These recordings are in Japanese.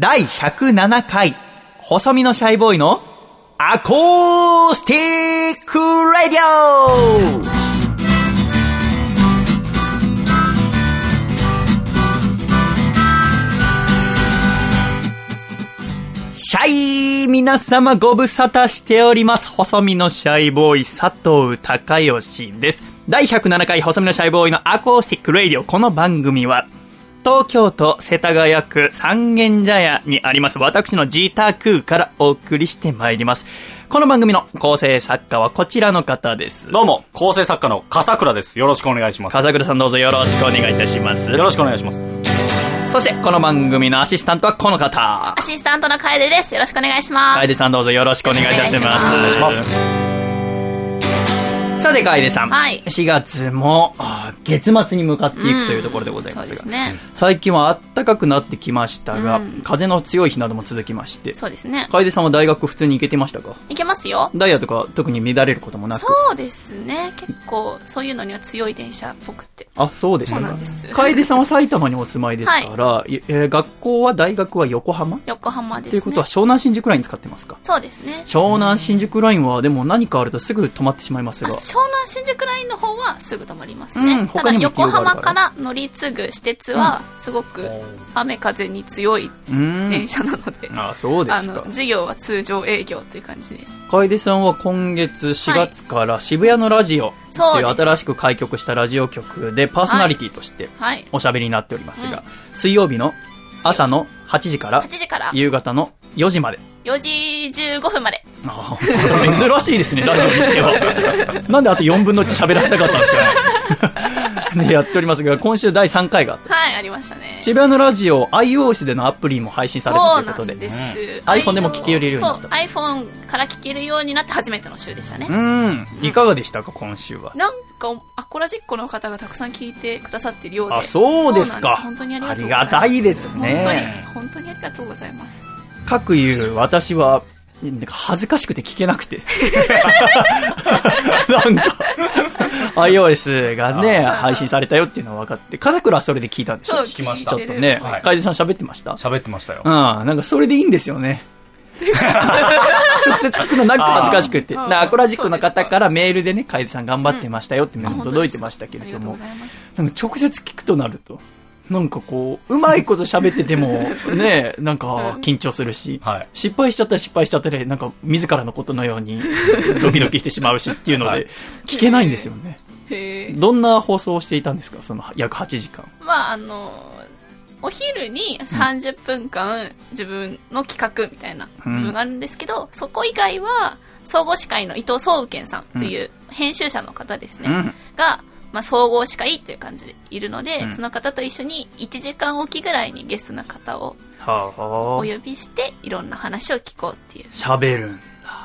第107回、細身のシャイボーイのアコースティックラディオシャイ皆様ご無沙汰しております。細身のシャイボーイ佐藤孝義です。第107回細身のシャイボーイのアコースティックラディオ。この番組は、東京都世田谷区三軒茶屋にあります私の自宅からお送りしてまいります。この番組の構成作家はこちらの方です。どうも、構成作家の笠倉です。よろしくお願いします。笠倉さんどうぞよろしくお願いいたします。よろしくお願いします。そしてこの番組のアシスタントはこの方。アシスタントの楓です。よろしくお願いします。楓さんどうぞよろしくお願いいたします。お願いしますさて、楓さん。はい4月も、月末に向かっていくというところでございますが。そうですね。最近は暖かくなってきましたが、うん風の強い日なども続きまして。そうですね。楓さんは大学普通に行けてましたか？いけますよ。ダイヤとか特に乱れることもなく。そうですね。結構、そういうのには強い電車っぽくて。あ、そうですそうかなんです。楓さんは埼玉にお住まいですから、いえー学校は大学は横浜？横浜ですね。ということは湘南新宿ライン使ってますか？そうですね。湘南新宿ラインはでも何かあるとすぐ止まってしまいますあが。湘南新宿ラインの方はすぐ止まりますね。ただうん他にも横浜から乗り継ぐ私鉄はすごく雨風に強い。電車なので、あ、そうですか。授業は通常営業という感じで。楓さんは今月4月から渋谷のラジオという新しく開局したラジオ局でパーソナリティとしてはい。おしゃべりになっておりますが、うん水曜日の朝の8時から8時から夕方の4時まで。4時15分まで。あー珍しいですね、ラジオにしては。なんであと4分の1喋らせたかったんですかね。で、やっておりますが、今週第3回があって、はい、ありましたね。渋谷のラジオ iOS でのアプリも配信されるということで。んです。iPhone でも聞けるようになったそう、iPhone から聞けるようになって初めての週でしたね。うん。いかがでしたか、今週は？なんか、アコラジッコの方がたくさん聞いてくださってるようで。あそうですか本当にありがとうございます。ありがたいですね本当に、本当にありがとうございます。各言う私は、なんか恥ずかしくて聞けなくて。なんか、iOS がね、配信されたよっていうのは分かって、家族らはそれで聞いたんでしょ？聞きましたちょっとね、はい。楓さん喋ってました？喋ってましたよ。うん、。なんかそれでいいんですよね。直接聞くのなんか恥ずかしくて。あー。だからアコラジックの方か。らメールでね、楓さん頑張ってましたよってメール届いてましたけれども。なんか直接聞くとなると、なんかこう、うまいこと喋ってても、ね、なんか緊張するし、はい。失敗しちゃったら失敗しちゃったで、なんか自らのことのように ドキドキしてしまうしっていうのはい。で、聞けないんですよね。どんな放送をしていたんですか？その約8時間。まあ、あの、お昼に30分間自分の企画みたいな部分があるんですけど、そこ以外は、総合司会の伊藤総右健さんという編集者の方ですね、うん。が、まあ、総合司会っていう感じでいるので、うんその方と一緒に1時間おきぐらいにゲストの方をはおあ。呼びして、いろんな話を聞こうっていう。喋るんだ。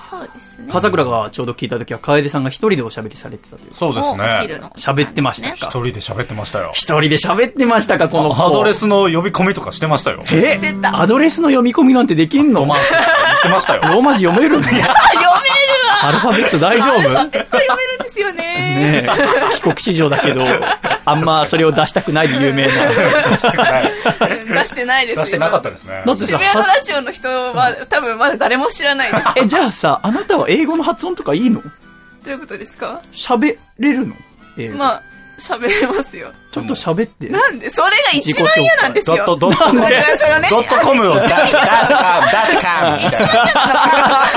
そうですね。笠倉がちょうど聞いた時は、楓さんが一人でおしゃべりされてたという。そうですね。の喋ってましたか？一人で喋ってましたよ。一人で喋ってましたか？この子アドレスの呼び込みとかしてましたよ。え？アドレスの読み込みなんてできんの？ロマンスとか言ってましたよ。ローマ字読めるアルファベット大丈夫？読めるんですよね。ねえ、帰国子女だけど、あんまそれを出したくないで有名な。出してないですよ。出してなかったですね。だってさ渋谷のラジオの人は多分まだ誰も知らないです。え、じゃあさ、あなたは英語の発音とかいいの？どういうことですか？喋れるの？まあ、喋れますよ。ちょっと喋って。なんでそれが一番嫌なんですよ。ドット、ドットコム、ドットコムを ダダカン、ダカンみたいな。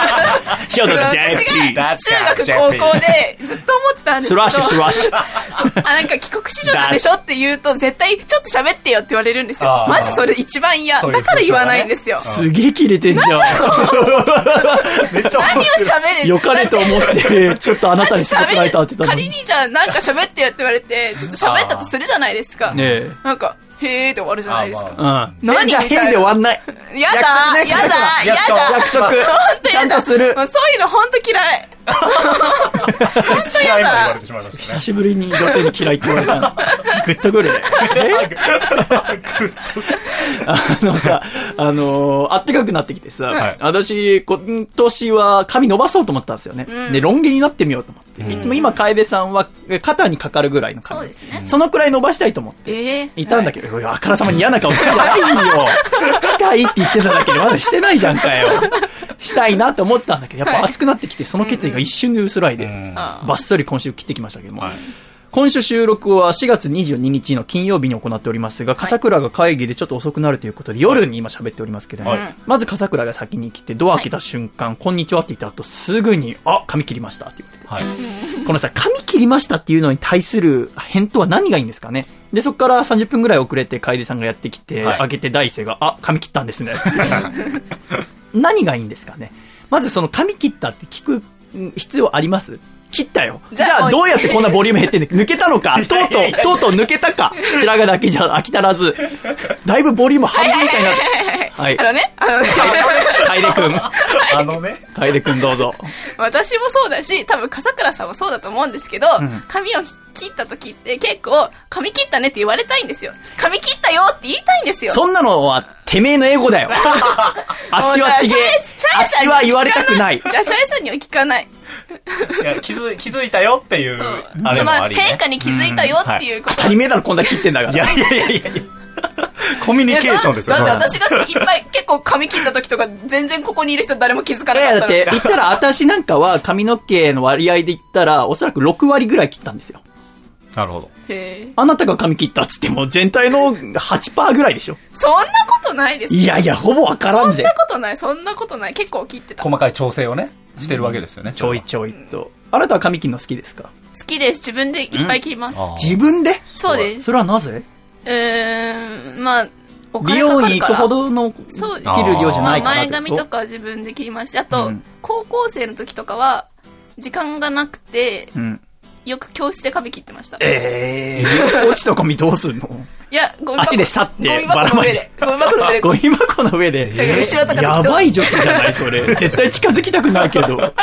ショート私。が中学高校でずっと思ってたんですけど。スラッシュスラッシュ。あ、なんか帰国子女なんでしょって言うと絶対ちょっと喋ってよって言われるんですよマジそれ一番嫌。だから言わないんですよ。すげえキレてんじゃん。めっちゃ何を喋れ良かれと思って、ちょっとあなたにすごくられたって言ったのに。仮にじゃあなんか喋ってよって言われて、ちょっと喋ったとするじゃないですか。ねえ。なんか、へーって終わるじゃないですか。あうん。何じゃあ、みたいな。変で終わんない。やだ約束ね。やだや約束。だ。約束。本当やだ。ちゃんとする。もうそういうの本当嫌い。嫌いまで言われてしまいましたね。久しぶりに女性に嫌いって言われた。の。グッとくるあのさ、あのー、あったかくなってきてさ、はい。私、今年は髪伸ばそうと思ったんですよね。うん。で、ロン毛になってみようと思って。うん。いつも今、楓さんは肩にかかるぐらいの髪。そうですね。そのくらい伸ばしたいと思って。ええいたんだけど、あからさまに嫌な顔してないよ。したいって言ってただけでまだしてないじゃんかよ。したいなと思ってたんだけど、やっぱ熱くなってきて、その決意が一瞬で薄らいで、うんあバッサリ今週切ってきましたけども。はい今週収録は4月22日の金曜日に行っておりますが、笠倉が会議でちょっと遅くなるということで、夜に今喋っておりますけども、はいまず笠倉が先に来て、ドア開けた瞬間、こんにちはって言った後、すぐに、あ、髪切りましたって言ってて。はい。このさ、髪切りましたっていうのに対する返答は何がいいんですかね。で、そこから30分ぐらい遅れて楓さんがやってきて、はい。開けて大勢が、あ、髪切ったんですね。何がいいんですかね。まずその髪切ったって聞くうん必要あります？切ったよ。じじゃあゃあどうやってこんなボリューム減ってんの 抜けたのかとうとう、とうとう抜けたか白髪だけじゃ飽き足らず。だいぶボリューム半分みたいになって。はいあ。のね、あのね、楓くん。あのね。楓くんどうぞ。私もそうだし、多分笠倉さんもそうだと思うんですけど、ん髪を切った時って結構、髪切ったねって言われたいんですよ。髪切ったよって言いたいんですよ。そんなのは、てめえの英語だよ。足はちげえ足は言われたくない。じゃあ、シャイさんには聞かない。いや気づ気づいたよっていう、あれそのもあり、ね。変化に気づいたよっていうこと。当たり前だろ、こんな切ってんだから。いやいやいやいやコミュニケーションですよ。だって私がいっぱい結構髪切った時とか全然ここにいる人誰も気づかいやいや、なかったのだって、言ったら、私なんかは髪の毛の割合で言ったら、おそらく6割ぐらい切ったんですよ。なるほど。へーあなたが髪切ったっつっても、全体の8%ぐらいでしょ。そんなことないですよ。いやいや、ほぼわからんぜ。そんな。ことないそんなことない。結構切ってた。好細かい調整をね、してるわけですよね。ちょいちょいと。あなたは髪切るの好きですか？きです。自分でいっぱい切ります。あー自分で？そうです。それはなぜ？うーんまあお美金か容院行くほどのそう切る量じゃないかまあらってこと？前髪とかは自分で切りますしあと、うん。高校生の時とかは時間がなくてうん。よく教室で髪切ってましたえー、落ちた髪どうすんの？いやゴミ箱足でシャってゴミ箱の上でゴミ箱の上でゴミ箱の上で。後ろとかでやばい女子じゃない、それ。絶対近づきたくないけど。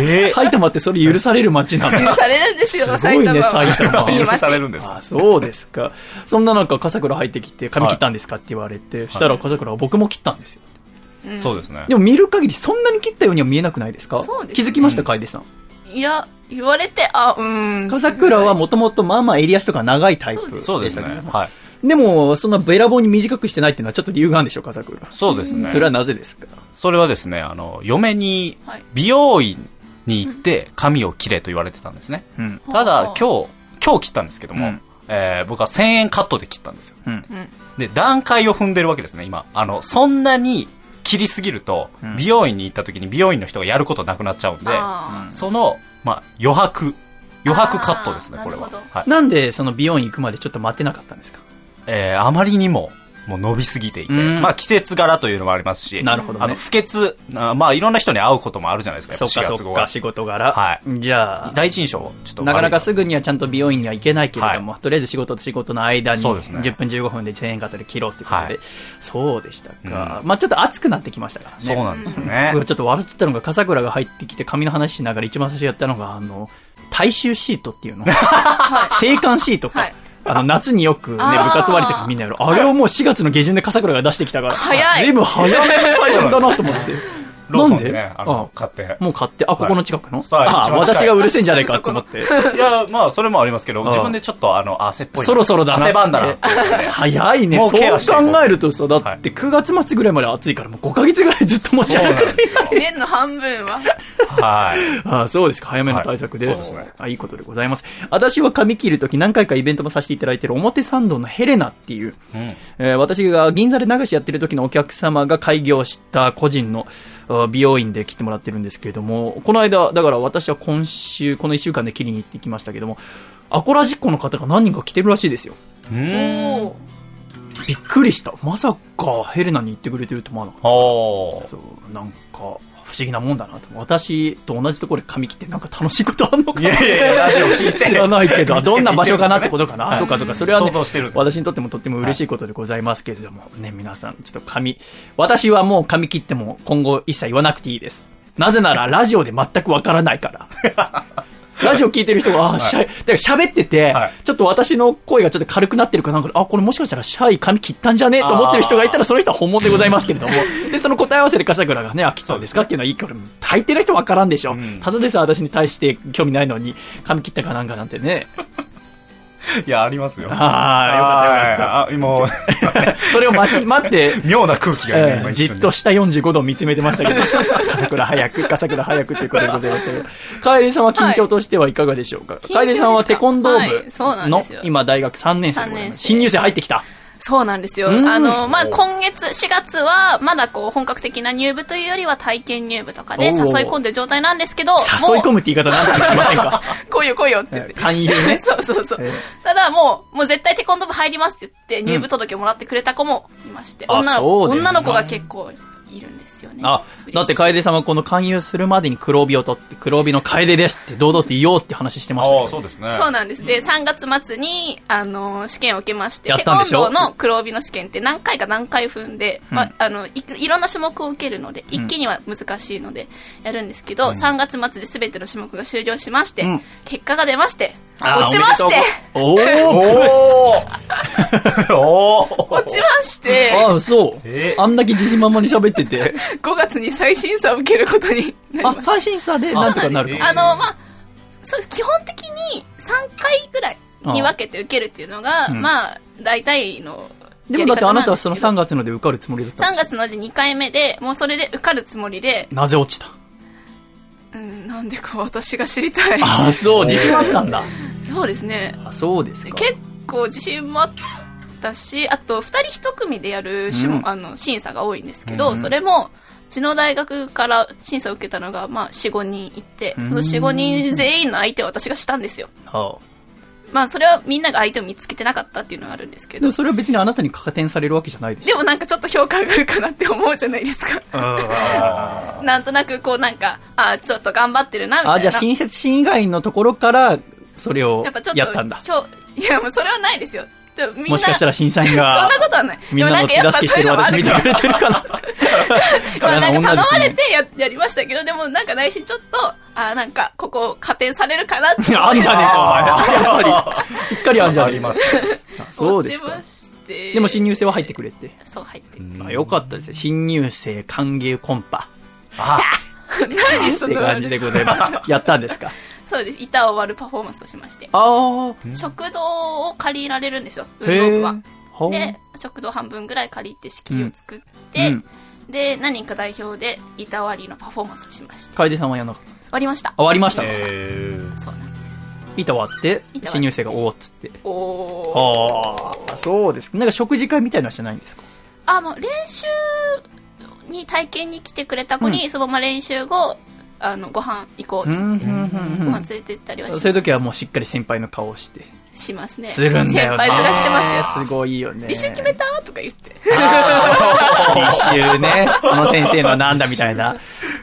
え埼玉ってそれ許される街なんだ。されるんですよすごいね埼玉は埼玉許いい街されるんです。あ、そうですか。そんな中、笠倉入ってきて、髪切ったんですかって言われて、したら笠倉は僕も切ったんですよ。そうですねで。も見る限りそんなに切ったようには見えなくないですか？そうですね気づきました、楓さん？いや言われてあうーん笠倉はもともとまあまあ襟足とか長いタイプでそうしたけど。そうですねはい。でも、そんなべらぼうに短くしてないっていうのはちょっと理由があるんでしょう、笠倉。そうですね。それはなぜですか？それはですね、あの、嫁にはい美容院に行って髪を切れと言われてたんですね。うん。ただはあ、今日、今日切ったんですけども、うんえー僕は1000円カットで切ったんですよ。うん。うんで、段階を踏んでるわけですね、今。あの、そんなに切りすぎると、ん美容院に行った時に美容院の人がやることなくなっちゃうんで、あその、まあ、余白、余白カットですねこれは。はい。なんでその美容院行くまでちょっと待てなかったんですか？えーあまりにも、もう伸びすぎていて、うん。まあ季節柄というのもありますし、なるほどね。あの、不潔、あまあいろんな人に会うこともあるじゃないですか、そっか4月号はそっか、仕事柄。はい。じゃあ、第一印象、ちょっとなかなかすぐ、ぐにはちゃんと美容院には行けないけれども、とりあえず仕事と仕事の間にそうですね。10分15分で1000円型で切ろうってことで、はい。そうでしたか。うん。まあちょっと熱くなってきましたからね。そうなんですよね。僕。ちょっと笑っちゃったのが、笠倉が入ってきて髪の話しながら一番最初やったのが、あの、大衆シートっていうの。青函シートか。はいあの、夏によくね、部活終わりとかみんなやる。あれをもう4月の下旬で笠倉が出してきたから。早い随分早めの対策だなと思って。ローソなんで？ンでね、あの、買って。もう買って、あ、ここの近くの、あ、私がうるせえんじゃないかと思って。いや、まあ、それもありますけど、ん自分でちょっと、あの、汗っぽいな。そろそろだな。汗ばんだな。早いね。そう考えるとさ、だって9月末ぐらいまで暑いからもう5ヶ月ぐらいずっと持ち歩くそうなん。ですよ。年の半分ははい。あそうですか。早めの対策で。はいそうですねあいいことでございます。私は髪切るとき何回かイベントもさせていただいている表参道のヘレナっていう、うん。えー私が銀座で流しやってる時のお客様が開業した個人のあ美容院で切ってもらってるんですけれども、この間、だから私は今週、この1週間で切りに行ってきましたけども、アコラジッコの方が何人か来てるらしいですよ。びっくりした。まさかヘレナに行ってくれてると思わなかった。そう、なんか、不思議なもんだなと。私と同じところで髪切ってなんか楽しいことあんのかいやいやいや、ラジオ聞いて。知らないけど、どんな場所かなってことかな？あ、そうかそうか。それはね私にとってもとっても嬉しいことでございますけれども、ね、皆さん、ちょっと髪、私はもう髪切っても今後一切言わなくていいです。なぜなら、ラジオで全くわからないから。ラジオ聞いてる人が、あ、シャイ、だから喋ってて、はい。ちょっと私の声がちょっと軽くなってるかな？んかで、あ、これもしかしたらシャイ髪切ったんじゃね？と思ってる人がいたら、その人は本物でございますけれども、で、その答え合わせで笠倉がね、あ、切ったんですか？っていうのはいいから、大抵の人わからんでしょ。ん。ただでさえ私に対して興味ないのに、髪切ったかなんかなんてね。いや、ありますよ。ああ、よかったよかっあーもう、た。それを待ち、待って、妙な空気がね、えーじっとした45度を見つめてましたけど、笠倉早く、笠倉早くということでございましたけど、楓さんは近況としてはいかがでしょうか、近況ですか？楓さんはテコンドはい。ー部の今大学3年生でございます。三年生。新入生入ってきた。そうなんですよ。うん。あの、まあ、今月4月は、まだこう、本格的な入部というよりは体験入部とかで誘い込んでる状態なんですけど、誘い込むって言い方なんて言 いませんか来いよ来いよって。言って。勧誘ね。そうそうそう。えただもう、もう絶対テコンドー部入りますって言って、入部届をもらってくれた子もいまして、あ女の子、女の子が結構いるんですよね。あ、だって楓さんはこの勧誘するまでに黒帯を取って、黒帯の楓ですって堂々と言おうって話してましたああ、けどそうですね。そうなんです。で、3月末に、あの、試験を受けまして、やっテコンたんでしょ？ドーの黒帯の試験って何回か何回踏んで、まあ、あのい、いろんな種目を受けるので、一気には難しいので、やるんですけど、3月末で全ての種目が終了しまして、うん。結果が出まして、あ落ちまして、おめでとうごお 落ちまして、あ、そう。え？あんだけ自信満々に喋ってて。5月に再審査を受けることになりまあ、した。最新さでなんとかなるかあの、まあ、そう。基本的に3回ぐらいに分けて受けるっていうのが、うんまあ、大体のでもだってあなたはその3月月ので受かるつもりだったん3です月ので2回目で、もうそれで受かるつもりで、なぜ落ちた？うん、なんでか私が知りたい。あ、そう、自信あったんだ。そうですね。あ、そうですか。結構自信もあったし、あと2人1組でやる種目、うんあの審査が多いんですけど、うんそれも、うちの大学から審査を受けたのが、まあ、4、5人いて、うんその4、5人全員の相手を私がしたんですよ。はあまあ、それはみんなが相手を見つけてなかったっていうのがあるんですけどそれは別にあなたに加点されるわけじゃないで。でもなんかちょっと評価上がるかなって思うじゃないですか。なんとなくこうなんか、あちょっと頑張ってるな、みたいな。あ、じゃあ親切心以外のところから、それをやっぱちょっと、やったんだ。評いや、もうそれはないですよ。ちょみんなもしかしたら審査員そんがな、ことはない。みんなの手助けしてる私見てくれてるかな。まあなんか頼まれて。てややりましたけど、でもなんか内心ちょっと、あなんかここ加点されるかなって あんじゃねえか、やっぱり。しっかりあんじゃねえありました。あそうですか。でも新入生は入ってくれて。そう入ってる。あよかったですよ。新入生歓迎コンパ。あ 何そのって感じでございます。やったんですか？そうです。板を割るパフォーマンスをしまして。食堂を借りられるんですよ、運動部は。。で、食堂半分ぐらい借りて仕切りを作って、うんで、何人か代表で板割りのパフォーマンスをしまして。楓さんはやんなかった。割りました。あ、割りましたそうなんです。板割って、板割って新入生がおーっつって。おー。ああ、そうですか。なんか食事会みたいなのはしてないんですか？あ、もう練習に体験に来てくれた子に、そのまま練習後、あの、ご飯行こうって言って、うんうんうんうんご飯連れてったりはしそういう時はもうしっかり先輩の顔をして。しますね。するんだよね。先輩ずらしてますよ。すごいよね。履修決めた？とか言って。履修ね。この先生のはなんだみたいな。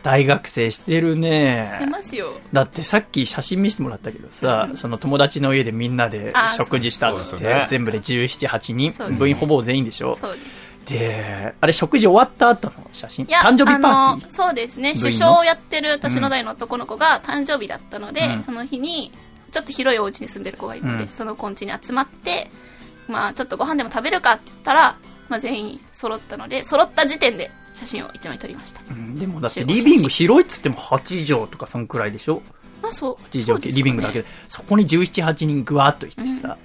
大学生してるね。してますよ。だってさっき写真見せてもらったけどさ、その友達の家でみんなであ食事したっつって、ね全部で17、8人ね部員ほぼ全員でしょそうです。で、あれ食事終わった後の写真誕生日パーティあのーそうですね。首相をやってる私の代の男の子が誕生日だったので、うん。その日に、ちょっと広いお家に住んでる子がいるので、うん。その子ん家に集まって、まあ、ちょっとご飯でも食べるかって言ったら、まあ、全員揃ったので、揃った時点で写真を1枚撮りました。うんでもだってリビング広いっつっても8畳とかそんくらいでしょ？まあ、そう。8畳ね。リビングだけで、そこに17、8人ぐわっといてさ、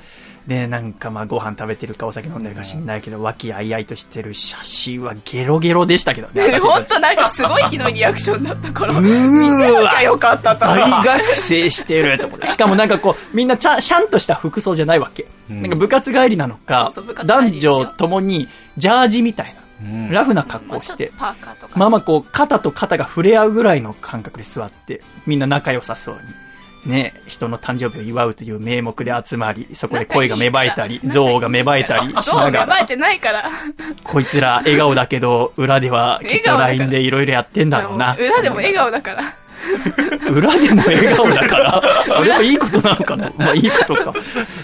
で、なんかまあご飯食べてるかお酒飲んでるか知んないけど、和気あいあいとしてる写真はゲロゲロでしたけどね。私たち本当なんかすごいひどいリアクションだったから、うーよかった大学生してると思って。しかもなんかこう、みんなちゃん、シャンとした服装じゃないわけ。なんか部活帰りなのか、そうそう男女ともにジャージみたいな、ラフな格好をしてまあ。まあまあこう、肩と肩が触れ合うぐらいの感覚で座って、みんな仲良さそうに。ね、人の誕生日を祝うという名目で集まり、そこで声が芽生えたり、憎悪が芽生えたりしながら、芽生えてないから。こいつら笑顔だけど、裏ではきっと LINE でいろいろやってんだろうな。裏でも笑顔だから。裏でも笑顔だから、それはいいことなのかなまあいいことか。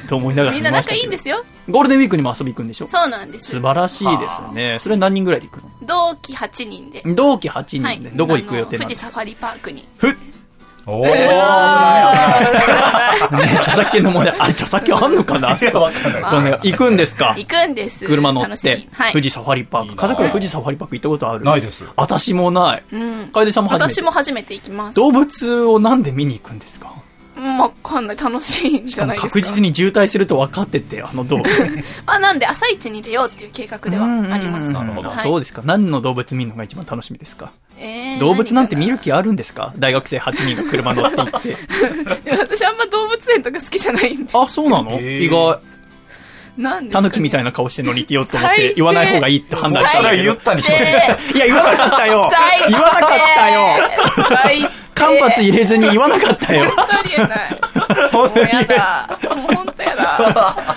と思いながらみんな仲いいんですよ。ゴールデンウィークにも遊び行くんでしょ？そうなんです素。晴らしいですね。それ何人ぐらいで行く同期8人で。の同期8人はいで、。どこ行く予定なんですか？富士サファリパークに。ふっおー。ね、著作権の問題。あれ、著作権あんのかなあそこわかんないそうね行くんですか？行くんです。車乗ってはい。富士サファリパーク。いいな風倉富士サファリパーク行ったことある？ないです。私もない。うん。楓さんも初めて。私も初めて行きます。動物をなんで見に行くんですか？うんわかんない。楽しいんじゃないですか？確実に渋滞すると分かってて、あの動物。まあ、なんで、朝一に出ようっていう計画ではあります。うんなるほどはいそうですか。何の動物見るのが一番楽しみですか？えー動物なんて見る何気あるんですか？大学生8人が車乗って行って。私あんま動物園とか好きじゃないんで。あ、そうなの？へー意外。なんですタヌキみたいな顔して乗りてようと思って言わない方がいいって判断した。んだけど言っ。たにしてほしいです。いや、言わなかったよ。言わなかったよ。間髪入れずに言わなかったよ。本当に言えない。もうやだ。もう本当やだ。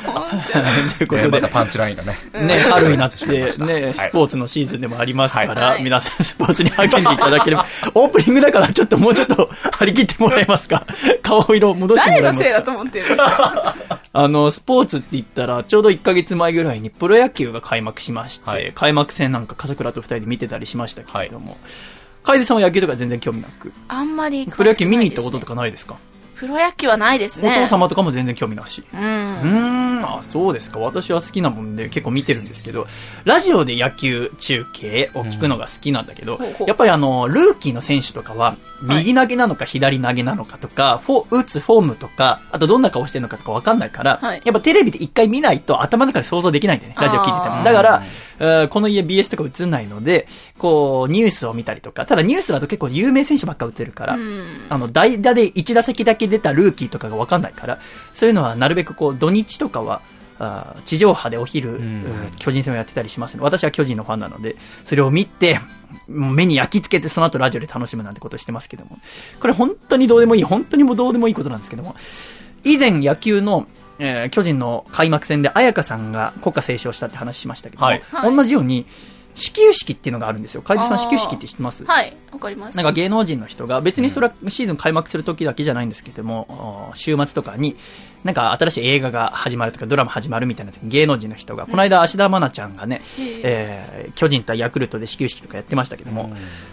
本当やだ。ということでえーまた、パンチラインがね。ね、春になって、ね、はい。スポーツのシーズンでもありますから、はい。皆さんスポーツに励んでいただければ、オープニングだからちょっともうちょっと張り切ってもらえますか？顔色戻してもらえます誰のせいだとか思ってるあの、スポーツって言ったら、ちょうど1ヶ月前ぐらいにプロ野球が開幕しまして、はい。開幕戦なんか笠倉と二人で見てたりしましたけれども、楓さんは野球とか全然興味なく、あんまり詳しくプロ野球見に行ったこととかないですか？プロ野球はないですね。お父様とかも全然興味なし。う。うんーん、あ、そうですか。私は好きなもんで結構見てるんですけど、ラジオで野球中継を聞くのが好きなんだけど、ほうほうやっぱりあの、ルーキーの選手とかは、右投げなのか左投げなのかとか、フォ打つフォームとか、あとどんな顔してるのかとかわかんないから、はいやっぱテレビで一回見ないと頭の中で想像できないんだよね。ラジオ聞いてても。だから、えーこの家 BS とか映んないので、こう、ニュースを見たりとか、ただニュースだと結構有名選手ばっか映るから、うん。あの、代打で1打席だけ出たルーキーとかがわかんないから、そういうのはなるべくこう、土日とかは、あー地上波でお昼、んうん巨人戦をやってたりしますね。私は巨人のファンなので、それを見て、もう目に焼き付けてその後ラジオで楽しむなんてことしてますけども。これ本当にどうでもいい、本当にもうどうでもいいことなんですけども。以前野球の、えー巨人の開幕戦で綾香さんが国歌斉唱したって話しましたけども、はい。はい。同じように、始球式っていうのがあるんですよ。海津さん始球式って知ってます？はい、わかります。なんか芸能人の人が、別にそれはシーズン開幕する時だけじゃないんですけども、週末とかに、なんか新しい映画が始まるとか、ドラマ始まるみたいな芸能人の人が、この間、芦田愛菜ちゃんがね、えー巨人対ヤクルトで始球式とかやってましたけども、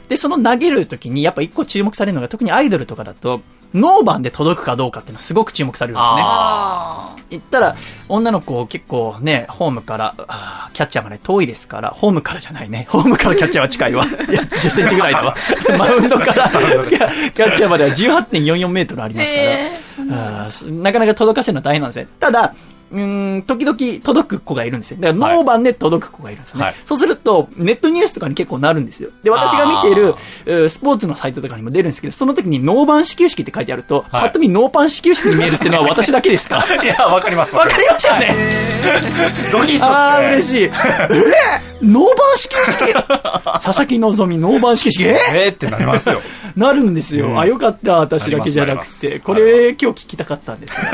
で、その投げる時に、やっぱ一個注目されるのが、特にアイドルとかだと、ノーバンで届くかどうかっていうのはすごく注目されるんですね。あ言ったら、女の子結構ね、ホームから、キャッチャーまで遠いですから、ホームからじゃないね。ホームからキャッチャーは近いわ。いや、10センチぐらいだわ。マウンドからキャッチャーまでは18.44メートルありーますから。なかなか届かせるのは大変なんですね。ただ、うーん、時々届く子がいるんですよ。だからノーバンで届く子がいるんですね。はいそうすると、ネットニュースとかに結構なるんですよ。で、私が見ている、えースポーツのサイトとかにも出るんですけど、その時にノーバン始球式って書いてあると、パッと見ノーパン始球式に見えるっていうのは私だけですか いや、わかります。わかりますよね、ドキッとして。あー、嬉しい。えー、ノーバン始球式？佐々木希、ノーバン始球式？え？えーってなりますよ。ー なるんですよ。うんあ、よかった、私だけじゃなくて。これ、今日聞きたかったんですよ。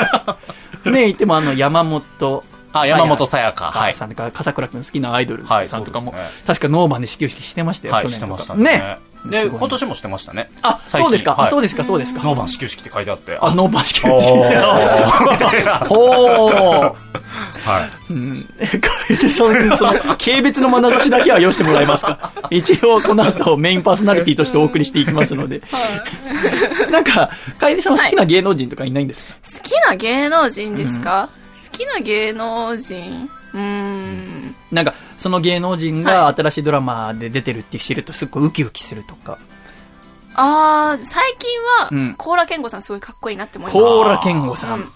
ね言ってもあの、山本。あ山本さやかはいさんとか、笠倉くん好きなアイドルはいさんとかも、そうですね確かノーバンで始球式してましたよ、はい、去年とか。してましたね。ねで、今年もしてましたね。あ、そうですか、あはいそうですか、そうですか。ノーバン始球式って書いてあって。あ、ノーバン始球お式。ーみたいな。ほー。はい。うん。で、その、その、軽蔑の眼差しだけはよしてもらえますか？一応、この後、メインパーソナリティとしてお送りしていきますので。なんか、楓さんは好きな芸能人とかいないんですか、好きな芸能人ですか、好きな芸能人うーん。なんか、その芸能人が新しいドラマで出てるって知るとすっごいウキウキするとか。あー、最近うんは、コーラ健吾さんすごいかっこいいなって思います。コーラ健吾さ。うんん。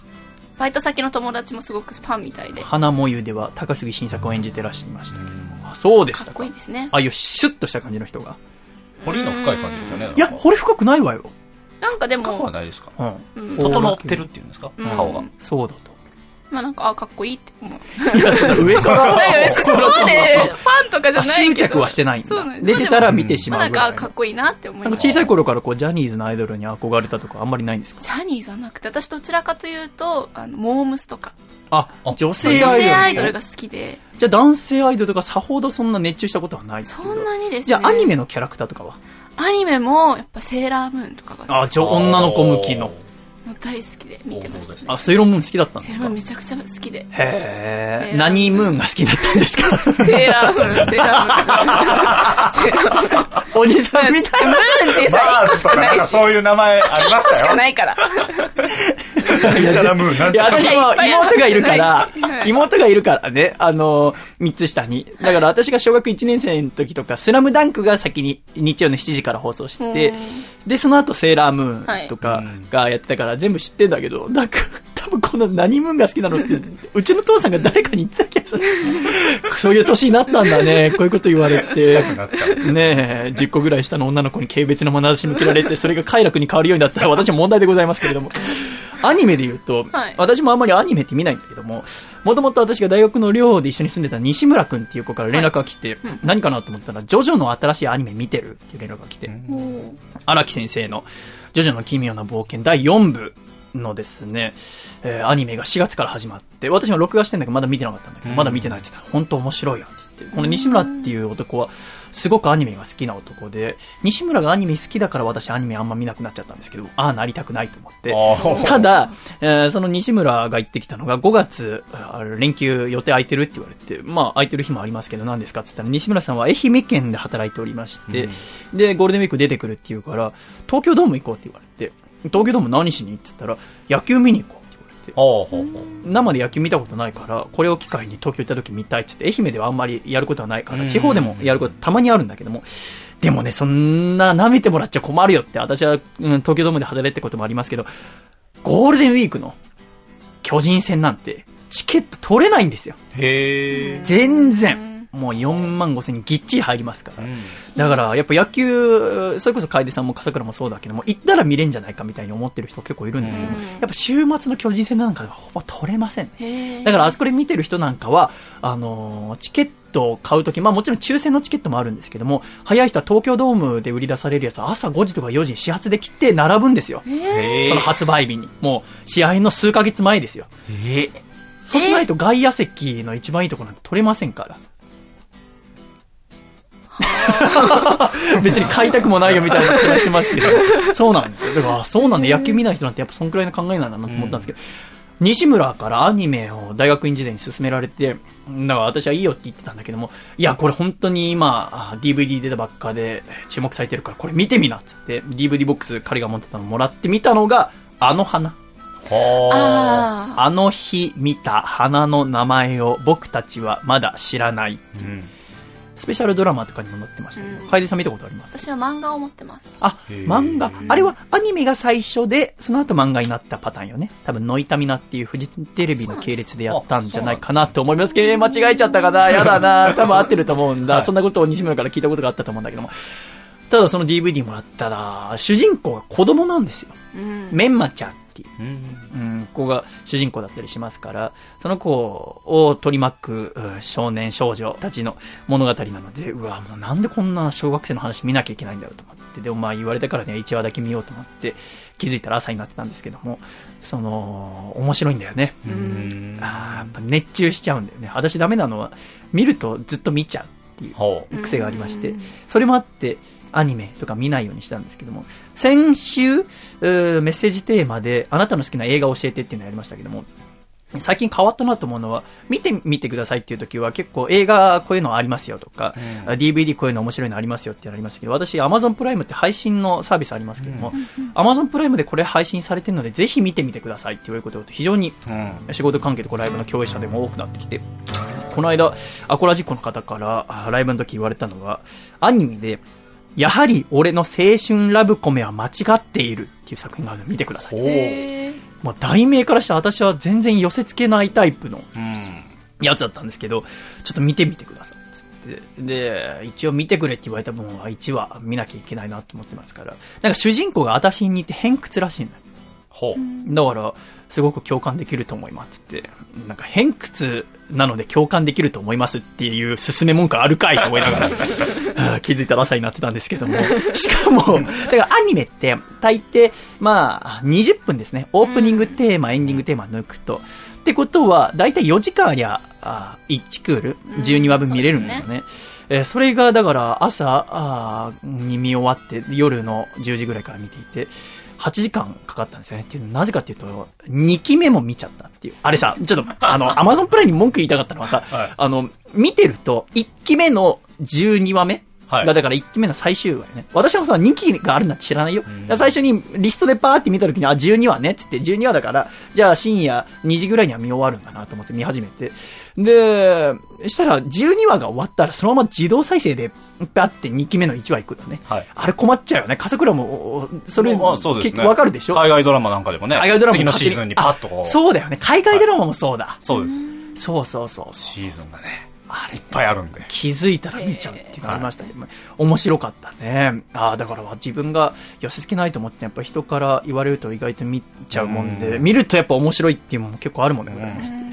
バイト先の友達もすごくファンみたいで。か花もゆでは高杉晋作を演じてらっしゃいましたけども。あそうでしったこかいいですね。ああいうシュッとした感じの人が。彫りの深い感じですよね。いや、掘り深くないわよ。なんかで深くはも、ないですか？うん。うん整ってるっていうんですか？うん顔が。そうだと。まあなんか、あ、かっこいいって思う。上から。そこまで ファンとかじゃあない。執着はしてないそうなんです出てたら見てしまあなんか、まうぐらいのかっこいいなって思います。なんか小さい頃からこうジャニーズのアイドルに憧れたとかあんまりないんですか？ジャニーズはなくて、私どちらかというと、あの、モームスとか、あ、女性女アイドル。性アイドルが好きで、じゃあ男性アイドルがさほどそんな熱中したことはないそんなにですね。じゃあアニメのキャラクターとかは？アニメも、やっぱセーラームーンとかがあ、ちょ、女の子向きの。もう大好きで見てましたね。あ、セイロームーン好きだったんですか？セーラームーンめちゃくちゃ好きで。へえ。何ムーンが好きだったんですか？セーラームーン、セーラームーン。セーラームーン。おじさんみたいムーンってさ、1個しかないし。そういう名前ありまし1個したかよ。ないから。なんちゃらムーン、なんいや。私も妹がいるから、はい妹がいるからね、あの、三つ下に。だから私が小学1年生の時とか、スラムダンクが先に日曜の7時から放送してうん、で、その後セーラームーンとかがやってたから全部知ってんだけど、なんか、多分この何ムーンが好きなのって、うちの父さんが誰かに言ってた気がする。そういう年になったんだね。こういうこと言われて。ねえ、10個ぐらい下の女の子に軽蔑の眼差し向けられて、それが快楽に変わるようになったら私は問題でございますけれども。アニメで言うと、はい私もあんまりアニメって見ないんだけども、もともと私が大学の寮で一緒に住んでた西村くんっていう子から連絡が来て、何かなと思ったら、ジョジョの新しいアニメ見てるっていう連絡が来て、荒木先生の、ジョジョの奇妙な冒険第4部のですね、えーアニメが4月から始まって、私も録画してんだけどまだ見てなかったんだけど、うん。まだ見てないって言ったら、本当面白いよって言って、この西村っていう男は、すごくアニメが好きな男で、西村がアニメ好きだから私アニメあんま見なくなっちゃったんですけど、ああなりたくないと思って、ただ、えーその西村が言ってきたのが、5月、あ連休予定空いてるって言われて、まあ空いてる日もありますけど何ですかって言ったら、西村さんは愛媛県で働いておりまして、で、ゴールデンウィーク出てくるって言うから、東京ドーム行こうって言われて、東京ドーム何しにって言ったら、野球見に行こう。って。生で野球見たことないから、これを機会に東京行った時見たいって言って、愛媛ではあんまりやることはないから、うん地方でもやることたまにあるんだけども、でもね、そんな舐めてもらっちゃ困るよって、私は、うん、東京ドームで働いてこともありますけど、ゴールデンウィークの巨人戦なんて、チケット取れないんですよ。へえ。全然。もう4万5千人ぎっちり入りますから。うんだから、やっぱ野球、それこそ楓さんも笠倉もそうだけども、行ったら見れんじゃないかみたいに思ってる人結構いるんだけども、うんやっぱ週末の巨人戦なんかほぼ取れません。だからあそこで見てる人なんかは、あのーチケットを買うとき、まあもちろん抽選のチケットもあるんですけども、早い人は東京ドームで売り出されるやつは朝5時とか4時に始発で切って並ぶんですよ。その発売日に。もう、試合の数ヶ月前ですよ。えそうしないと外野席の一番いいところなんて取れませんから。別に買いたくもないよみたいな気がしてますけど、そうなんですよ。だから、あそうなんだ、野球見ない人なんてやっぱそんくらいの考えなんだなと思ったんですけど、西村からアニメを大学院時代に勧められて、だから私はいいよって言ってたんだけども、いや、これ本当に今、あ DVD 出たばっかで注目されてるから、これ見てみなっつって、DVD ボックス彼が持ってたのもらって見たのが、あの花。あの日見た花の名前を僕たちはまだ知らない。うん。スペシャルドラマとかにも載ってましたけど、うん楓さん見たことあります？私は漫画を持ってます。あ、漫画。あれはアニメが最初で、その後漫画になったパターンよね。多分、ノイタミナっていうフジテレビの系列でやったんじゃないかなと思いますけど、間違えちゃったかな やだな多分合ってると思うんだ。はいそんなことを西村から聞いたことがあったと思うんだけども。ただその DVD もらったら、主人公が子供なんですよ。うん。メンマちゃんっていう。うん。うん、子が主人公だったりしますから、その子を取り巻くうん少年少女たちの物語なので、うわ、もうなんでこんな小学生の話見なきゃいけないんだろうと思って、でもまあ言われたからね、1話だけ見ようと思って、気づいたら朝になってたんですけども、その、面白いんだよね。うん。あーやっぱ熱中しちゃうんだよね。私ダメなのは、見るとずっと見ちゃうっていう。癖がありましてうん、それもあって、アニメとか見ないようにしたんですけども、先週、メッセージテーマで、あなたの好きな映画を教えてっていうのをやりましたけども、最近変わったなと思うのは、見てみてくださいっていう時は結構映画こういうのありますよとか、うん。DVD こういうの面白いのありますよっていうのありましたけど、私 Amazon プライムって配信のサービスありますけども、Amazon プライムでこれ配信されてるのでぜひ見てみてくださいって言われることが非常にうん。仕事関係とかライブの共演者でも多くなってきて、この間、アコラジックの方からあライブの時言われたのが、アニメで、やはり俺の青春ラブコメは間違っているっていう作品があるので見てください。まあ、題名からして私は全然寄せ付けないタイプのうん。やつだったんですけど、ちょっと見てみてください。で、一応見てくれって言われた分は1話見なきゃいけないなと思ってますから。なんか主人公が私に似て偏屈らしいのよ。ほう。だから、すごく共感できると思いますって。なんか偏屈なので共感できると思いますっていう勧め文句あるかいと思いながら、は あ気づいたら朝になってたんですけども。しかも、だからアニメって大抵、まあ、20分ですね。オープニングテーマ、エンディングテーマ抜くと。ってことは、大体4時間ありゃ、あ1クール、12話分見れるんですよね。えーそれが、だから、朝に見終わって、夜の10時ぐらいから見ていて、8時間かかったんですよね。っていうのはなぜかっていうと、2期目も見ちゃったっていう。あれさ、ちょっと、あの、アマゾンプライムに文句言いたかったのはさ、はいあの、見てると、1期目の12話目はいが、だから1期目の最終話よね。私もさ、2期があるなんて知らないよ。最初にリストでパーって見た時に、あ、12話ね、つって、12話だから、じゃあ深夜2時ぐらいには見終わるんだなと思って見始めて。で、したら12話が終わったら、そのまま自動再生で、パって2期目の1話いくのね。はいあれ困っちゃうよね。笠倉も、それ、まあそうですね。結構わかるでしょ？海外ドラマなんかでもね。海外ドラマも次のシーズンにパッとこあう。そうだよね。海外ドラマもそうだ。そうです。そうそうそう。シーズンがね、あれいっぱいあるんで。気づいたら見ちゃうっていうのがありましたけど、面白かったね。ああ、だから自分が寄せ付けないと思って、やっぱ人から言われると意外と見ちゃうもんで、うん見るとやっぱ面白いっていうのも結構あるもんね、ございまして。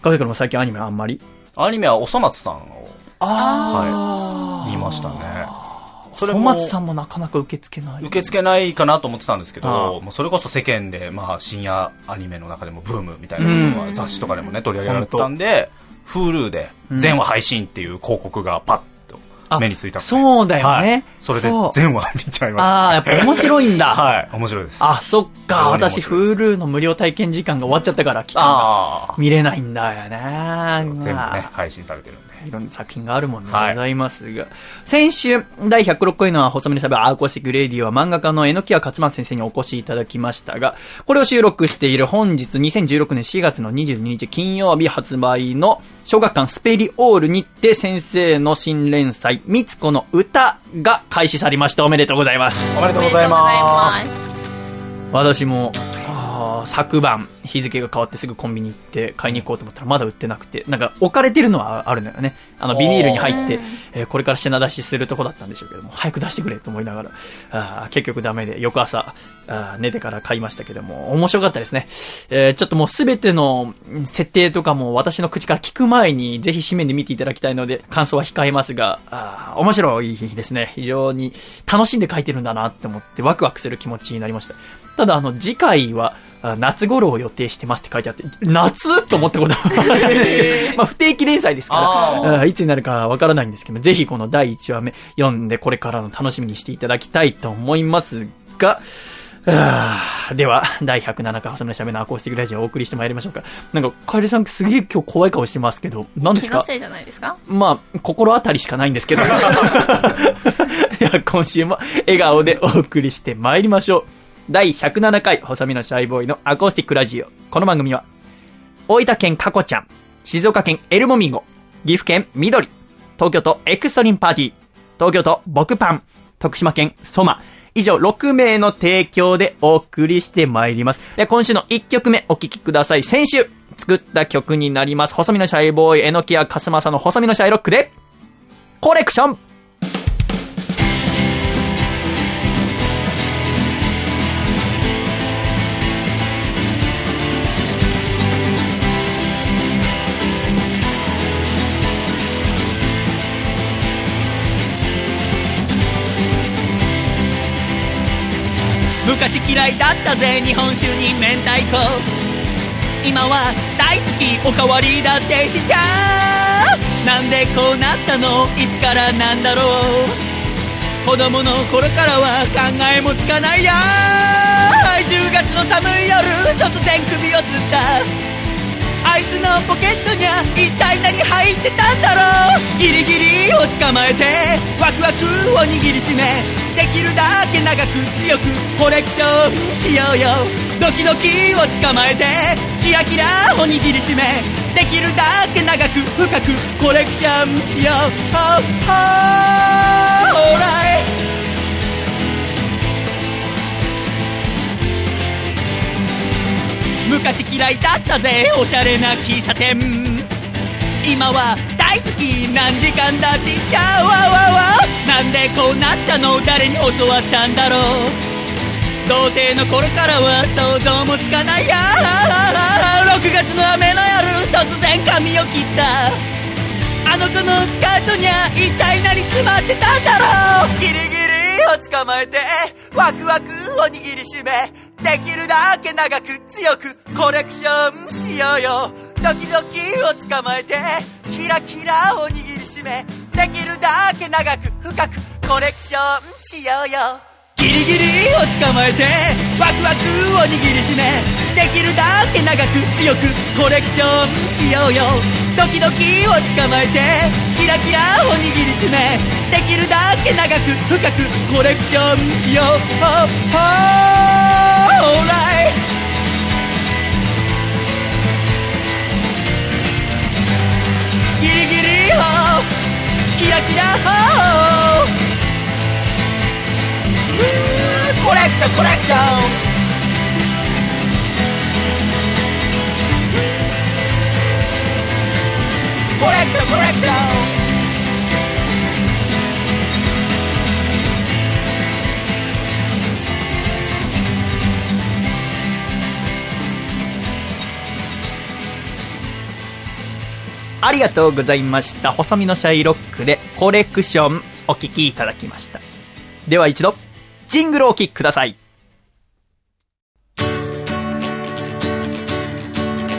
風くんも最近アニメあんまり？アニメはおそ松さんをあ見ましたね。それ松さんもなかなか受け付けない。受け付けないかなと思ってたんですけど、もうそれこそ世間で、まあ、深夜アニメの中でもブームみたいなのが雑誌とかでもね、取り上げられてたんで、Hulu で全話配信っていう広告がパッあと目についたんでそうだよはいね。それで全話見ちゃいました。ああ、やっぱ面白いんだ。はい、面白いです。あ、そっか。私、Hulu の無料体験時間が終わっちゃったから、期間見れないんだよね。あ、全部ねまあ、配信されてるんで。いろんな作品があるもんでごはいざいますが、先週、第106回の細身のシャイボーイのアコースティックレディオは漫画家の榎屋克優先生にお越しいただきましたが、これを収録している本日2016年4月の22日金曜日発売の小学館スペリオールにて先生の新連載、ミツコの詩が開始されました。おめでとうございます。おめでとうございます。私も、あー昨晩、日付が変わってすぐコンビニ行って買いに行こうと思ったらまだ売ってなくて、なんか置かれてるのはあるんだよね。あのビニールに入って、えーこれから品出しするとこだったんでしょうけども、早く出してくれと思いながら、あー結局ダメで、翌朝、あー寝てから買いましたけども、面白かったですね。えーちょっともうすべてのうん設定とかも私の口から聞く前に、ぜひ紙面で見ていただきたいので、感想は控えますが、あー面白いですね。非常に楽しんで書いてるんだなって思って、ワクワクする気持ちになりました。ただ、あの、次回は、あ夏頃を予定してますって書いてあって、夏と思ったことはあったんですけど、まあ不定期連載ですあから、あいつになるかわからないんですけど、ぜひこの第1話目読んでこれからの楽しみにしていただきたいと思いますが、では、第107回、細身のシャイボーイのアコースティックラジオをお送りしてまいりましょうか。なんか、カエルさんすげえ今日怖い顔してますけど、何ですか？気のせいじゃないですか？まあ、心当たりしかないんですけど。いや、今週も笑顔でお送りして参りましょう。第107回、細身のシャイボーイのアコースティックラジオ。この番組は、大分県カコちゃん、静岡県エルモミゴ、岐阜県緑、東京都エクストリンパーティー、東京都僕パン、徳島県ソマ、以上6名の提供でお送りして参ります。で、今週の1曲目お聴きください。先週作った曲になります。細身のシャイボーイ、えのきやかすまさの細身のシャイロックで、コレクション昔嫌いだったぜ日本酒に明太子。今は大好きおかわりだってしちゃう。なんでこうなったのいつからなんだろう。子供の頃からは考えもつかないや。10月の寒い夜突然首をつった。あいつのポケットには一体何入ってたんだろう。ギリギリを捕まえてワクワクを握りしめできるだけ長く強くコレクションしようよ。ドキドキを捕まえてキラキラを握りしめできるだけ長く深くコレクションしよう。Oh, oh, alright. 昔嫌いだったぜ。おしゃれな喫茶店。今は大好き何時間だって。言っちゃうわわわなんでこうなったの？誰に教わったんだろう。童貞の頃からは想像もつかないや。6月の雨の夜突然髪を切った。あの子のスカートには一体何詰まってたんだろう。ギリギリを捕まえてワクワクを握りしめできるだけ長く強くコレクションしようよ。ドキドキを捕まえてキラキラを握りしめできるだけ長く深くコレクションしようよ。ギリギリを捕まえてワクワクを握りしめできるだけ長く強くコレクションしようよ。ドキドキを捕まえてキラキラを握りしめできるだけ長く深くコレクションしよう。Oh, oh, alright ギリギリをキラキラをコレクションコレクション。コレクションコレクションありがとうございました。細身のシャイロックでコレクションお聞きいただきました。では一度、ジングルをお聞きください。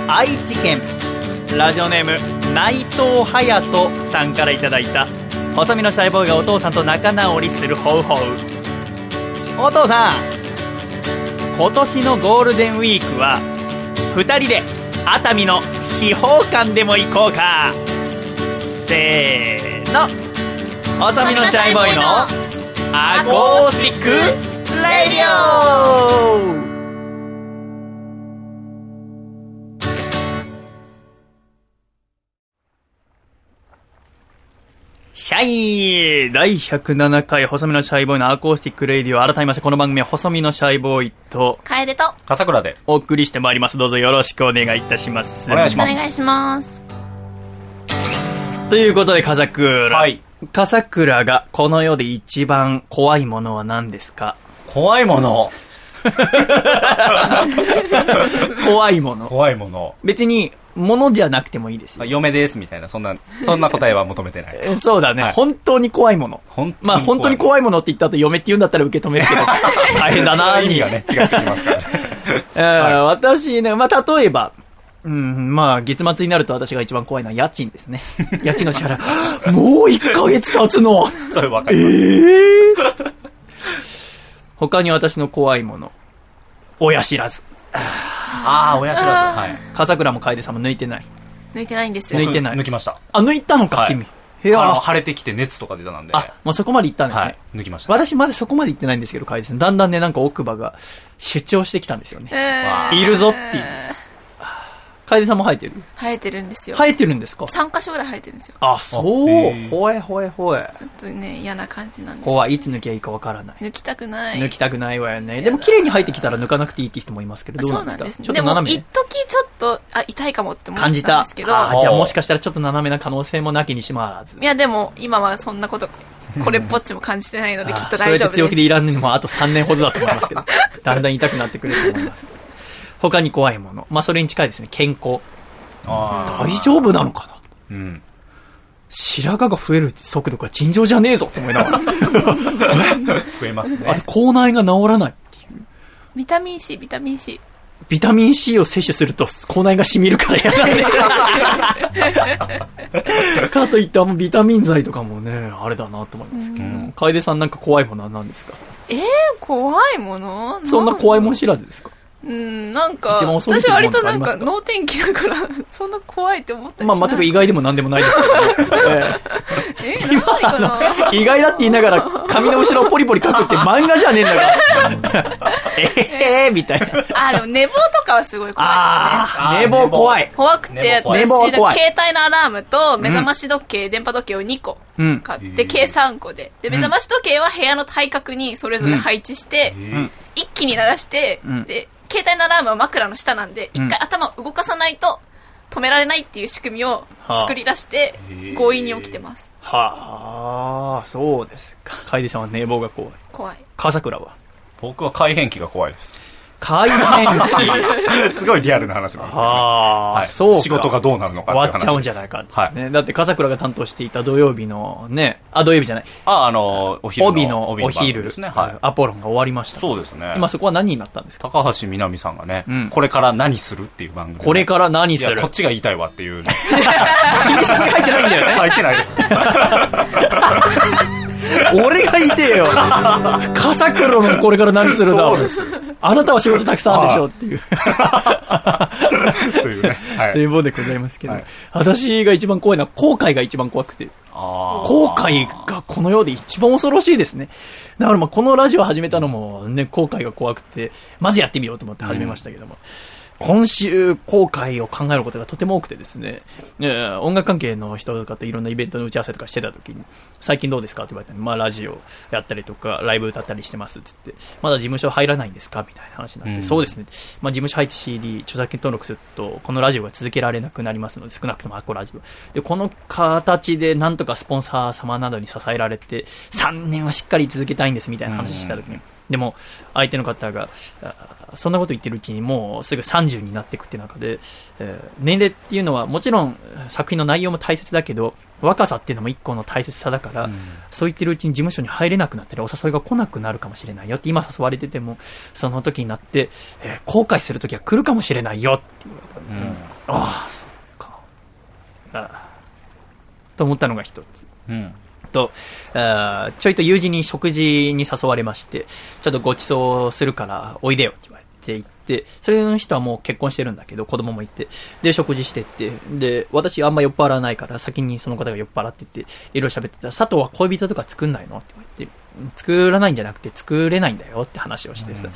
愛知県、ラジオネーム、内藤隼人さんからいただいた、細身のシャイボーイがお父さんと仲直りするホウホウ。お父さん、今年のゴールデンウィークは、二人で熱海の秘宝館でも行こうか。せーの。細身のシャイボーイのアコースティックレディオ。シャイ第107回細身のシャイボーイのアコースティックレディオ改めましてこの番組は細身のシャイボーイと楓と笠倉で。お送りしてまいりますどうぞよろしくお願いいたしますお願いしますお願いしますということで、笠倉。はい。笠倉がこの世で一番怖いものは何ですか？怖いもの。怖いもの。怖いもの。別に、ものじゃなくてもいいですよ。あ嫁ですみたいな、そんな、そんな答えは求めてない。え そうだね、はい本当に怖いもの。本当にまあ本当に怖いものって言った後嫁って言うんだったら受け止めるけど、大変だな意味がね、違ってきますからね。えー私ね、まあ例えば、うん、まあ月末になると私が一番怖いのは家賃ですね。家賃の支払い。もう1ヶ月経つのそれわかえります。ー他に私の怖いもの。親知らず。ああ、親知らず。はい。笠倉も楓さんも抜いてない。抜いてないんですよ抜いてない抜きました。あ、抜いたのか、はい君。へやあの、腫れてきて熱とか出たなんで。あ、もうそこまで行ったんですね。はい。抜きました。私まだそこまで行ってないんですけど、楓さん。だんだんね、なんか奥歯が主張してきたんですよね。えーいるぞっていう楓さんも生えてる？生えてるんですよ生えてるんですか？3箇所ぐらい生えてるんですよあ、そう。ほえほえほえ。ちょっとね嫌な感じなんです怖い。いつ抜きゃいいかわからない。抜きたくない抜きたくないわよね。でも綺麗に生えてきたら抜かなくていいって人もいますけど、どうそうんなですか？なんですねでもちょっと斜め一時ちょっとあ痛いかもって思ったん感じた。ですけどあーじゃあもしかしたらちょっと斜めな可能性もなきにしもあらずい。やでも今はそんなことこれっぽっちも感じてないのできっとあーそうやって大丈夫です強気でいらんのもあと3年ほどだと思いますけど、だんだん痛くなってくると思います。他に怖いもの。まあそれに近いですね。健康。あ大丈夫なのかな？あ。うん。白髪が増える速度が尋常じゃねえぞって思いながら。増えますあとね。口内が治らないっていう。ビタミン C ビタミン C ビタミン C を摂取すると口内が染みるから嫌なんですかといってあんまビタミン剤とかもね、あれだなと思いますけど。うん楓さんなんか怖いものは何ですか？えー、怖いもの？そんな怖いもんし知らずですか？うんなんか私割となんかとかありますか？脳天気だから そんな怖いって思ったりしない。まあ、まあ、意外でも何でもないですけど、ね。えー、なんでかな？ええ意外だって言いながら髪の後ろをポリポリ書くって 漫画じゃねえんだから。ええー、みたいな。あでも寝坊とかはすごい怖いですね。あー、寝坊怖い。怖くて、寝坊怖い。寝坊は私、怖い。携帯のアラームと目覚まし時計、電波時計を2個うん。買って、計3個で。で、目覚まし時計は部屋の対角にそれぞれ配置して、一気に鳴らして、うん。で、携帯のアラームは枕の下なんで、一回頭を動かさないと止められないっていう仕組みを作り出して、強引に起きてます。はあ、そうですか。楓さんは寝坊が怖い。怖い。笠倉は？僕は改変期が怖いです。改変期。すごいリアルな話なんですよ、ね。ああ、はいそうか。仕事がどうなるのか終わっちゃうんじゃないかってはい。ね。だって笠倉が担当していた土曜日のね、あ、土曜日じゃない。あ、あの、お昼の。帯のお昼ですね。はい。アポロンが終わりました。そうですね。今そこは何になったんですか？高橋みなみさんがね、うんこれから何するっていう番組。これから何いや、するこっちが言いたいわっていうね。君そこに入ってないんだよね。入ってないです。俺がいてよ。笠黒のこれから何するだそうですよあなたは仕事たくさんあるでしょっていう。というね。はというもんでございますけど、はい私が一番怖いのは後悔が一番怖くて。後悔がこの世で一番恐ろしいですね。だからまあこのラジオ始めたのもね、後悔が怖くて、まずやってみようと思って始めましたけども。今週、後悔を考えることがとても多くてですね、えー音楽関係の人とかといろんなイベントの打ち合わせとかしてた時に、最近どうですか？って言われたまあラジオやったりとか、ライブ歌ったりしてますって。言って、まだ事務所入らないんですか？みたいな話になって、うん。そうですね。まあ事務所入って CD、著作権登録すると、このラジオが続けられなくなりますので、少なくともアコラジオ。で、この形でなんとかスポンサー様などに支えられて、3年はしっかり続けたいんですみたいな話した時に、でも、相手の方が、あそんなこと言ってるうちにもうすぐ30になっていくっていう中で、えー年齢っていうのはもちろん作品の内容も大切だけど、若さっていうのも一個の大切さだから、うんそう言ってるうちに事務所に入れなくなったり、お誘いが来なくなるかもしれないよって今誘われてても、その時になって、えー後悔する時は来るかもしれないよって言われたのうんああ、そっか。ああと思ったのが一つ。うん。と、ちょいと友人に食事に誘われまして、ちょっとご馳走するからおいでよってて行って、それの人はもう結婚してるんだけど、子供もいて、で、食事してって、で、私あんま酔っ払わないから、先にその方が酔っ払ってて、いろいろ喋ってたら、佐藤は恋人とか作んないの？って言われて、作らないんじゃなくて作れないんだよって話をしてさ、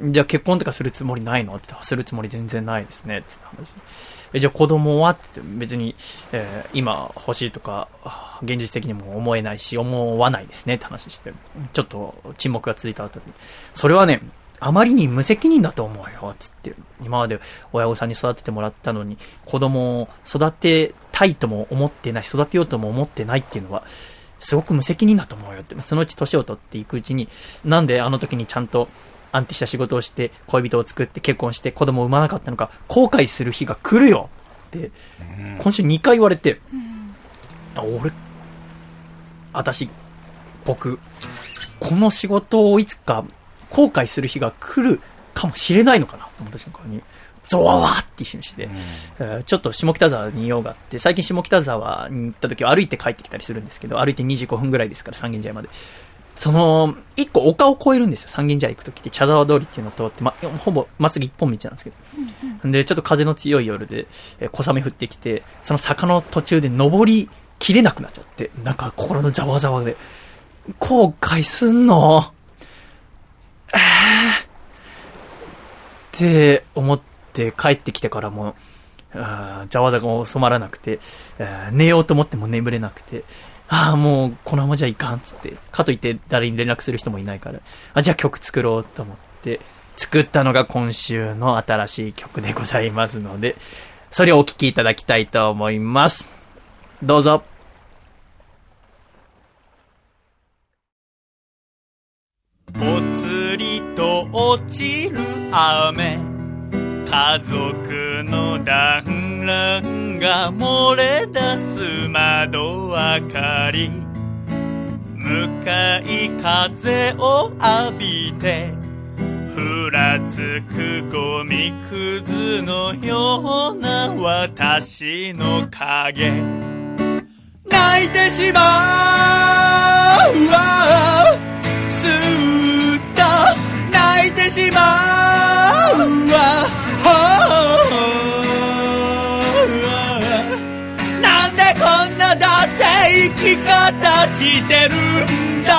うん。じゃあ結婚とかするつもりないの？って言ったら、するつもり全然ないですね、って話。えじゃあ子供は？って別に、えー今欲しいとか、あ現実的にも思えないし、思わないですねって話して、ちょっと沈黙が続いた後に、それはね、あまりに無責任だと思うよって言って、今まで親御さんに育ててもらったのに、子供を育てたいとも思ってない、育てようとも思ってないっていうのは、すごく無責任だと思うよって、そのうち年を取っていくうちに、なんであの時にちゃんと安定した仕事をして、恋人を作って結婚して子供を産まなかったのか、後悔する日が来るよって、今週2回言われて、あ俺、私、僕、この仕事をいつか後悔する日が来るかもしれないのかなと思った瞬間に、ゾワワーって一瞬して、えーちょっと下北沢に用があって、最近下北沢に行った時は歩いて帰ってきたりするんですけど、歩いて25分ぐらいですから、三軒茶屋まで。その、一個丘を越えるんですよ、三軒茶屋行く時って、茶沢通りっていうのを通って、ま、ほぼまっすぐ一本道なんですけど。で、ちょっと風の強い夜で、えー小雨降ってきて、その坂の途中で登りきれなくなっちゃって、なんか心のざわざわで、後悔すんのえーって思って帰ってきてからも、ざわざわが収まらなくて、寝ようと思っても眠れなくて、ああ、もうこのままじゃいかんっつって、かといって誰に連絡する人もいないから、あ、じゃあ曲作ろうと思って、作ったのが今週の新しい曲でございますので、それをお聴きいただきたいと思います。どうぞ。と落ちる雨。家族の団らんが漏れ出す窓明かり。向かい風を浴びてふらつくゴミくずのような私の影。泣いてしまうわ。すーっと泣いてしまう。わなんでこんなダセい生き方してるんだ。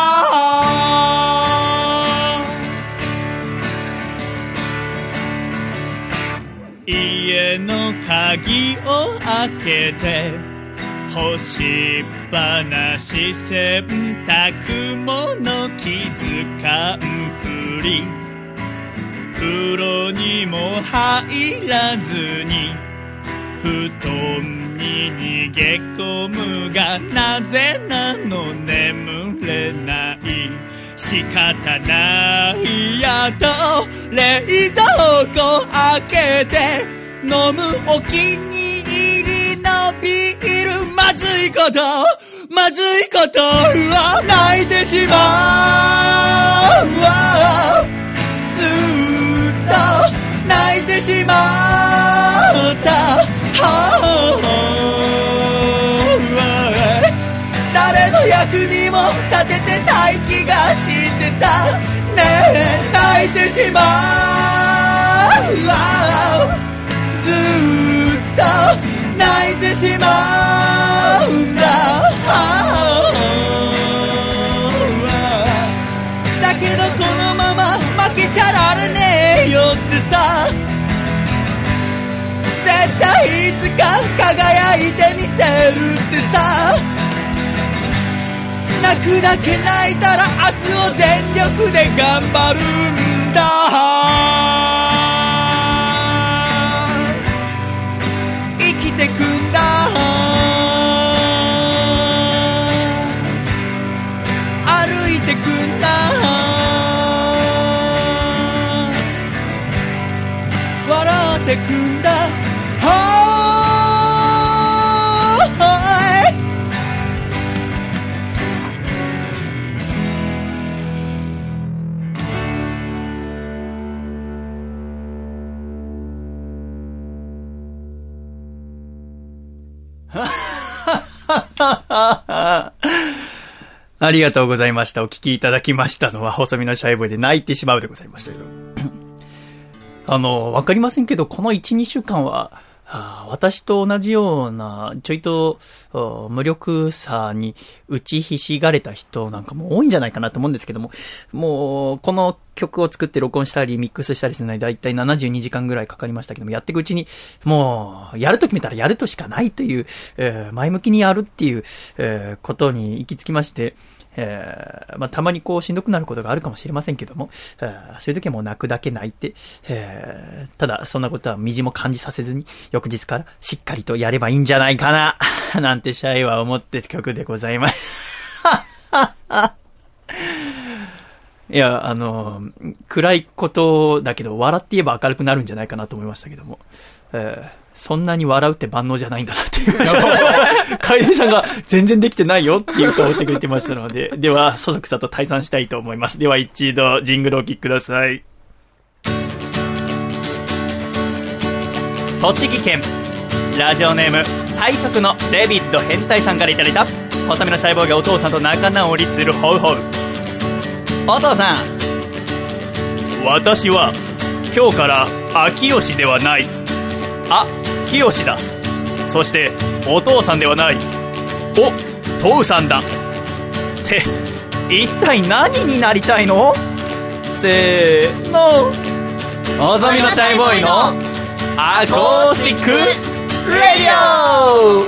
家の鍵を開けて干しっぱなし洗濯物気づかんふり。風呂にも入らずに布団に逃げ込むがなぜなの眠れない。仕方ないやと冷蔵庫開けて飲むお気に入りのビール。まずいこと。まずいことは泣いてしまう。わと泣いてしまった」「誰の役にも立ててない気がしてさ」「ねえ泣いてしまう」「ずっと泣いてしまう」たいつか輝いてみせるってさ。泣くだけ泣いたら明日を全力で頑張るんだ。ありがとうございました。お聞きいただきましたのは、細身のシャイボーイで泣いてしまうでございましたけど。あの、わかりませんけど、この1、2週間は、はあ私と同じような、ちょいと、無力さに打ちひしがれた人なんかも多いんじゃないかなと思うんですけども、もう、この曲を作って録音したり、ミックスしたりするのにだいたい72時間ぐらいかかりましたけども、やっていくうちに、もう、やると決めたらやるとしかないという、えー前向きにやるっていう、えーことに行き着きまして、えーまあ、たまにこうしんどくなることがあるかもしれませんけども、えーそういう時はもう泣くだけ泣いて、えーただそんなことはみじも感じさせずに、翌日からしっかりとやればいいんじゃないかな、なんてシャイは思って曲でございます。いや、あの、暗いことだけど、笑って言えば明るくなるんじゃないかなと思いましたけども、えーそんなに笑うって万能じゃないんだなっていう、楓さんが全然できてないよっていう顔をしてくれてましたので、では、そそくさと退散したいと思います。では一度、ジングルをお聴きください。栃木県、ラジオネーム、最速のデビッド変態さんからいただいた、細身の細胞がお父さんと仲直りするホウホウ。お父さん。私は、今日から秋吉ではない。あ、清だ。そして、お父さんではない。お、父さんだ。って、一体何になりたいの？せーの。細身のシャイボーイのアコースティックレディオ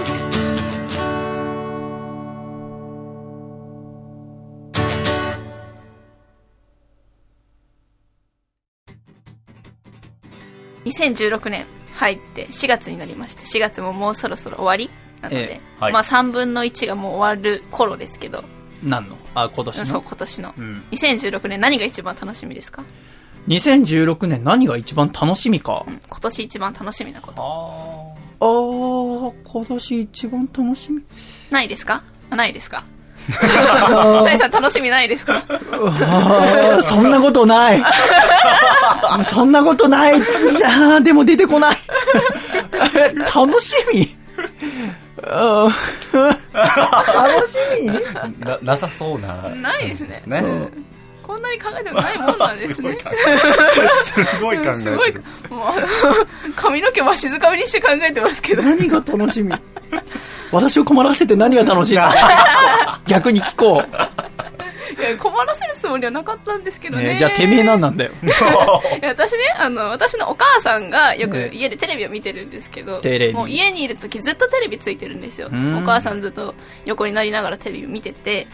2016年入って4月になりまして4月ももうそろそろ終わり？なので、ええはい。まあ3分の1がもう終わる頃ですけど、何の？あ、今年そうの。今年の、ん。2016年何が一番楽しみですか、2016年何が一番楽しみか？うん今年一番楽しみなこと。ああー、今年一番楽しみ。ないですか？あないですか？シャイさん楽しみないですか？そんなことない。そんなことない。あーでも出てこない。楽しみ楽しみ？ー な、なさそうな。ないですねね。こんなに考えてもないもんなんですね。すごい考えすごい。もう髪の毛は静かめにして考えてますけど。何が楽しみ？私を困らせて何が楽しいの 逆に聞こいや困らせるつもりはなかったんですけう。どね。ねじゃあてめえ何なんだよ。私ねあの私のお母さんがよくね家でテレビを見てるんですけど、テレビ。もう家にいる時ずっとテレビついてるんですよ。ん。お母さんずっと横になりながらテレビ見てて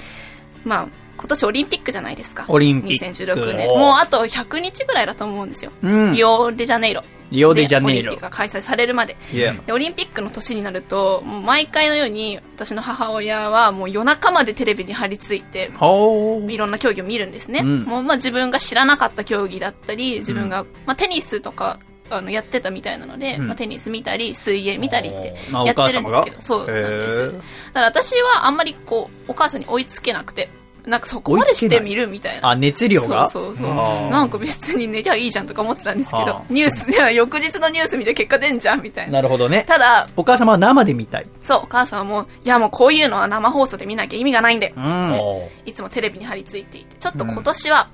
まあ今年オリンピックじゃないですか。オリンピック。2016年。もうあと100日ぐらいだと思うんですよ、うん。リオデジャネイロ。リオデジャネイロ。オリンピックが開催されるまで。でオリンピックの年になると毎回のように私の母親はもう夜中までテレビに張り付いて。いろんな競技を見るんですね、うん。もうまあ自分が知らなかった競技だったり自分が、まあ、テニスとかあのやってたみたいなので、ん。まあ、テニス見たり水泳見たりってまあやってるんですけど、そうなんです。だから私はあんまりこうお母さんに追いつけなくてなんかそこまでしてみるみたいな。あ、熱量が？そうそうそう。なんか別に寝りゃいいじゃんとか思ってたんですけあど、ニュースでは翌日のニュース見て結果出んじゃんみたいな。なるほどね。ただ、お母様は生で見たい。そう、お母さんはもう、いやもうこういうのは生放送で見なきゃ意味がないんだよ。うん。いつもテレビに張り付いていて、ちょっと今年は、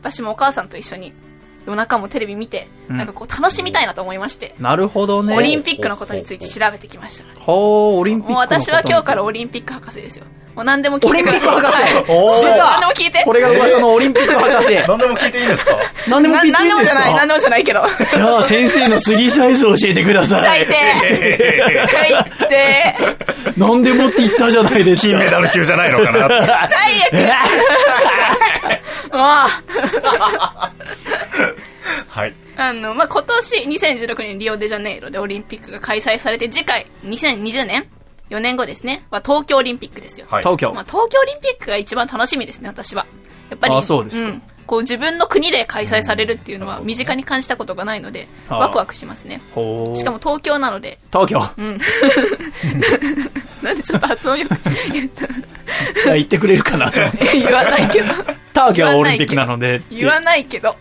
私もお母さんと一緒に夜中もテレビ見て、うんなんかこう楽しみたいなと思いまして、なるほどね。オリンピックのことについて調べてきましたので。ほー、オリンピックもうのこと私は今日からオリンピック博士ですよ。もう何でも聞オリンいてください。ピック博士 はい何でも聞いて。これが噂のオリンピック博士。何でも聞いていいんですか？何でも聞いていいんな何でもですじゃない、何かでもじゃないけど。じゃあ先生のスリーサイズ教えてくださ最い。低最低何でもって言ったじゃないですか。金メダル級じゃないのかなって最悪 もう はい。あの、まあ、今年2016年リオデジャネイロでオリンピックが開催されて、次回2020年 ?4 年後ですね。は東京オリンピックですよ。はい。東京まあ、。東京オリンピックが一番楽しみですね、私は。やっぱり、あそうですかんこう自分の国で開催されるっていうのは身近に感じたことがないので、ああワクワクしますね。ほーしかも東京なので、東京。なんでちょっと発音よく言った言ってくれるかなと。言わないけど。東京オリンピックなので、言わないけど。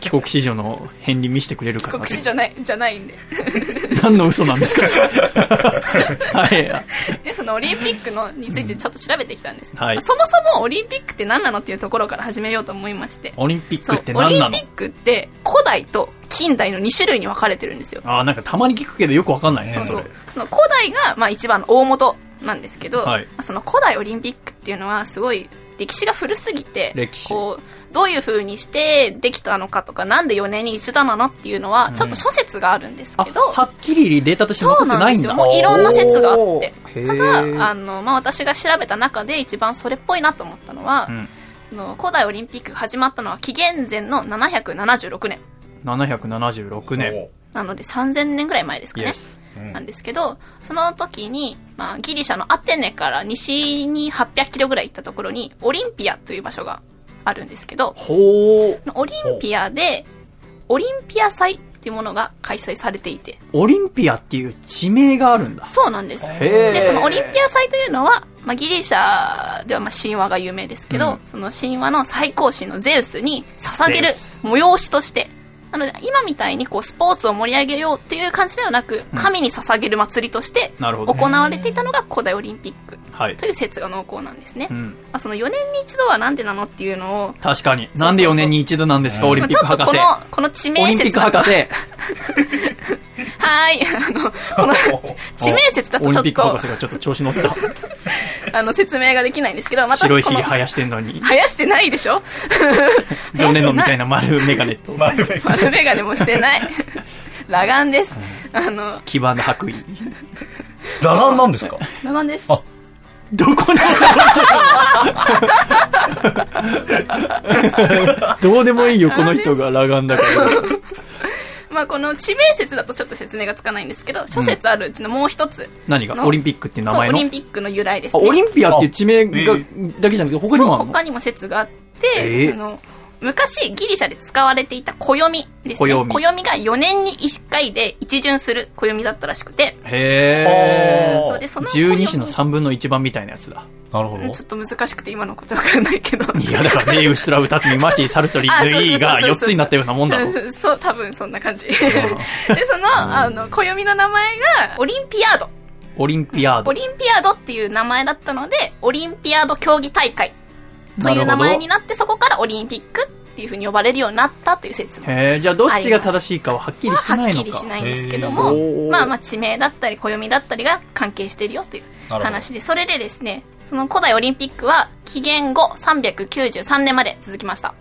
帰国子女の片鱗見せてくれるかな国士じゃない、じゃないんで。何の嘘なんですか？はい。で、そのオリンピックのについてちょっと調べてきたんです。はいまあそもそもオリンピックって何なのっていうところから始めようと思いまして。オリンピックって、何なの？オリンピックって古代と近代の2種類に分かれてるんですよ。あーなんかたまに聞くけどよくわかんないね、そうそうその古代が、まあ、一番の大元なんですけど、はいまあその古代オリンピックっていうのはすごい歴史が古すぎてこうどういう風にしてできたのかとかなんで4年に一度なのっていうのはちょっと諸説があるんですあけど、はっきりデータとしてそ残うなんですよ。ってないんだ。もういろんな説があって。ただ、あの、まあ、私が調べた中で一番それっぽいなと思ったのは、うんその古代オリンピックが始まったのは紀元前の776年。776年。なので3000年ぐらい前ですかね。Yes なんですけど、その時に、まあ、ギリシャのアテネから西に800キロぐらい行ったところに、オリンピアという場所があるんですけど。オリンピアで、オリンピア祭っていうものが開催されていて、オリンピアっていう地名があるんだ。そうなんです。で、そのオリンピア祭というのは、まあ、ギリシャではまあ神話が有名ですけど、うんその神話の最高神のゼウスに捧げる催しとして、なので今みたいにこうスポーツを盛り上げようっていう感じではなく、神に捧げる祭りとして行われていたのが古代オリンピックはいと。いう説が濃厚なんですね。まうん。あ、その4年に一度はなんでなのっていうのを、確かに。なんで4年に一度なんですか、オリンピまあちょっとック博士。この、この地名オリンピック博士。はい。あの、この 地名説だとちょっオリンピック博とちょっと調子乗った。あの、説明ができないんですけど、また白いこのひげ生やしてんのに、生やしてないでしょ？ジョン・レノンみたいな丸メガネと、丸め丸眼鏡もしてない。裸眼です。あの、基盤の白衣。裸眼なんですか？裸眼です。あどこに？どうでもいいよ、この人が裸眼だから。まあ、この地名説だとちょっと説明がつかないんですけど、諸説あるうちのもう一つ。何が？のオリンピックっていう名前の？リンピックの由来ですあ、ね。オリンピアっていう地名がだけじゃなくて、他にそう、もあるの？他にも説があって、ええあの、昔ギリシャで使われていた暦ですね。暦暦が4年に1回で一巡する暦だったらしくて、へー。そうで、その十二支の3分の1番みたいなやつだ。なるほどうんちょっと難しくて今のことわかんないけど。いや、だからね、ウスラウタツミマシサルトリあそうそうそうルイーがそう4つになったようなもんだろ。うんそう、多分そんな感じ。で、その、あの、暦の名前が、オリンピアード。オリンピアード。オリンピアードっていう名前だったので、オリンピアード競技大会とないう名前になって、そこからオリンピックっていうふうに呼ばれるようになったという説も。へー、じゃあどっちが正しいかははっきりしないのかっきりし。ないんですけどへもー、まあまあ地名だったり暦だったりが関係してるよという話で、それでですね、その古代オリンピックは紀元後393年まで続きました。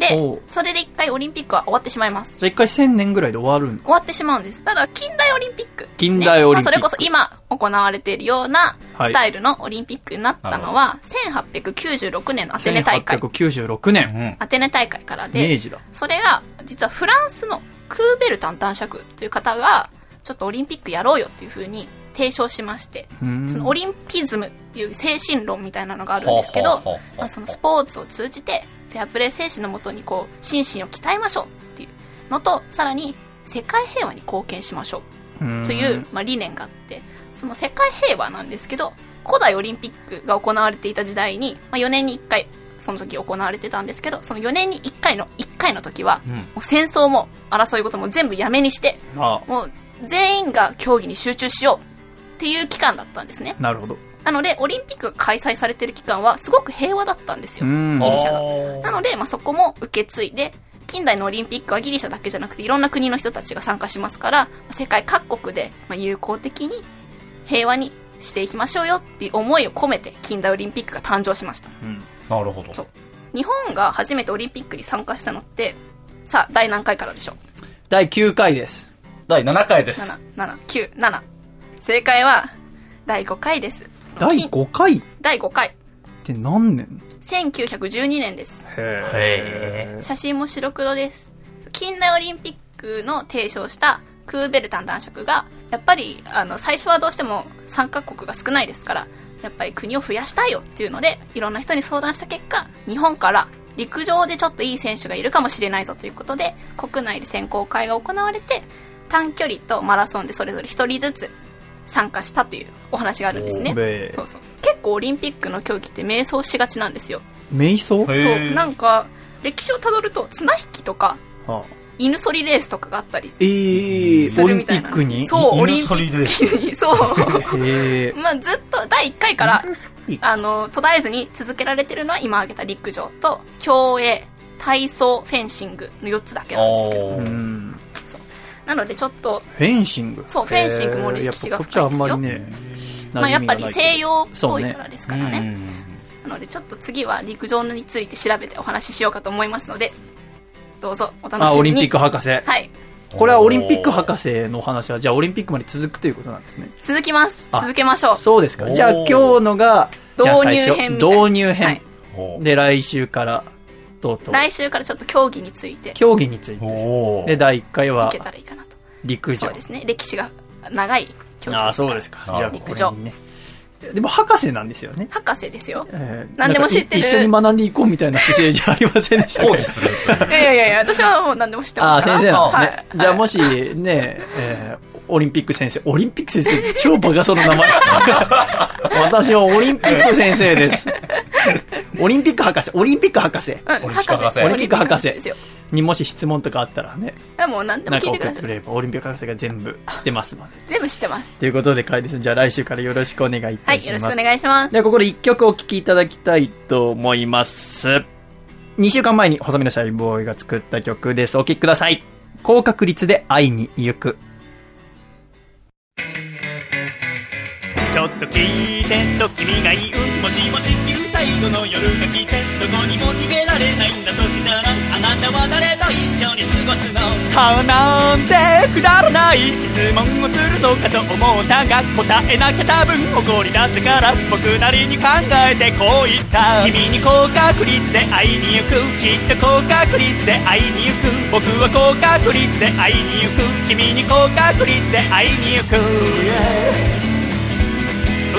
でそれで一回オリンピックは終わってしまいます。じゃあ一回1000年ぐらいで終わる。終わってしまうんです。ただ、近代オリンピックね、近代オリンピックまあそれこそ今行われているようなはいスタイルのオリンピックになったのは、1896年のアテネ大会。1896年。うんアテネ大会からで、明治だ。それが、実はフランスのクーベルタン男爵という方が、ちょっとオリンピックやろうよっていう風に提唱しまして、うんそのオリンピズムっていう精神論みたいなのがあるんですけどまあ、そのスポーツを通じて、フェアプレー精神のもとにこう、心身を鍛えましょうっていうのと、さらに、世界平和に貢献しましょうという、まあ、理念があって、その世界平和なんですけど、古代オリンピックが行われていた時代に、まあ、4年に1回、その時行われてたんですけど、その4年に1回の1回の時は、うんもう戦争も争い事も全部やめにして、あもう全員が競技に集中しようっていう期間だったんですね。なるほど。なので、オリンピックが開催されてる期間はすごく平和だったんですよ。うんギリシャが。なので、まあ、そこも受け継いで、近代のオリンピックはギリシャだけじゃなくていろんな国の人たちが参加しますから、世界各国でまあ友好的に平和にしていきましょうよっていう思いを込めて近代オリンピックが誕生しました。なるほどそう日本が初めてオリンピックに参加したのって、さあ、第何回からでしょう？第9回です。第7回です ?7、7、9、7。正解は、第5回です。第き5回？っ第5回。て何年？1912年です。へ写真も白黒です。近代オリンピックの提唱したクーベルタン男爵がやっぱりあの最初はどうしても参加国が少ないですからやっぱり国を増やしたいよっていうのでいろんな人に相談した結果日本から陸上でちょっといい選手がいるかもしれないぞということで国内で選考会が行われて短距離とマラソンでそれぞれ1人ずつ参加したというお話があるんですね。そうそう。結構オリンピックの競技って迷走しがちなんですよ。瞑想へー。そう。なんか歴史をたどると綱引きとかはあ。犬剃りレースとかがあったりえー、すオリンピるみたいな。んックに？そうオリン犬ピックに。そう。へえまあずっと第1回からー、あの途絶えずに続けられてるのは今挙げた陸上と競泳体操フェンシングの4つだけなんですけどなのでちょっとフェンシング。そうフェンシングも歴史が深いですよ。まりねまあ、やっぱり西洋っそうねぽいからですからね。なのでちょっと次は陸上について調べてお話ししようかと思いますのでどうぞお楽しみに。あオリンピック博士。はい。これはオリンピック博士のお話はじゃあオリンピックまで続くということなんですね。続きます。あ続けましょう。そうですか。じゃあ今日のが導入編導入編、はい。で来週からと。うとう来週からちょっと競技について。競技について。で第1回いはけたらいいかなと。陸上。そうですね。歴史が長い競技ですから。ああそうですか。じゃあ陸上。ね。でも博士なんですよね。博士ですよ。えー何でも知ってる。一緒に学んでいこうみたいな姿勢じゃありませんでしたこうかですると いやいやいや私はもう何でも知ってああ、ますから。先生なんですね。はい。じゃあもしね、えーオリンピック先生、オリンピック先生、超バカそうな名前。私はオリンピック先生です。オリンピック博士、オリンピック博士うんオリンピック博士オリンピック博士ですよにもし質問とかあったらね、もう何でもなんか聞いてください送ってくれれば、オリンピック博士が全部知ってますので。全部知ってますということで、カイです。じゃあ来週からよろしくお願いいたします。はいよろしくお願いしますではここで一曲お聴きいただきたいと思います。2週間前に細身のシャイボーイが作った曲です。お聴きください。高確率で会いに行く。ちょっと聞いてと君が言うもしも地球最後の夜が来てどこにも逃げられないんだとしたらあなたは誰と一緒に過ごすのはなんてくだらない。質問をするのかと思ったが答えなきゃ多分怒り出すから。僕なりに考えてこう言った。君に高確率で会いに行く。きっと高確率で会いに行く。僕は高確率で会いに行く。君に高確率で会いに行く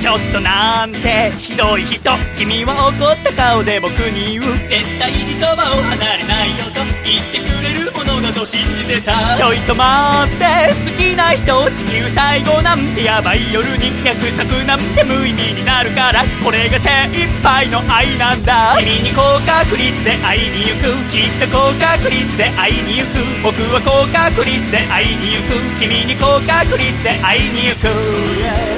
ちょっとなんてひどい人君は怒った顔で僕に言う。絶対にそばを離れないよと言ってくれるものだと信じてた。ちょいと待って好きな人地球最後なんてヤバい夜に。約束なんて無意味になるから。これが精一杯の愛なんだ。君に高確率で会いに行く。きっと高確率で会いに行く。僕は高確率で会いに行く。君に高確率で会いに行く。Oh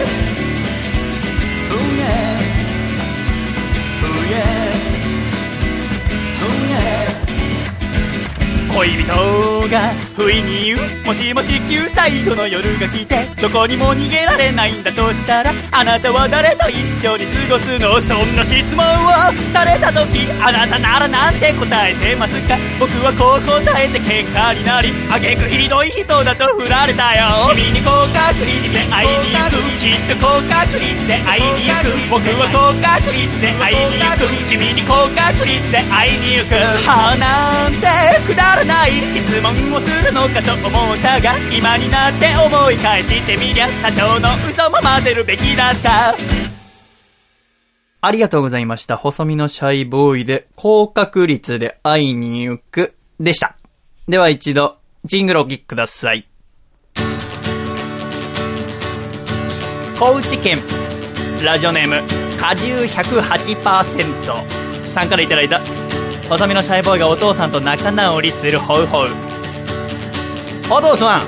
恋人が不意に言うもしも地球最後の夜が来てどこにも逃げられないんだとしたらあなたは誰と一緒に過ごすのそんな質問をされた時あなたならなんて答えてますか僕はこう答えて喧嘩になりあげくひどい人だと振られたよ。君に高確率で会いに行くきっと高確率で会いに行く。僕は高確率で会いに行く。君に高確率で会いに行く。はあなんてくだらない質問をするのかと思ったが今になって思い返してみりゃ多少の嘘も混ぜるべきだったありがとうございました。細身のシャイボーイで、高確率で会いに行く、でした。では一度、ジングルお聴きください。高知県、ラジオネーム、果汁108%さんからいただいた、細身のシャイボーイがお父さんと仲直りするホウホウ。お父さん、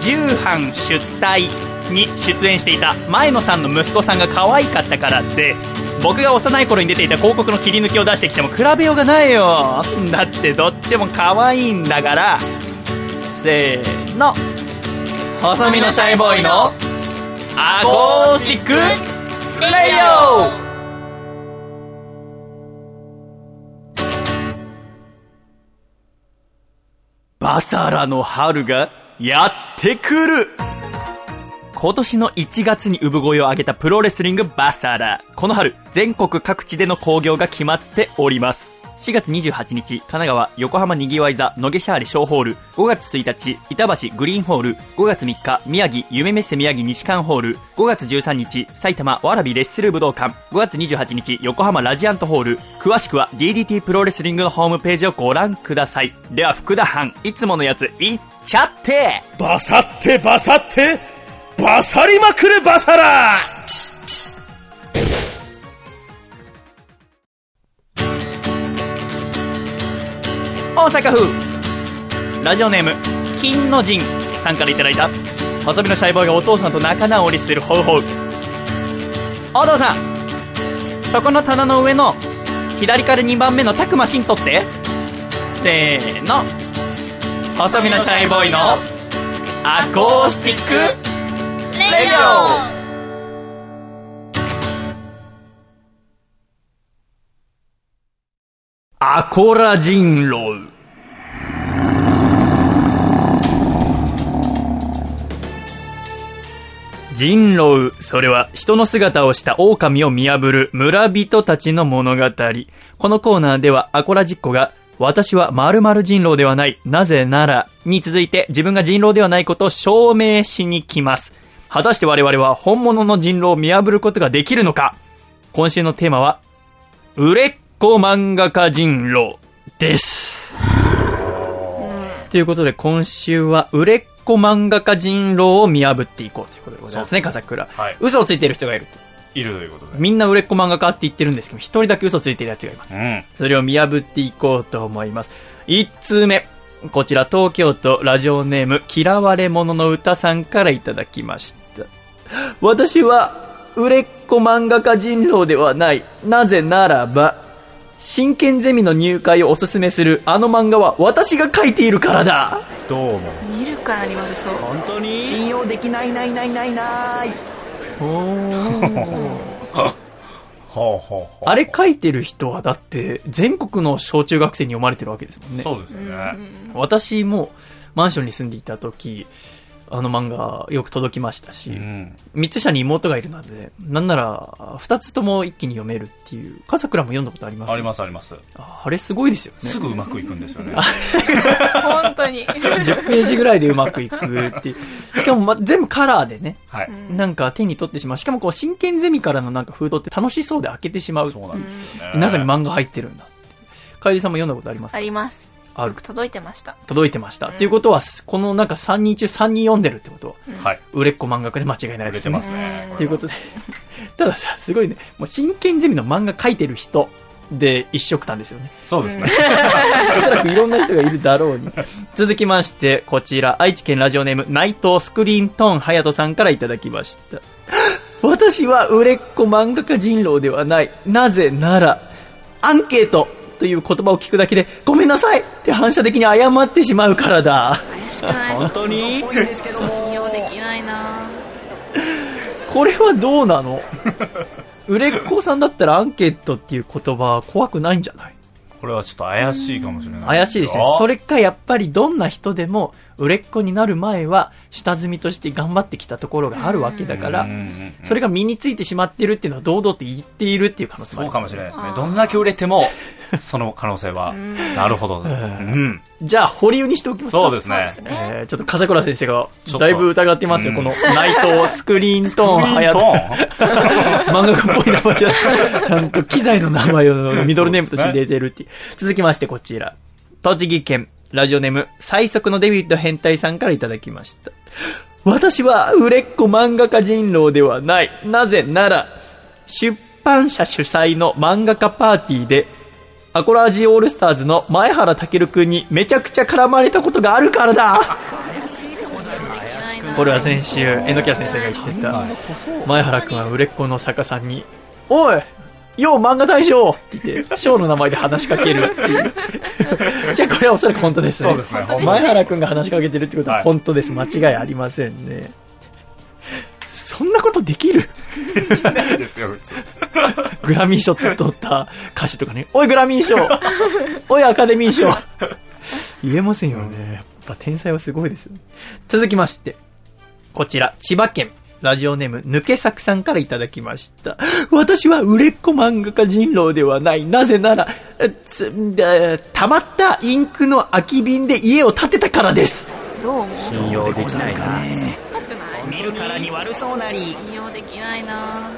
重版出退に出演していた前野さんの息子さんが可愛かったからって僕が幼い頃に出ていた広告の切り抜きを出してきても比べようがないよ。だってどっちも可愛いんだから。せーの。細身のシャイボーイのアコースティックレディオ。バサラの春がやってくる今年の1月に産声を上げたプロレスリングバサラ。この春、全国各地での興行が決まっております。4月28日、神奈川、横浜にぎわい座、のげシャーレ小ホール。5月1日、板橋グリーンホール。5月3日、宮城、夢メッセ宮城西館ホール。5月13日、埼玉、わらびレッスル武道館。5月28日、横浜ラジアントホール。詳しくは DDT プロレスリングのホームページをご覧ください。では、福田藩、いつものやつ、いっちゃってバサってバサってバサりまくるバサラ大阪府。ラジオネーム金の神さんからいただいた。細身のシャイボーイがお父さんと仲直りするホウホウお父さんそこの棚の上の左から2番目のタクマシン取って。せーの。細身のシャイボーイのアコースティックレレディオ。アコラ人狼。人狼、それは人の姿をした狼を見破る村人たちの物語。このコーナーではアコラジッコが私は〇〇人狼ではない。なぜなら、に続いて自分が人狼ではないことを証明しに来ます。果たして我々は本物の人狼を見破ることができるのか？今週のテーマは、売れっ子漫画家人狼です。ということで今週は売れっ子漫画家人狼を見破っていこうということでございますね、笠倉。はい嘘をついてる人がいると。いるということで。みんな売れっ子漫画家って言ってるんですけど、一人だけ嘘ついてるやつがいます。うん。それを見破っていこうと思います。一通目。こちら東京都ラジオネーム嫌われ者の歌さんからいただきました。私は売れっ子漫画家人狼ではない。なぜならば、真剣ゼミの入会をおすすめするあの漫画は私が書いているからだどうも。見るからに悪そう本当に？信用できないないないないない。ほうほうほう。あれ書いてる人はだって全国の小中学生に読まれてるわけですもんね。そうですよね。私もマンションに住んでいた時あの漫画よく届きましたし、うん。三つ下に妹がいるのでなんなら二つとも一気に読めるっていう笠倉も読んだことあります？ありますあります。ああれすごいですよねすぐうまくいくんですよね。本当に10ページぐらいでうまくいくっていうしかも、ま、全部カラーでねはい。なんか手に取ってしまうしかもこう真剣ゼミからのなんかフードって楽しそうで開けてしまうそうなんですよね。で中に漫画入ってるんだ楓さんも読んだことありますあかりますある届いてました届いてました、っていうことはこのなんか3人中3人読んでるってことははい。売れっ子漫画家で間違いない売れですねてますね。ということで、たださ、すごいね、もう真剣ゼミの漫画描いてる人で一色たんですよね。そうですね。おそらくいろんな人がいるだろうに。続きまして、こちら、愛知県ラジオネーム、内藤スクリーントーン隼人さんからいただきました。私は売れっ子漫画家人狼ではない。なぜなら、アンケートという言葉を聞くだけで、ごめんなさいって反射的に謝ってしまうからだ。怪しくない？本当に？信用できないなこれはどうなの？売れっ子さんだったらアンケートっていう言葉怖くないんじゃない？これはちょっと怪しいかもしれない。怪しいですね。それかやっぱりどんな人でも売れっ子になる前は下積みとして頑張ってきたところがあるわけだからそれが身についてしまってるっていうのは堂々と言っているっていう可能性もあるそうかもしれないですね。どんだけ売れても、その可能性は、なるほど。うん。じゃあ、保留にしておきますかそうですね。えーちょっと笠倉先生がちょっとだいぶ疑ってますよ、うんこの内藤スクリーントーンスクリ隼ーント人。漫画家っぽい名前じゃ ちゃんと機材の名前をミドルネームとして入れてるっていう。続きましてこちら。栃木県、ラジオネーム、最速のデビッド変態さんからいただきました。私は売れっ子漫画家人狼ではない。なぜなら、出版社主催の漫画家パーティーで、アコラージオールスターズの前原健くんにめちゃくちゃ絡まれたことがあるからだ。これは先週、榎谷先生が言ってた、前原くんは売れっ子の作家さんに、おいよう漫画大賞って言って、賞の名前で話しかけるっていう。じゃあこれはおそらく本当ですね。そうですね前原くんが話しかけてるってことははい本当です。間違いありませんね。そんなことできる？いですよ、普通。グラミー賞って取った歌手とかね、おいグラミー賞おいアカデミー賞言えませんよね。やっぱ天才はすごいですよね。続きまして、こちら、千葉県、ラジオネーム、抜け作さんからいただきました。私は売れっ子漫画家人狼ではない。なぜなら、えつえ溜まったインクの空き瓶で家を建てたからです。どう思う信用できない。な見るからに悪そうなり。信用できないな。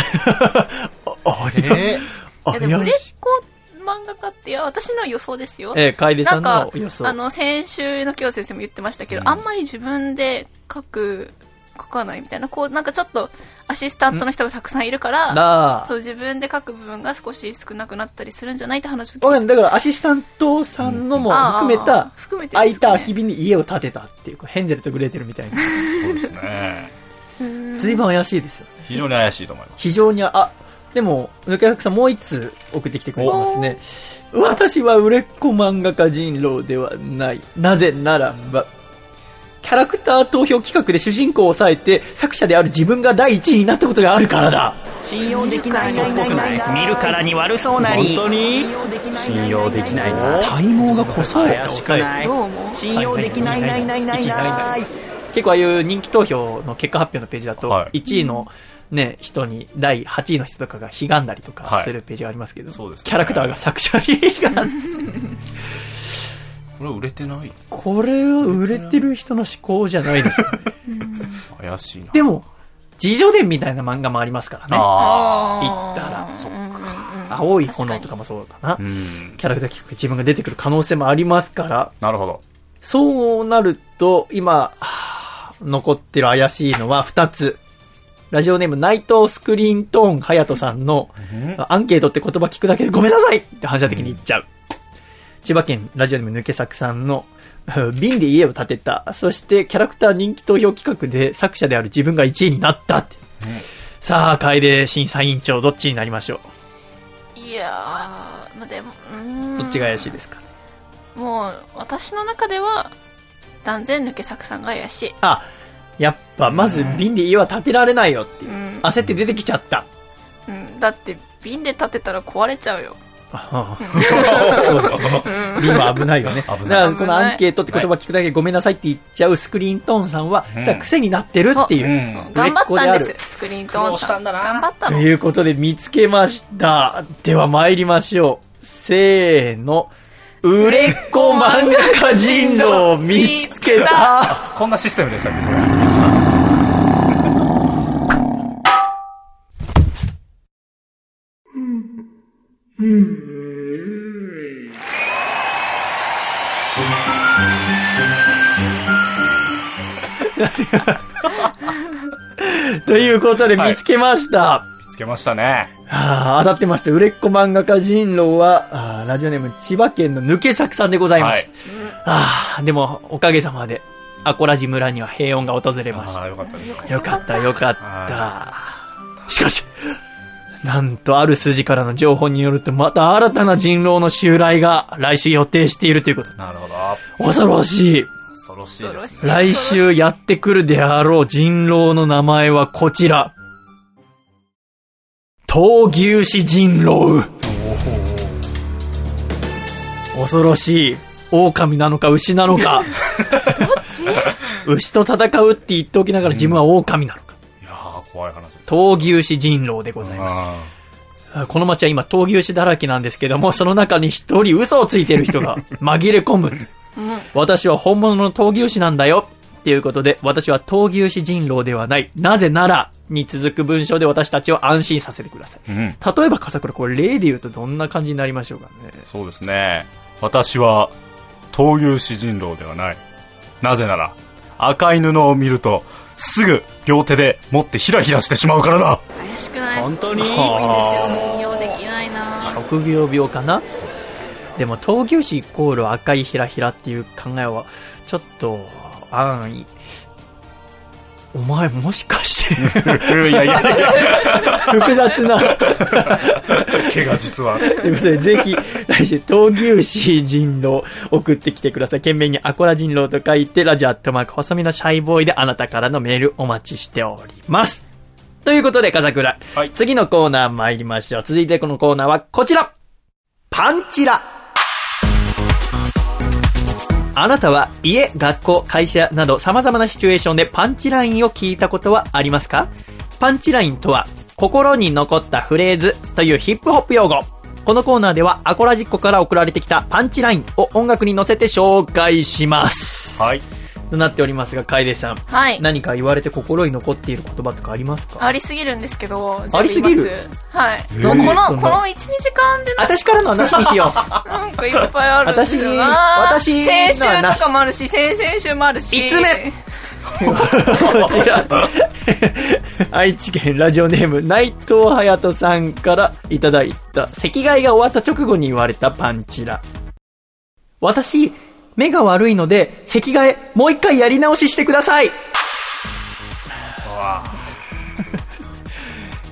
あれ？あいやでも売れっ子漫画家っていや私の予想ですよ、えー、楓さなんんかの予想。あの先週の清先生も言ってましたけど、あんまり自分で書く書かないみたいなこうなんかちょっとアシスタントの人がたくさんいるからそう自分で書く部分が少し少なくなったりするんじゃないって話を聞い。だからアシスタントさんのも含めた、含めて空いた空き瓶に家を建てたっていう、ヘンゼルとグレーテルみたいな。そうですね。随分怪しいですよね。非常に怪しいと思います。非常に、あ、でも、抜け作さんもう一通送ってきてくれてますね。私は売れっ子漫画家人狼ではない。なぜならば、キャラクター投票企画で主人公を抑えて、作者である自分が第一位になったことがあるからだ。信用できない。な見るからに悪そうなり。本当に？信用できない。な体毛が濃そう。怪しくない。信用できないないないないない。結構ああいう人気投票の結果発表のページだと、はい。1位のね、人に、第8位の人とかが悲願だりとかはい。するページがありますけど、そうですね。キャラクターが作者に悲願。これ売れてない？これは売れてる人の思考じゃないですよね。怪しいな。でも、自叙伝みたいな漫画もありますからね。あ言ったらそっか青い炎とかもそうだなあ。う。ん。キャラクター企画自分が出てくる可能性もありますから、なるほど。そうなると、今、はあ残ってる怪しいのは2つ。ラジオネーム内藤スクリーントーン隼人さんの、アンケートって言葉聞くだけでごめんなさいって反射的に言っちゃう。千葉県ラジオネーム抜け作さんの、瓶で家を建てた。そしてキャラクター人気投票企画で作者である自分が1位になったって。さあ、楓審査委員長どっちになりましょいやーまあでもうーん。うどっちが怪しいですか？もう私の中では断然抜け作さんが怪しい。あ、やっぱまず瓶で家は建てられないよっていう。う。ん、焦って出てきちゃった。うん、だって瓶で立てたら壊れちゃうよああ。そうですね。危ないよね。だからこのアンケートって言葉聞くだけでごめんなさい。って言っちゃうスクリーントーンさんは、うん実は癖になってるってい。う。うん頑張ったんですスクリーントーンさん頑張ったのとい。うことで見つけました。では参りましょう。せーの。売れっ子漫画家人狼見つけた。こんなシステムでしたっけこれ。ということで見つけました。見つけましたね。はあ、当たってました。売れっ子漫画家人狼は、あーラジオネーム千葉県の抜け作さんでございまはいす。。ああ、でも、おかげさまで、アコラジ村には平穏が訪れましああ、よかった。よかった、よかっはた。しかし、なんとある筋からの情報によると、また新たな人狼の襲来が来週予定しているということ。なるほど。恐ろしい。恐ろしいですね。来週やってくるであろう人狼の名前はこちら。闘牛士人狼。恐ろしい。狼なのか牛なのか。牛と戦うって言っておきながら自分は狼なのか。怖い話です。闘牛士人狼でございます。あこの街は今闘牛士だらけなんですけども、その中に一人嘘をついてる人が 紛れ込む。私は本物の闘牛士なんだよ。っていうことで、私は闘牛士人狼ではない。なぜなら、に続く文章で私たちを安心させてください。うん。例えば、笠倉、これ例で言うとどんな感じになりましょうかね。そうですね。私は、闘牛士人狼ではない。なぜなら、赤い布を見ると、すぐ両手で持ってヒラヒラしてしまうからだ怪しくない？本当に？いいんですけど信用できないな。職業病かな？でも、闘牛士イコール赤いひらひらっていう考えは、ちょっと、安易。お前もしかして、いやいやいや、複雑な。毛が実は。ということで、ぜひ、来週、闘牛士人狼送ってきてください。懸命にアコラ人狼と書いて、ラジオアットマーク細身のシャイボーイであなたからのメールお待ちしております。ということで、笠倉。はい次のコーナー参りましょう。続いてこのコーナーはこちらパンチラあなたは家、学校、会社など様々なシチュエーションでパンチラインを聞いたことはありますか？パンチラインとは、心に残ったフレーズというヒップホップ用語。このコーナーではアコラジッコから送られてきたパンチラインを音楽に乗せて紹介します。はい。となっておりますが、楓さん。はい。何か言われて心に残っている言葉とかありますか？ありすぎるんですけどありすぎる？はい。ーこのこの12時間でな私からの話にしよう。なんかいっぱいあるんですよな。私私先週とかもあるし先々週もあるし。五つ目こちら、愛知県ラジオネーム内藤隼人さんからいただいた、席替えが終わった直後に言われたパンチラ。私、目が悪いので、席替え、もう一回やり直ししてください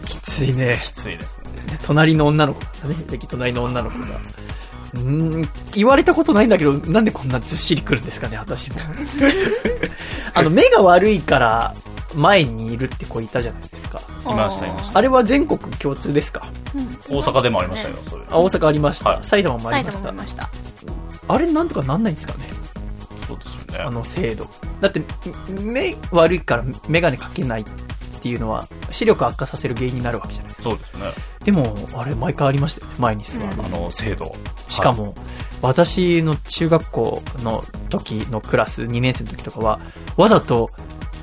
きついね。きついですね。隣の女の子だね。席隣の女の子が。うーん、言われたことないんだけど、なんでこんなずっしりくるんですかね、私も。あの、目が悪いから、前にいるって子いたじゃないですか。いましたいましたあれは全国共通ですか？大阪でもありましたよ、そういう。あ、大阪ありました。はい埼玉もあ埼りましたしたあれなんとかなんないんですかね？そうですよね。あの制度。だって、目悪いからメガネかけないっていうのは、視力悪化させる原因になるわけじゃないですか。そうですね。でも、あれ毎回ありましたよね、前に座る。あの、制度。しかも、私の中学校の時のクラス、2年生の時とかは、わざと、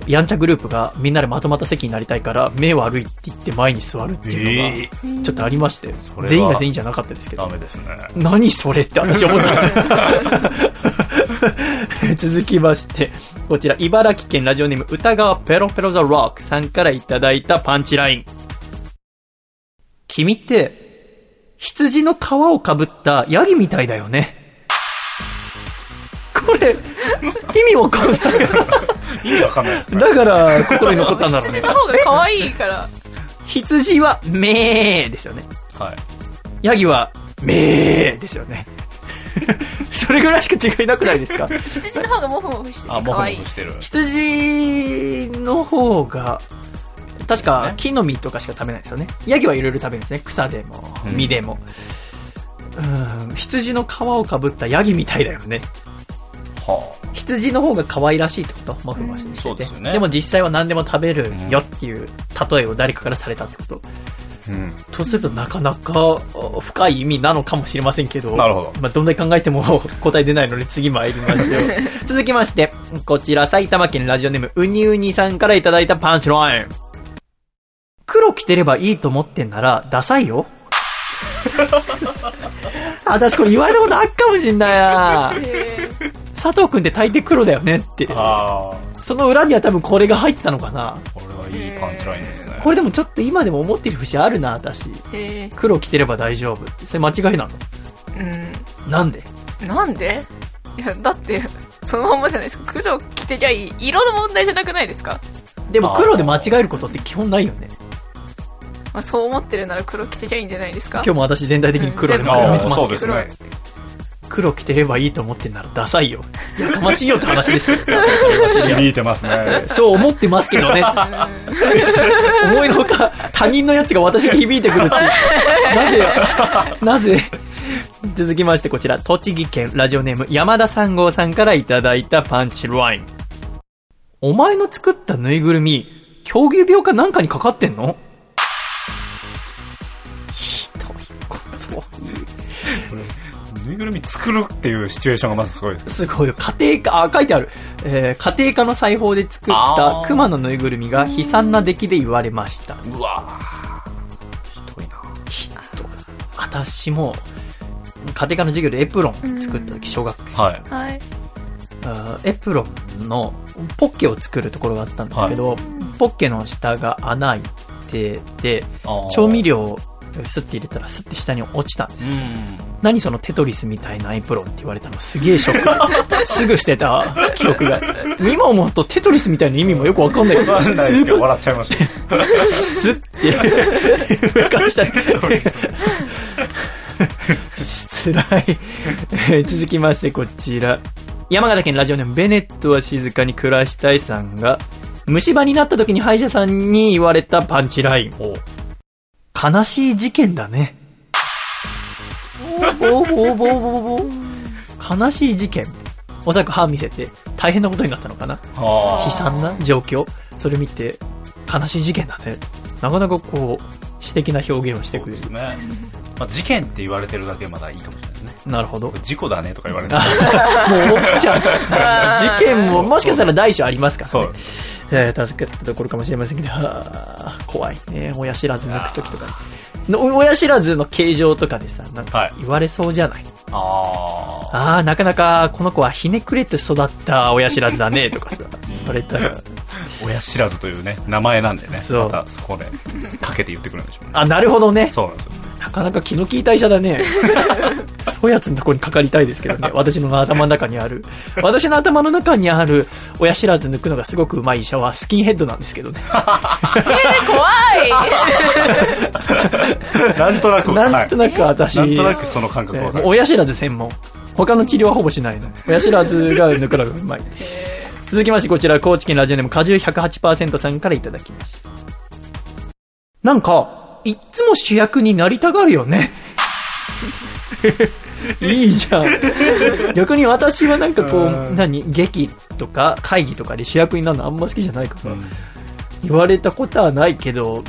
やんちゃグループがみんなでまとまった席になりたいから、目悪いって言って前に座るっていうのが、ちょっとありまして、れは全員が全員じゃなかったですけど、ダメですね。何それって私思った。続きまして、こちら、茨城県ラジオネーム歌川ペロペロザロックさんからいただいたパンチライン。君って、羊の皮をかぶったヤギみたいだよね。これ、意味わかんない。意味わかんないですね。だから、心に残ったんだろうね羊。の方が可愛いから羊は、めーですよね。はい。ヤギは、めーですよね。それぐらいしか違いなくないですか？羊の方がモフモフしてあ、もふて可愛いもふしてる。羊の方が、確か木の実とかしか食べないですよね。ヤギはいろいろ食べるんですね。草でも、うん実でも。うん、羊の皮をかぶったヤギみたいだよね。は羊の方が可愛らしいってこと？モフモフしてて、そうでも実際は何でも食べるよっていう例えを誰かからされたってこと。あ。うん。とするとなかなかお深い意味なのかもしれませんけど。なるほどまあ、どんだけ考えても 答え出ないので次参りましょう。続きまして、こちら埼玉県ラジオネームうにうにさんからいただいたパンチライン。黒着てればいいと思ってんなら、ダサいよ。私これ言われたことあっかもしんないな佐藤くんって大抵黒だよねって。あその裏には多分これが入ってたのかな。あ。これはいいパンチラインですね。これでもちょっと今でも思ってる節あるな、私。へ黒着てれば大丈夫って。それ間違いなの？えなんで？うんなんで？いやだってそのままじゃないですか黒着てりゃいい色の問題じゃなくないですか、でも黒で間違えることって基本ないよね。まあ、そう思ってるなら黒着てりゃいいんじゃないですか？今日も私全体的に黒でうんまとめてますけど、そうですね。黒着てればいいと思ってんならダサいよ。やかましいよって話ですけど。響いてますね。そう思ってますけどね。思いのほか他人のやつが私に響いてくるっていう。なぜ、なぜ？続きましてこちら、栃木県ラジオネーム山田三号さんからいただいたパンチライン。お前の作ったぬいぐるみ、狂牛病かなんかにかかってんの？ひぬいぐるみ作るっていうシチュエーションがまずすごいですすごいよ。家庭科、あ、書いてある。えー家庭科の裁縫で作っあたー熊のぬいぐるみが悲惨な出来で言われました。うわひどいなきっと。私も、家庭科の授業でエプロン作った時、小学生。はいはい。エプロンのポッケを作るところがあったんだけど、ポッケの下が穴開いてて、調味料をスッて入れたらスッて下に落ちたんです。うん何そのテトリスみたいなエプロンって言われたのすげえショック。すぐ捨てた記憶が。今思うとテトリスみたいな意味もよくわかんないけど笑っちゃいましたスッて上から下に。つらい。えー 続きましてこちら。山形県ラジオネームベネットは静かに暮らしたいさんが、虫歯になった時に歯医者さんに言われたパンチライン。悲しい事件だね。ボーボーボーボーボー悲しい事件。おそらく歯見せて大変なことになったのかな。あ。悲惨な状況。それ見て悲しい事件だね。なかなかこう詩的な表現をしてくれる。ね、まあ、事件って言われてるだけまだいいかもしれないなるほど。も事故だねとか言われて う起きちゃう。事件ももしかしたら大小ありますからね。そう。えー助かったところかもしれませんけどはあ怖いね。親知らず抜く時とか。の親知らずの形状とかでさなんかはい。言われそうじゃない、あああなかなかこの子はひねくれて育った親知らずだねとかさ言われたら。あ親知らずというね名前なんでね。そう。またそこでかけて言ってくるんでしょうね。あなるほどね。そうなんですよなかなか気の利いた医者だね。そうやつのとこにかかりたいですけどね。私の頭の中にある。私の頭の中にある親知らず抜くのがすごく上手い医者はスキンヘッドなんですけどね。怖い なんとなくなんとなく私、はい、なんとなくその感覚わかるもう親知らず専門。他の治療はほぼしないの。親知らずが抜くのがうまい。続きましてこちら、高知県ラジオネーム果汁108%さんからいただきました。なんか、いっつも主役になりたがるよね。いいじゃん。逆に私はなんかこう、何、劇とか会議とかで主役になるのあんま好きじゃないから、うん言われたことはないけど、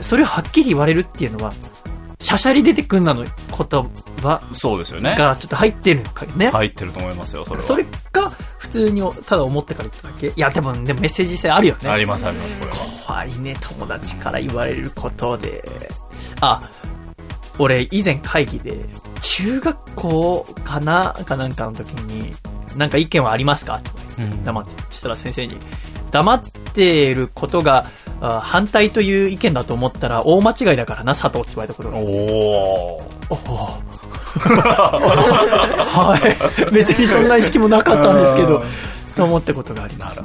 それをはっきり言われるっていうのは、しゃしゃり出てくんなの言葉そうですよねがちょっと入ってるのかよね。入ってると思いますよそれはそれが普通にただ思ってから言っただけ？いや、でも、でもメッセージ性あるよね。ありますありますこれは怖いね、友達から言われることで。あ、俺以前会議で、中学校かな？かなんかの時に、なんか意見はありますか？とか言って黙って。そしたら先生に、黙っていることがあ反対という意見だと思ったら大間違いだからな、佐藤って言われたことが。おおおおはい。別にそんな意識もなかったんですけど、と思ったことがあります。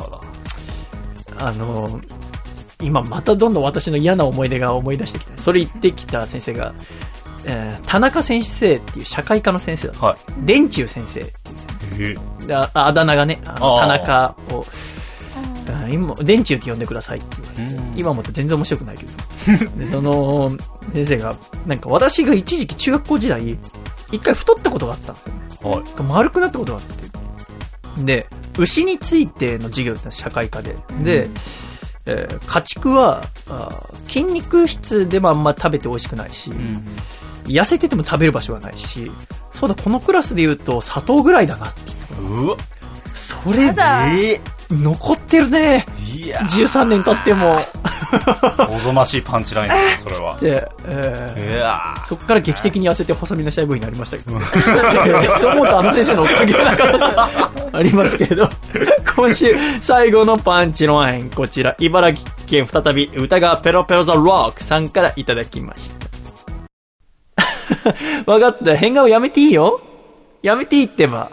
あの、今またどんどん私の嫌な思い出が思い出してきた。それ言ってきた先生が、えー田中先生っていう社会科の先生だった。はい電柱先生。ああだ名がね、あの田中を、あ今、電柱って呼んでくださいって言われて、うん今思って全然面白くないけど。で、その、先生が、なんか私が一時期中学校時代、一回太ったことがあったんですよね。はい丸くなったことがあって。で、牛についての授業だったんです社会科で。で、えー家畜はあー筋肉質でもあんま食べて美味しくないし、痩せてても食べる場所はないし、そうだ、このクラスで言うと砂糖ぐらいだなって。うわそれだで、残ってるね。いや13年経っても。おぞましいパンチラインですそれはで、えーいやそこから劇的に痩せて細身のシャイボーイになりましたけど。そう思うとあの先生のおかげな可能性ありますけど。今週最後のパンチのイン、こちら、茨城県再び歌がペロペロザロックさんからいただきました。わかった。変顔やめていいよ。やめていいってば。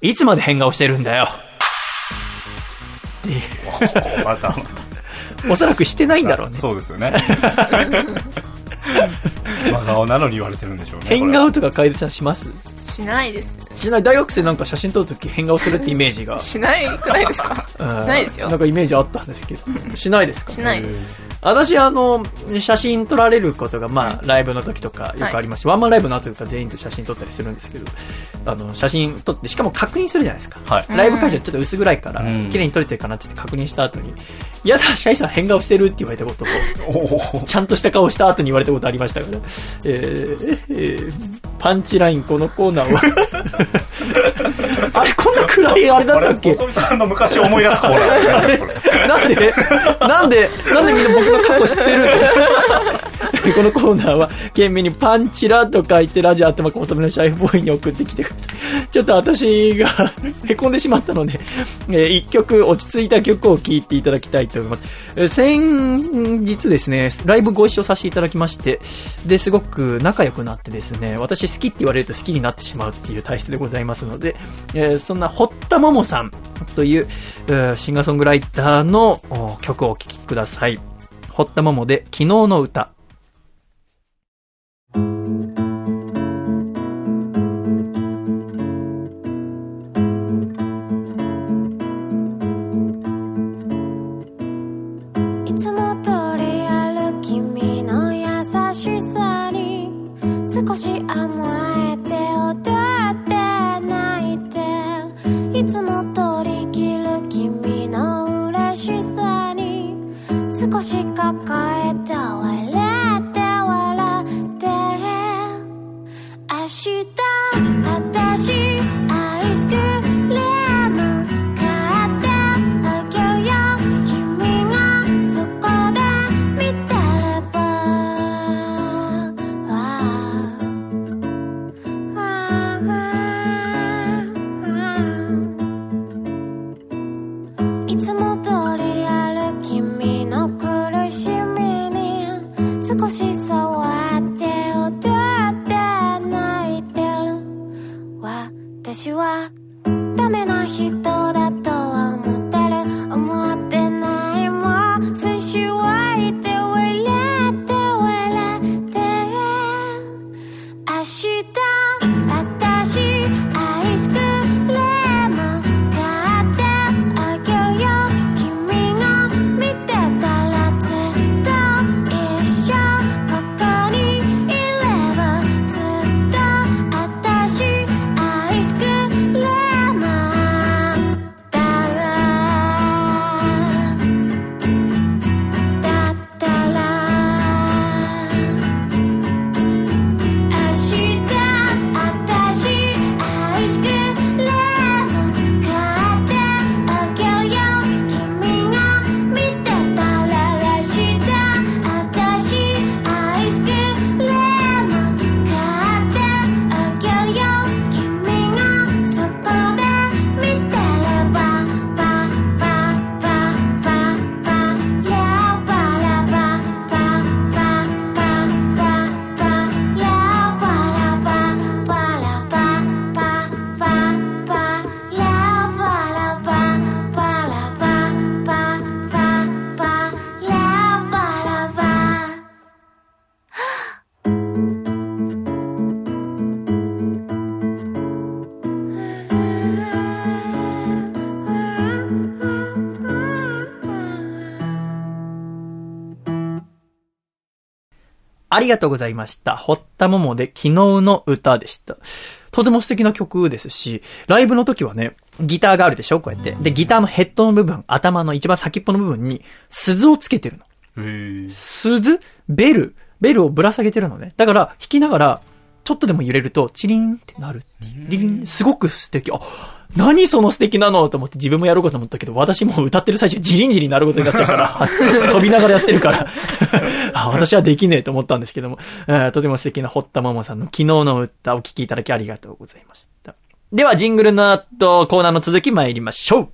いつまで変顔してるんだよ。またおそらくしてないんだろうね。そうですよね真顔なのに言われてるんでしょうね 変顔とか楓さんします？しないです。しない大学生なんか写真撮るとき変顔するってイメージが。しないくらいですか？うんしないですよなん。かイメージあったんですけど。しないですか？しないです。私、あの、写真撮られることが、まあ、ライブの時とかよくありますし、ワンマンライブの後とか全員と写真撮ったりするんですけど、あの、写真撮って、しかも確認するじゃないですか。はい。ライブ会場ちょっと薄暗いから、うん綺麗に撮れてるかなって言って確認した後に、いやだ、シャイさん変顔してるって言われたことを、ちゃんとした顔した後に言われたことありましたから、えーえーパンチラインこのコーナーは、あれ、こんな暗いあれだったっけ？細見さんの昔を思い出すコーナー。なんで、なんで、なんでみんな僕の過去知ってる？のこのコーナーは、懸命にパンチラと書いて、ラジオ頭細めのシャイボーイに送ってきてください。ちょっと私が凹んでしまったので、えー一曲、落ち着いた曲を聴いていただきたいと思います。えー先日ですね、ライブご一緒させていただきまして、で、すごく仲良くなってですね、私好きって言われると好きになってしまうっていう体質でございますので、えーそんな堀田桃さんという、シンガーソングライターの曲をお聴きください。堀田桃で昨日の歌。少し甘えて踊って泣いて。いつも取り切る君の嬉しさに少し抱ありがとうございました。堀田桃で昨日の歌でした。とても素敵な曲ですし、ライブの時はね、ギターがあるでしょ？こうやって。で、ギターのヘッドの部分、頭の一番先っぽの部分に鈴をつけてるの。へ鈴？ベル？ベルをぶら下げてるのね。だから、弾きながら、ちょっとでも揺れると、チリンってなるっていう。リリン、すごく素敵。あ、何その素敵。なのと思って自分もやろうかと思ったけど、私も歌ってる最中、ジリンジリになることになっちゃうから、飛びながらやってるから、あ私はできねえと思ったんですけども、えーとても素敵な堀田桃さんの昨日の歌を聴きいただきありがとうございました。では、ジングルの後、コーナーの続き参りましょう。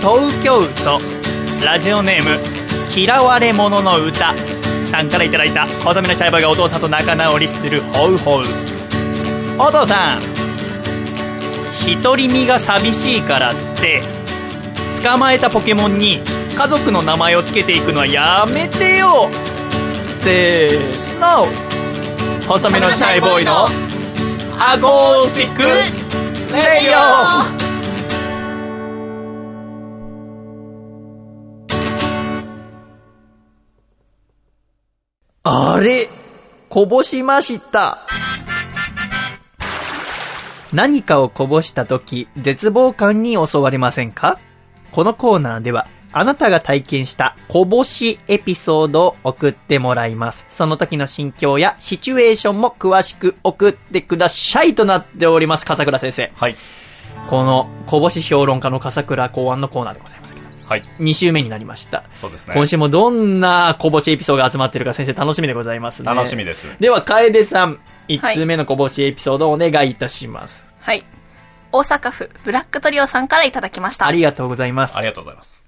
東京都ラジオネーム嫌われ者の歌さんからいただいた細身のシャイボーイがお父さんと仲直りするホウホウ。お父さん独り身が寂しいからって捕まえたポケモンに家族の名前をつけていくのはやめてよ。せーの。細身のシャイボーイのアコースティックレディオあれこぼしました。何かをこぼした時、絶望感に襲われませんか？このコーナーでは、あなたが体験したこぼしエピソードを送ってもらいます。その時の心境やシチュエーションも詳しく送ってくださいとなっております、笠倉先生。はい。このこぼし評論家の笠倉考案のコーナーでございますはい。2週目になりました。そうですね。今週もどんなこぼしエピソードが集まってるか先生楽しみでございますね。楽しみです。では、楓さん、1通目のこぼしエピソードをお願いいたします。はい。大阪府ブラックトリオさんからいただきましたあ。りがとうございます。ありがとうございます。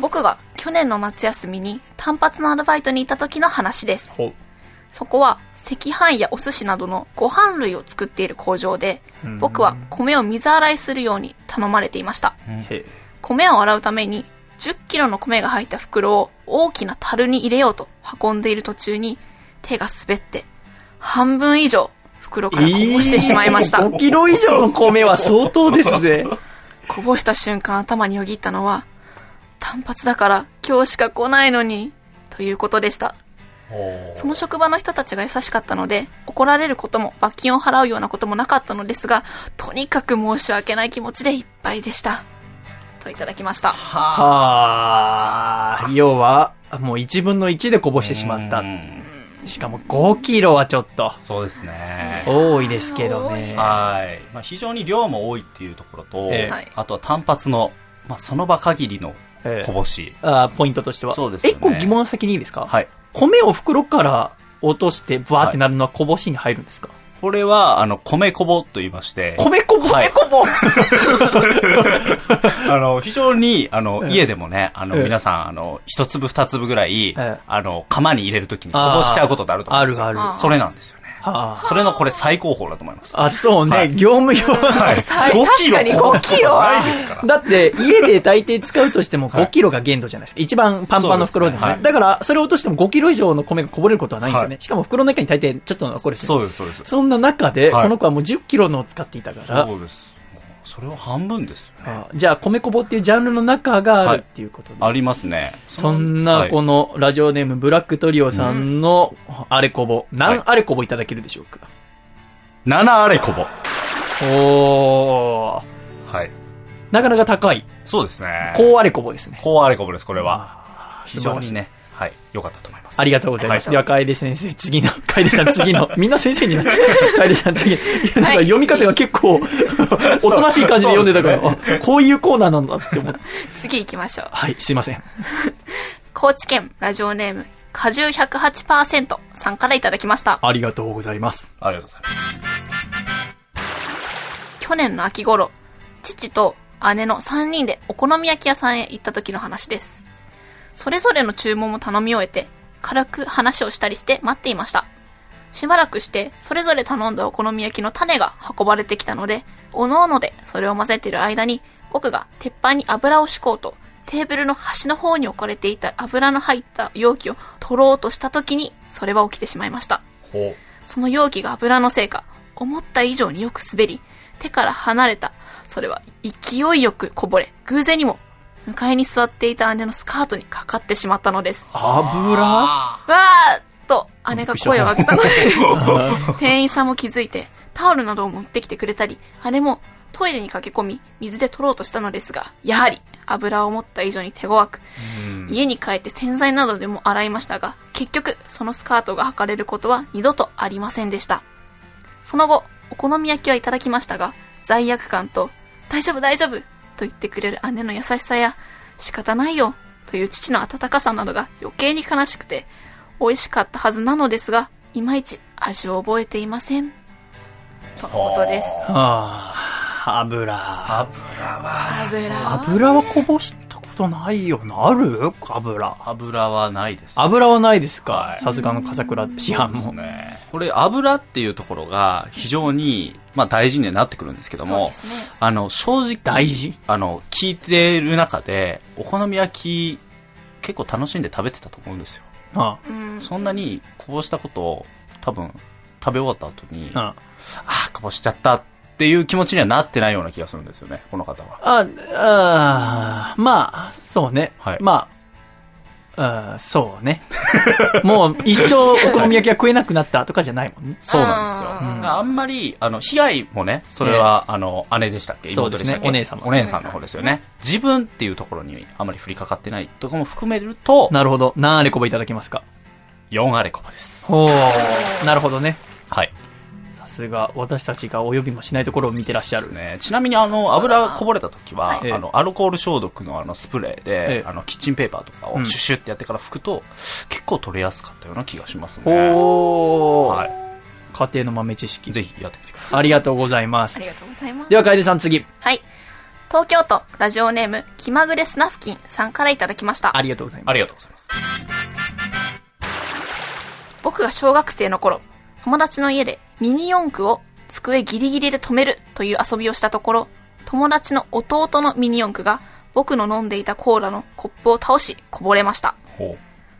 僕が去年の夏休みに単発のアルバイトに行った時の話です。そこは赤飯やお寿司などのご飯類を作っている工場で、僕は米を水洗いするように頼まれていました。へ米を洗うために10キロの米が入った袋を大きな樽に入れようと運んでいる途中に手が滑って半分以上袋からこぼしてしまいました。5キロ以上の米は相当ですぜ。こぼした瞬間頭によぎったのは単発だから今日しか来ないのにということでした。その職場の人たちが優しかったので、怒られることも罰金を払うようなこともなかったのですが、とにかく申し訳ない気持ちでいっぱいでした。といただきました。はあ、要は、もう1分の1でこぼしてしまったう。んしかも5キロはちょっとそうですね。多いですけどね。はい。まあ、非常に量も多いっていうところと、ええはいあとは単発の、まあ、その場限りのええこぼし。あポイントとしては。そうですよね一個疑問先にいいですか？はい。米を袋から落としてブワーってなるのはこぼしに入るんですか、これは、あの、米こぼと言いまして、米こぼ、はい。米こぼ？あの、非常に、あの、ええ。家でもね、あの、ええ。皆さん、あの、一粒二粒ぐらい、ええ。あの、釜に入れるときにこぼしちゃうことってあると思うんですよ。あるある。それなんですよね。はあそれのこれ最高峰だと思います。あ、そうね、はい業務用、はい。さ5キロ確かにこぼす5キロ。だって、家で大抵使うとしてもはい5キロが限度じゃないですか。一番パンパンの袋でもね。そうですねだから、それを落としても5キロ以上の米がこぼれることはないんですよね。はしかも袋の中に大抵ちょっと残るし、そうです、そうです。そんな中で、はいこの子はもう10キロのを使っていたから、そうです。それは半分ですよね。あじゃあ、米こぼっていうジャンルの中があるっていうことで。ありますね。そんな、この、のラジオネーム、ブラックトリオさんのあれこぼ、何あれこぼいただけるでしょうか、7あれこぼ。おー。はい。なかなか高い。そうですね。高あれこぼですね。こうあれこぼです、これは。非常にね、はい、良かったと思います。ありがとうございます。はでは、楓先生、次の、楓さん、次の、みんな先生になっちゃう。楓さん、次。いや、なんか読み方が結構、おとなしい感じで読んでたから、こういうコーナーなんだって思って。次行きましょう。はい、すいません。高知県ラジオネーム、果汁108%さんからいただきました。ありがとうございます。ありがとうございます。去年の秋頃、父と姉の3人でお好み焼き屋さんへ行った時の話です。それぞれの注文も頼み終えて、軽く話をしたりして待っていました。しばらくして、それぞれ頼んだお好み焼きの種が運ばれてきたので、おのおのでそれを混ぜている間に、僕が鉄板に油を敷こうと、テーブルの端の方に置かれていた油の入った容器を取ろうとした時に、それは起きてしまいました。ほその容器が油のせいか、思った以上によく滑り、手から離れた。それは勢いよくこぼれ、偶然にも、向かいに座っていた姉のスカートにかかってしまったのです。油？わーっと姉が声を上げたので、店員さんも気づいて、タオルなどを持ってきてくれたり、姉もトイレに駆け込み、水で取ろうとしたのですが、やはり油を持った以上に手強く、家に帰って洗剤などでも洗いましたが、結局、そのスカートが履かれることは二度とありませんでした。その後、お好み焼きはいただきましたが、罪悪感と、大丈夫大丈夫と言ってくれる姉の優しさや、仕方ないよという父の温かさなどが余計に悲しくて、美味しかったはずなのですが、いまいち味を覚えていません。とのことです。はあ、油。油油はこぼしたことないよな。ある？油。油はないです。油はないですか？はいさすがの笠倉市販も。ね。これ油っていうところが非常に、まあ大事にはなってくるんですけども、ね。あの、正直、大事？あの、聞いてる中で、お好み焼き結構楽しんで食べてたと思うんですよ。あうん。そんなにこぼしたことを多分食べ終わった後に、あああ、こぼしちゃったっていう気持ちにはなってないような気がするんですよね、この方は。あ、あーまあ、そうね。はいまあ、あーそうね。もう一生お好み焼きが食えなくなったとかじゃないもんね。そうなんですよ。うんあんまり、あの、被害もね、それは、あの、姉でしたっけ？そうですねお姉様お姉さんの方ですよね。自分っていうところにあまり降りかかってないとかも含めると、なるほど。何あれこぼいただけますか？4あれこぼです。ほう。なるほどね。はい。さすが、私たちがお呼びもしないところを見てらっしゃる。ね、ちなみにあの油こぼれた時は、はいあのアルコール消毒のあのスプレーで、ええあのキッチンペーパーとかうんをシュッシュってやってから拭くと、結構取れやすかったような気がしますね。はい。家庭の豆知識。ぜひやってみてください。ありがとうございますあ。りがとうございます。では、楓さん次。はい。東京都ラジオネーム気まぐれスナフキンさんからいただきましたあ。りがとうございます。ありがとうございます。僕が小学生の頃、友達の家でミニ四駆を机ギリギリで止めるという遊びをしたところ、友達の弟のミニ四駆が僕の飲んでいたコーラのコップを倒しこぼれました。ほ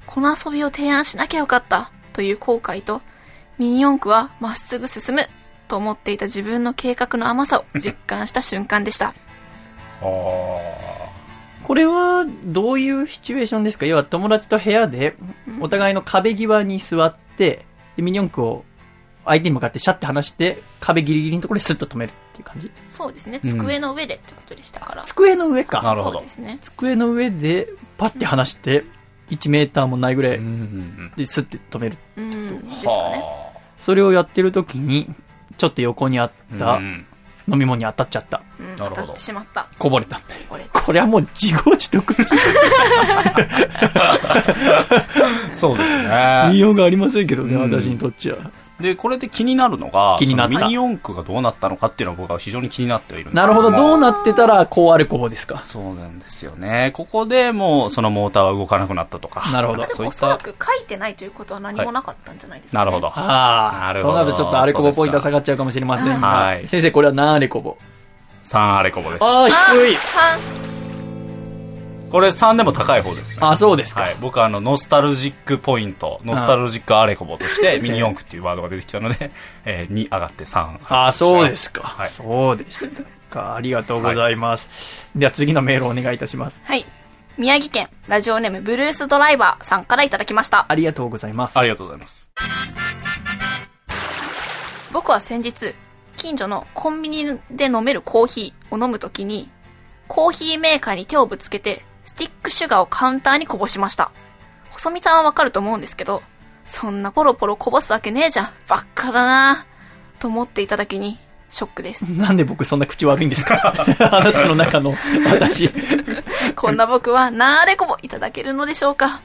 この遊びを提案しなきゃよかったという後悔と、ミニ四駆はまっすぐ進むと思っていた自分の計画の甘さを実感した瞬間でした。これは、どういうシチュエーションですか？要は友達と部屋で、お互いの壁際に座って、でミニ四駆を相手に向かってシャッて離して、壁ギリギリのところでスッと止めるっていう感じ？そうですね、机の上でってことでしたから。机の上か。なるほどそうですね。机の上で、パッて離して、1メーターもないぐらいでスッて止める。うん、ですうん。かね。はそれをやってる時に、ちょっと横にあっあ。たうん飲み物に当たっちゃった。うん、なるほど当たってしまった。こぼれた。これ。これはもう自業自得。そうです 言いね。ようがありませんけどね、うん私にとっちゃ。で、これで気になるのが、気になったそのミニ四駆がどうなったのかっていうのは僕は非常に気になってはいるんですなるほど、どうななってたら、こうあれこぼですか？そうなんですよね。ここでもうそのモーターは動かなくなったとか。なるほどそういっおそらた。く書いてないということは何もなかったんじゃないですか、ねなるほど。ああ、なるほどそうなるとちょっとあれこぼポイントは下がっちゃうかもしれませんが、はい先生これは何あれこぼ3あれこぼです。ああ、あ低い。三これ3でも高い方ですね。あそうですか。はい。僕はあの、ノスタルジックポイント、ノスタルジックアレコボとして、ミニ四駆っていうワードが出てきたので、えー、2上がって3。ああ、そうですか。はいそうでしたか。ありがとうございます。では次のメールをお願いいたします。はい。宮城県ラジオネームブルースドライバーさんからいただきました。ありがとうございます。ありがとうございます。僕は先日、近所のコンビニで飲めるコーヒーを飲むときに、コーヒーメーカーに手をぶつけて、スティックシュガーをカウンターにこぼしました。細見さんはわかると思うんですけど、そんなポロポロこぼすわけねえじゃん。ばっかだなと思っていただけに、ショックです。なんで僕そんな口悪いんですか？あなたの中の私。こんな僕はなーれこぼいただけるのでしょうか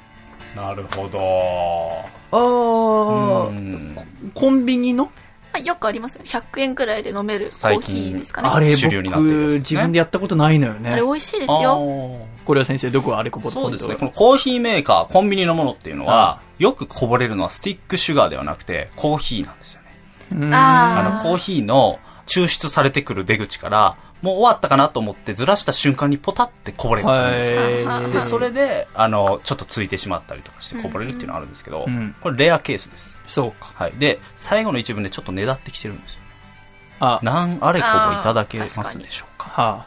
なるほど。ああ、うんコンビニの？あよくありますよ。100円くらいで飲めるコー最ヒー近ですかね。あれ主流になってるやつですね僕自分でやったことないのよねあれ。美味しいですあよ。ーこれは先生どこがあれこぼそうですね。ここのコーヒーメーカー、コンビニのものっていうのは、よくこぼれるのはスティックシュガーではなくて、コーヒーなんですよね。ああの、コーヒーの抽出されてくる出口から、もう終わったかなと思ってずらした瞬間にポタってこぼれるんですで、それで、あの、ちょっとついてしまったりとかしてこぼれるっていうのはあるんですけど、うんこれレアケースです。そうか。はい。で、最後の一文でちょっとねだってきてるんですよ。あ、何あれこぼいただけますでしょうかは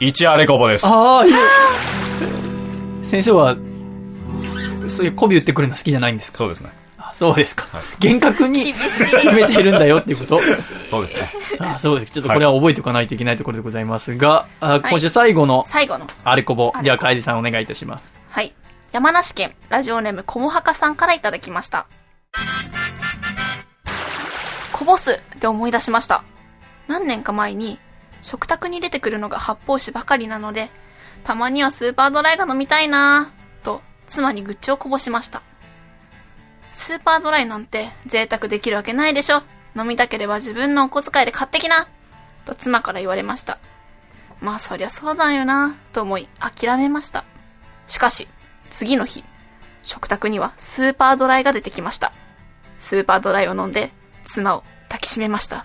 ?1 あれこぼです。あ。ああ、いえ。先生は、そういう媚び打ってくるの好きじゃないんですか？そうですね。あそうですか。厳格に厳しい決めているんだよっていうこと？そうですね。あそうです。ちょっとこれは覚えておかないといけないところでございますが、あ今週最後の最後の。あれこぼあれこ。ぼでは、楓さんお願いいたします。はい。山梨県ラジオネームこもはかさんからいただきました。こぼすって思い出しました。何年か前に食卓に出てくるのが発泡酒ばかりなので、たまにはスーパードライが飲みたいなぁと妻に愚痴をこぼしました。スーパードライなんて贅沢できるわけないでしょ。飲みたければ自分のお小遣いで買ってきなと妻から言われました。まあそりゃそうだよなと思い諦めました。しかし、次の日、食卓にはスーパードライが出てきました。スーパードライを飲んで、妻を抱きしめました。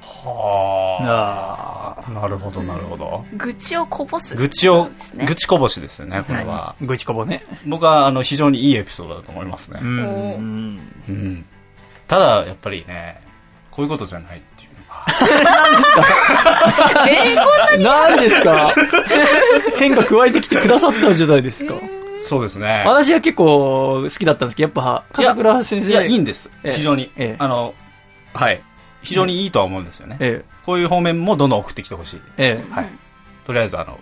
はあ。なるほど、なるほど。愚痴をこぼす。愚痴をです、ね愚痴こぼしですよね、これは。愚痴こぼね。僕は、あの、非常にいいエピソードだと思いますね。うんおうん。ただ、やっぱりね、こういうことじゃないっていうのが。えー、こんなに何ですか？変化加えてきてくださったじゃないですか？そうですね。私は結構好きだったんですけど、やっぱ、笠倉先生。いや、いいんです。ええ非常にええ。あの、はい。非常にいいとは思うんですよね。えこういう方面もどんどん送ってきてほしい。え、ええ。はい。とりあえず、あの、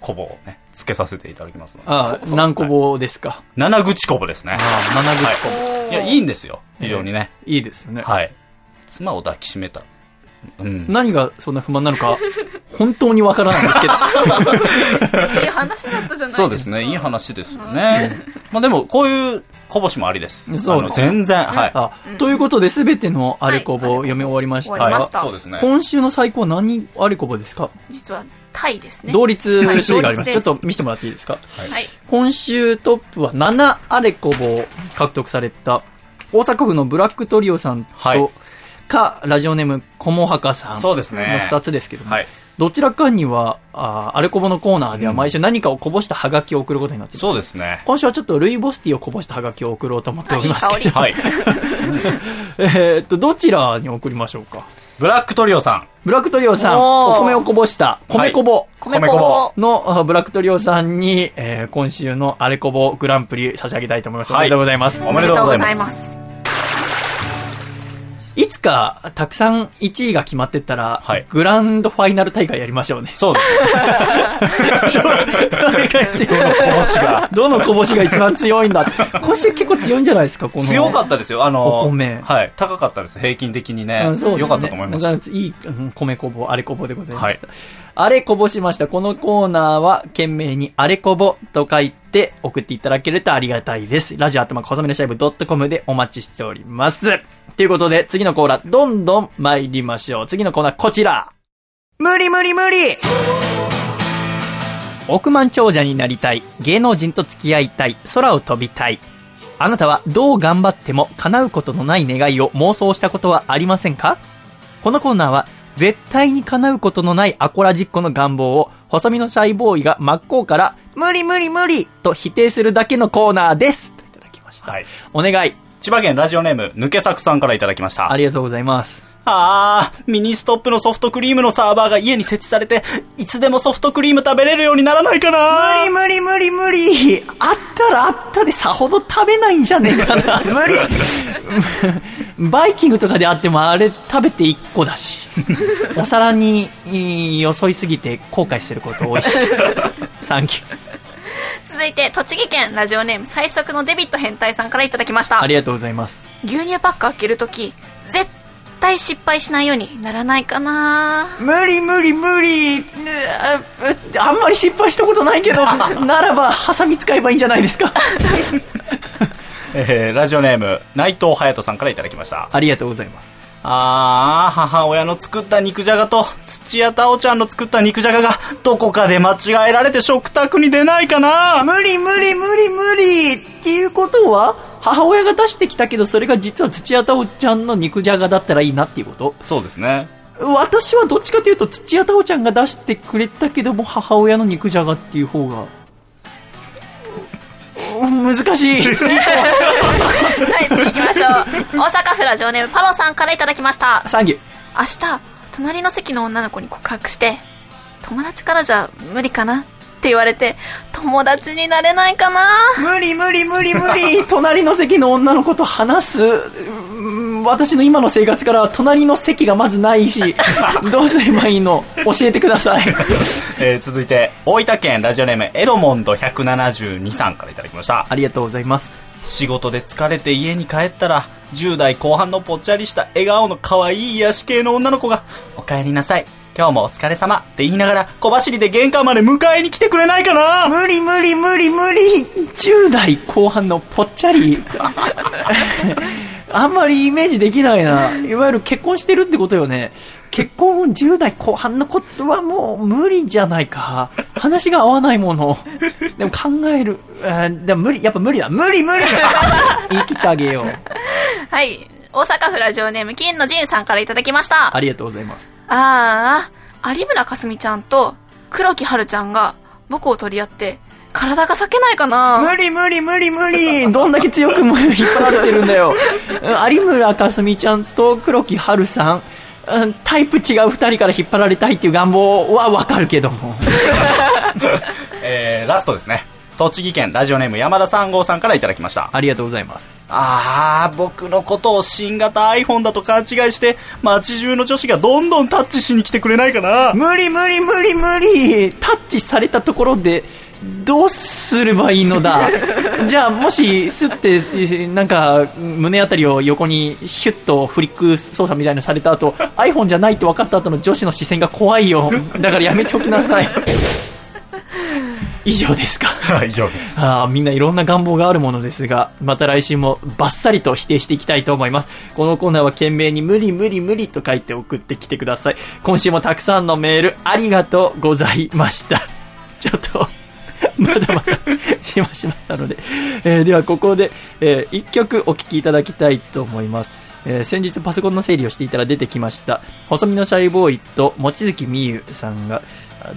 コボをね、つけさせていただきますので。ああ、何個棒ですか？七口コボですね。ああ、七口こぼ。いや、いいんですよ。非常にね。いいですよね。はい。妻を抱きしめた。うん。何がそんな不満なのか、本当にわからないんですけど。いい話だったじゃないですか。そうですね。いい話ですよね。まあでも、こういうこぼしもありです。そう全然、はい。あということで、すべてのアレコボを読み終わりましたが終わりまし、たそうですね。今週の最高は何アレコボですか？実は、タイですね。同率首位があります。はいちょっと見せてもらっていいですか？はい。今週トップは7アレコボを獲得された大阪府のブラックトリオさんと、はいか、ラジオネームコモハカさんそうですねの2つですけども、はい。どちらかにはあーアレコボのコーナーでは毎週何かをこぼしたハガキを送ることになっていますそうですね。今週はちょっとルイボスティーをこぼしたハガキを送ろうと思っておりますけど、はい。えーっと、どちらに送りましょうか？ブラックトリオさん。ブラックトリオさん、お米をこぼした、米こぼ米米粉粉。のあブラックトリオさんに、えー今週のアレコボグランプリ差し上げたいと思います。おめでとうございます。おめでとうございます。す。いつか、たくさん1位が決まってったら、はいグランドファイナル大会やりましょうね。そうですね。どのこぼしが。どのこぼしが一番強いんだ今週結構強いんじゃないですか、この。強かったですよ。あの、お米はい。高かったです。平均的にね。うんそうですね良かったと思います。いい、うん米こぼ、あれこぼでございました。はあれこぼしました。このコーナーは、懸命にあれこぼと書いて送っていただけるとありがたいです。ラジオアットマーク細めのシャイブ .com でお待ちしております。ということで、次のコーナー、どんどん参りましょう。次のコーナー、こちら。無理無理無理億万長者になりたい。芸能人と付き合いたい。空を飛びたい。あなたはどう頑張っても叶うことのない願いを妄想したことはありませんか？このコーナーは絶対に叶うことのないアコラジっ子の願望を細身のシャイボーイが真っ向から無理無理無理と否定するだけのコーナーですといただきました。はい。お願い。千葉県ラジオネーム、抜け作さんからいただきました。ありがとうございます。あー、ミニストップのソフトクリームのサーバーが家に設置されて、いつでもソフトクリーム食べれるようにならないかな無理無理無理無理あったらあったでさほど食べないんじゃねえかな。無理バイキングとかであってもあれ食べて1個だし。お皿にいよそいすぎて後悔すること多いし。サンキュー。続いて、栃木県ラジオネーム最速のデビット変態さんからいただきましたあ。りがとうございます。牛乳パック開けるとき、絶対失敗しないようにならないかな無理無理無理ああんまり失敗したことないけど、ならばハサミ使えばいいんじゃないですか。えー、ラジオネーム、内藤隼人さんからいただきました。ありがとうございます。あー、母親の作った肉じゃがと、土屋太鳳ちゃんの作った肉じゃがが、どこかで間違えられて食卓に出ないかな無理無理無理無理っていうことは母親が出してきたけどそれが実は土屋太鳳ちゃんの肉じゃがだったらいいなっていうこと？そうですね。私はどっちかというと土屋太鳳ちゃんが出してくれたけども母親の肉じゃがっていう方がうん難しい次行こはい、次行きましょう。大阪府ラジオネームパロさんからいただきましたう。サンキュー明日、隣の席の女の子に告白して、友達からじゃ無理かな？って言われて、友達になれないかな？無理無理無理無理。隣の席の女の子と話す？うん私の今の生活からは隣の席がまずないし どうすればいいの？教えてください。えー、続いて、大分県ラジオネーム、エドモンド172さんからいただきました。ありがとうございます。仕事で疲れて家に帰ったら、10代後半のぽっちゃりした笑顔の可愛い癒し系の女の子が、お帰りなさい。今日もお疲れ様って言いながら小走りで玄関まで迎えに来てくれないかな？無理無理無理無理。10代後半のぽっちゃり。あんまりイメージできないな。いわゆる結婚してるってことよね。結婚10代後半のことはもう無理じゃないか。話が合わないもの。でも考える。あーでも無理。やっぱ無理だ。無理無理。言い切ってあげよう。はい。大阪府ラジオネーム金のジンさんからいただきました。ありがとうございますああ、有村架純ちゃんと黒木華ちゃんが僕を取り合って、体が裂けないかな無理無理無理無理 どんだけ強くも引っ張られてるんだよ。うん有村架純ちゃんと黒木華さん、うんタイプ違う二人から引っ張られたいっていう願望はわかるけども。えー、ラストですね。栃木県ラジオネーム山田三号さんからいただきました。ありがとうございます。あー、僕のことを新型 iPhone だと勘違いして、街中の女子がどんどんタッチしに来てくれないかな。無理無理無理無理タッチされたところで、どうすればいいのだ？じゃあ、もし、すって、なんか、胸あたりを横にシュッとフリック操作みたいなのされた後、iPhone じゃないと分かった後の女子の視線が怖いよ。だからやめておきなさい。以上ですか。以上です。あーみんないろんな願望があるものですが、また来週もバッサリと否定していきたいと思います。このコーナーは懸命に無理無理無理と書いて送ってきてください。今週もたくさんのメールありがとうございました。ちょっと、まだまだしましまったので、えーではここで、え1曲お聴きいただきたいと思います。えー先日パソコンの整理をしていたら出てきました細身のシャイボーイと望月美優さんが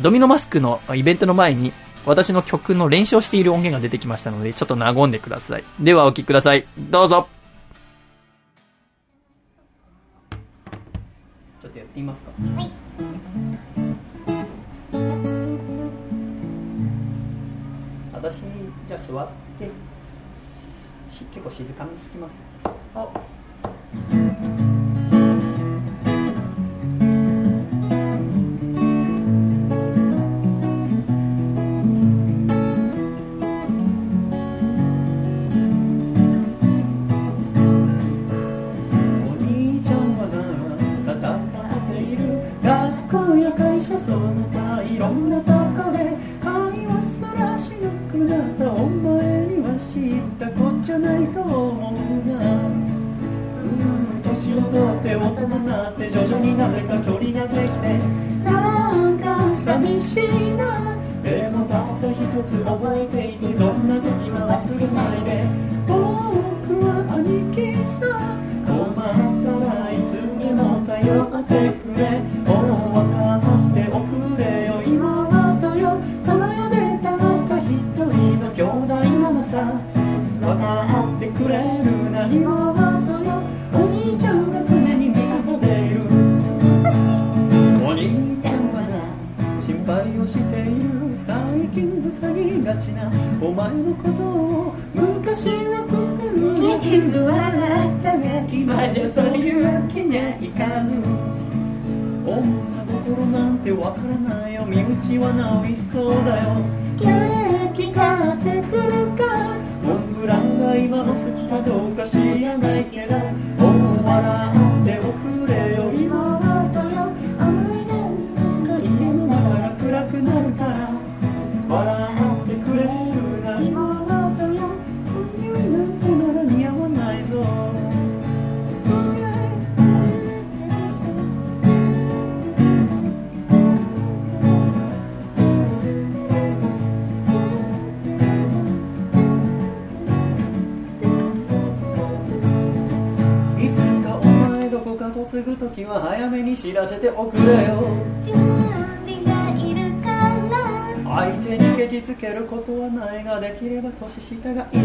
ドミノマスクのイベントの前に私の曲の練習をしている音源が出てきましたのでちょっと和んでください。ではお聴きください。どうぞ。ちょっとやってみますか？はい。私じゃあ座って。し結構静かめに弾きます。おおろんなとこで会話すらしなくなったお前には知ったこっちゃないと思うが。うん年を取って大人になって徐々になぜか距離ができてなんか寂しいな。シータがい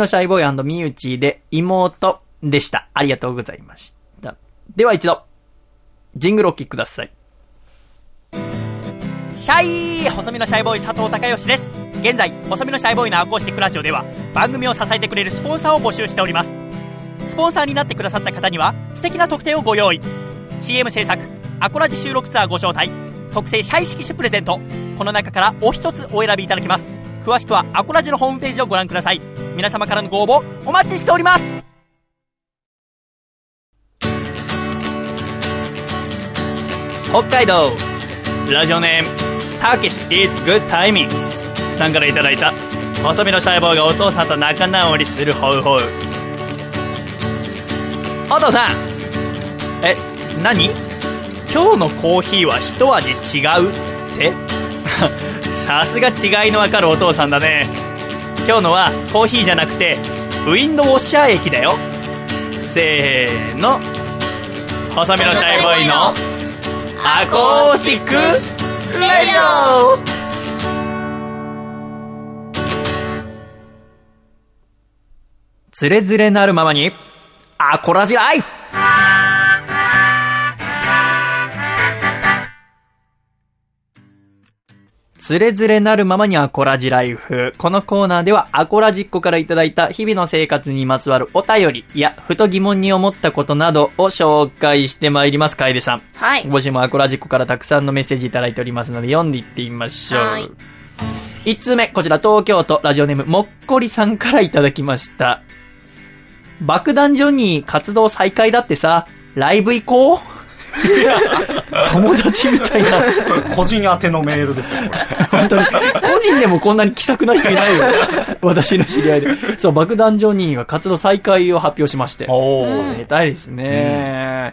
のシャイボーイみゆちで妹でした。ありがとうございました。では一度、ジングルお聴きください。シャイ細身のシャイボーイ佐藤孝義です現在細身のシャイボーイのアコースティックラジオでは番組を支えてくれるスポンサーを募集しておりますスポンサーになってくださった方には素敵な特典をご用意 CM 制作アコラジ収録ツアーご招待特製シャイ色紙プレゼントこの中からお一つお選びいただけます詳しくはアコラジのホームページをご覧ください。皆様からのご応募お待ちしております。北海道ラジオネームたけし It's Good Timing さんからいただいた細身のシャイボーがお父さんと仲直りするホウホウお父さんえ何？今日のコーヒーは一味違う？ってさすが違いのわかるお父さんだね。今日のはコーヒーじゃなくてウィンドウォッシャー液だよ。せーの。細身のシャイボーイのアコースティックレディオ。つれづれなるままにアコラジライフつれづれなるままにアコラジライフ。このコーナーではアコラジっ子からいただいた日々の生活にまつわるお便りや、ふと疑問に思ったことなどを紹介してまいります。楓さん。はい。今週もアコラジックからたくさんのメッセージいただいておりますので読んでいってみましょう。はい一通目、こちら東京都ラジオネームもっこりさんからいただきました。爆弾ジョニー活動再開だってさ、ライブ行こう？友達みたいな。個人宛てのメールですよ、これ。本当に。個人でもこんなに気さくな人いないよ。私の知り合いで。そう、爆弾ジョニーが活動再開を発表しまして。おめでたいですね。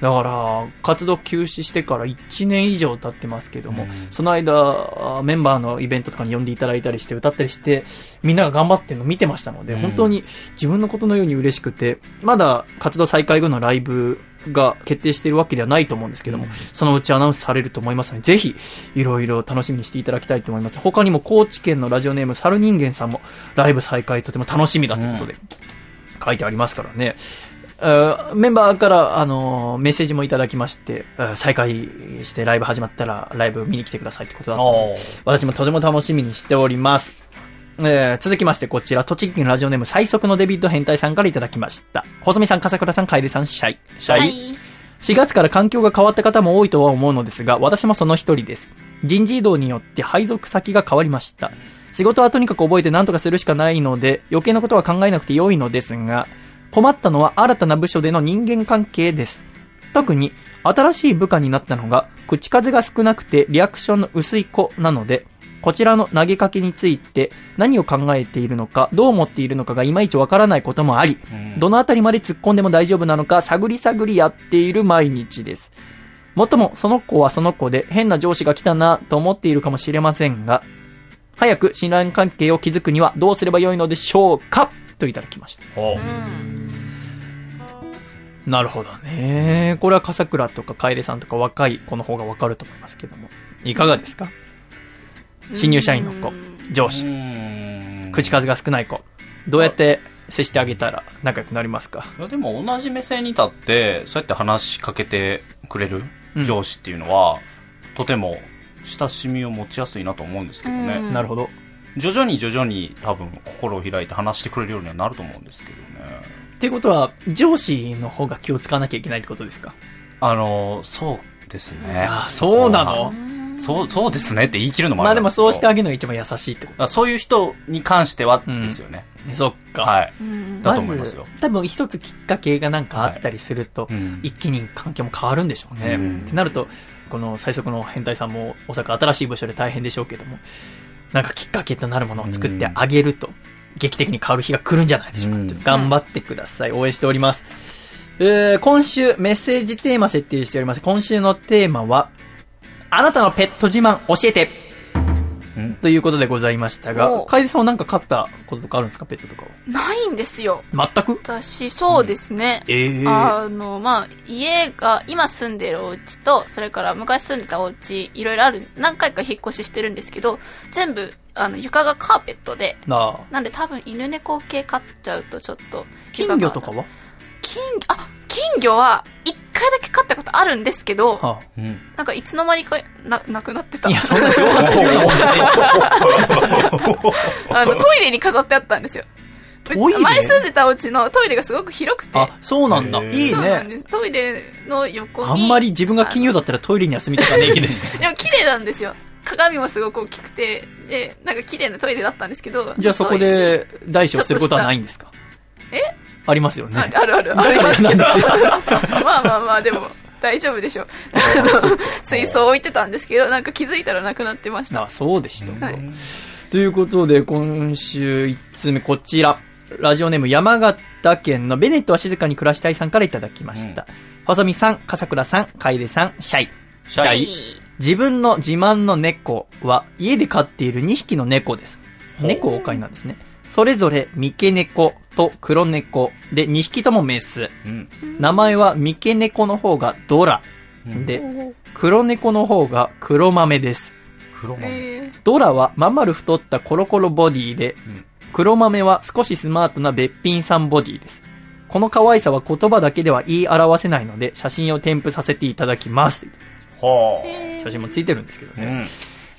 だから、活動休止してから1年以上経ってますけども、その間、メンバーのイベントとかに呼んでいただいたりして、歌ったりして、みんなが頑張ってるの見てましたので、うん本当に自分のことのように嬉しくて、まだ活動再開後のライブが決定しているわけではないと思うんですけども、そのうちアナウンスされると思いますので、ぜひ、いろいろ楽しみにしていただきたいと思います。他にも高知県のラジオネーム、猿人間さんも、ライブ再開とても楽しみだということで、書いてありますからね。えーメンバーから、あのーメッセージもいただきまして、えー再開してライブ始まったらライブ見に来てくださいってことだったので私もとても楽しみにしております。えー続きましてこちら、栃木県ラジオネーム最速のデビッド変態さんからいただきました。細見さん、笠倉さん、楓さん、シャイ。シャイ。はい。4月から環境が変わった方も多いとは思うのですが、私もその一人です。人事異動によって配属先が変わりました。仕事はとにかく覚えて何とかするしかないので、余計なことは考えなくて良いのですが、困ったのは新たな部署での人間関係です。特に、新しい部下になったのが、口数が少なくてリアクションの薄い子なので、こちらの投げかけについて何を考えているのか、どう思っているのかがいまいちわからないこともあり、どのあたりまで突っ込んでも大丈夫なのか探り探りやっている毎日です。もっとも、その子はその子で変な上司が来たなと思っているかもしれませんが、早く信頼関係を築くにはどうすればよいのでしょうか？といただきました。おうん。なるほどね。これは笠倉とか楓さんとか若い子の方がわかると思いますけども。いかがですか？新入社員の子、上司、口数が少ない子。どうやって接してあげたら仲良くなりますか？いやでも同じ目線に立ってそうやって話しかけてくれるうん。上司っていうのは、とても親しみを持ちやすいなと思うんですけどね、うん。なるほど。徐々に徐々に多分心を開いて話してくれるようにはなると思うんですけどね。っていうことは、上司の方が気を使わなきゃいけないってことですか？あのそうですね。あそうなの？そうそうですねって言い切るのもまあでもそうしてあげげるのが一番優しいってこるそういう人に関してはうんですよね、と。そっか。はいうんだと思いますよず多分一つきっかけがなんかあったりすると、うん一気に環境も変わるんでしょうね。うんってなると、この最速の変態さんもおそらく新しい部署で大変でしょうけども、なんかきっかけとなるものを作ってあげると、劇的に変わる日が来るんじゃないでしょうか。頑張ってください。応援しております。えー、今週メッセージテーマ設定しております。今週のテーマは、あなたのペット自慢教えて。うん。ということでございましたが、お。楓さんは何か飼ったこととかあるんですかペットとかは？ないんですよ。全く？私、そうですね。ええあの、まあ、家が、今住んでるお家と、それから昔住んでたお家、いろいろある、何回か引っ越ししてるんですけど、全部、あの、床がカーペットで、なあ。なんで多分犬猫系飼っちゃうとちょっと、金魚とかは？金魚、あ、金魚は、一回だけ飼ったことあるんですけど、はうん。なんかいつの間にか、な、なくなってた。あ、いや、そんな挑発するようなもんじゃないあの、トイレに飾ってあったんですよ。トイレ？前住んでたお家のトイレがすごく広くて。あ、そうなんだ。いいね。トイレの横に。あんまり自分が金魚だったらトイレには住みたくはねえ気ですけど。でも綺麗なんですよ。鏡もすごく大きくて、で、なんか綺麗なトイレだったんですけど。じゃあそこで大小することはないんですか？え？ありますよ。ね。ああるある、ありますけど。まあまあまあ、でも、大丈夫でしょう。あの水槽置いてたんですけど、なんか気づいたらなくなってましたあ、。そうでしたか。はいということで、今週1通目、こちら。ラジオネーム山形県のベネットは静かに暮らしたいさんからいただきました。細見さん、笠倉さん、楓さん、シャイ。シャイ。自分の自慢の猫は家で飼っている2匹の猫です。猫をお飼いなんですね。それぞれ三毛猫と黒猫で2匹ともメス。うん。名前は三毛猫の方がドラ。で、黒猫の方が黒豆です。黒豆。えドラはまん丸太ったコロコロボディで、うん黒豆は少しスマートなべっぴんさんボディです。この可愛さは言葉だけでは言い表せないので、写真を添付させていただきます。はー写真もついてるんですけどあ。うね。ん。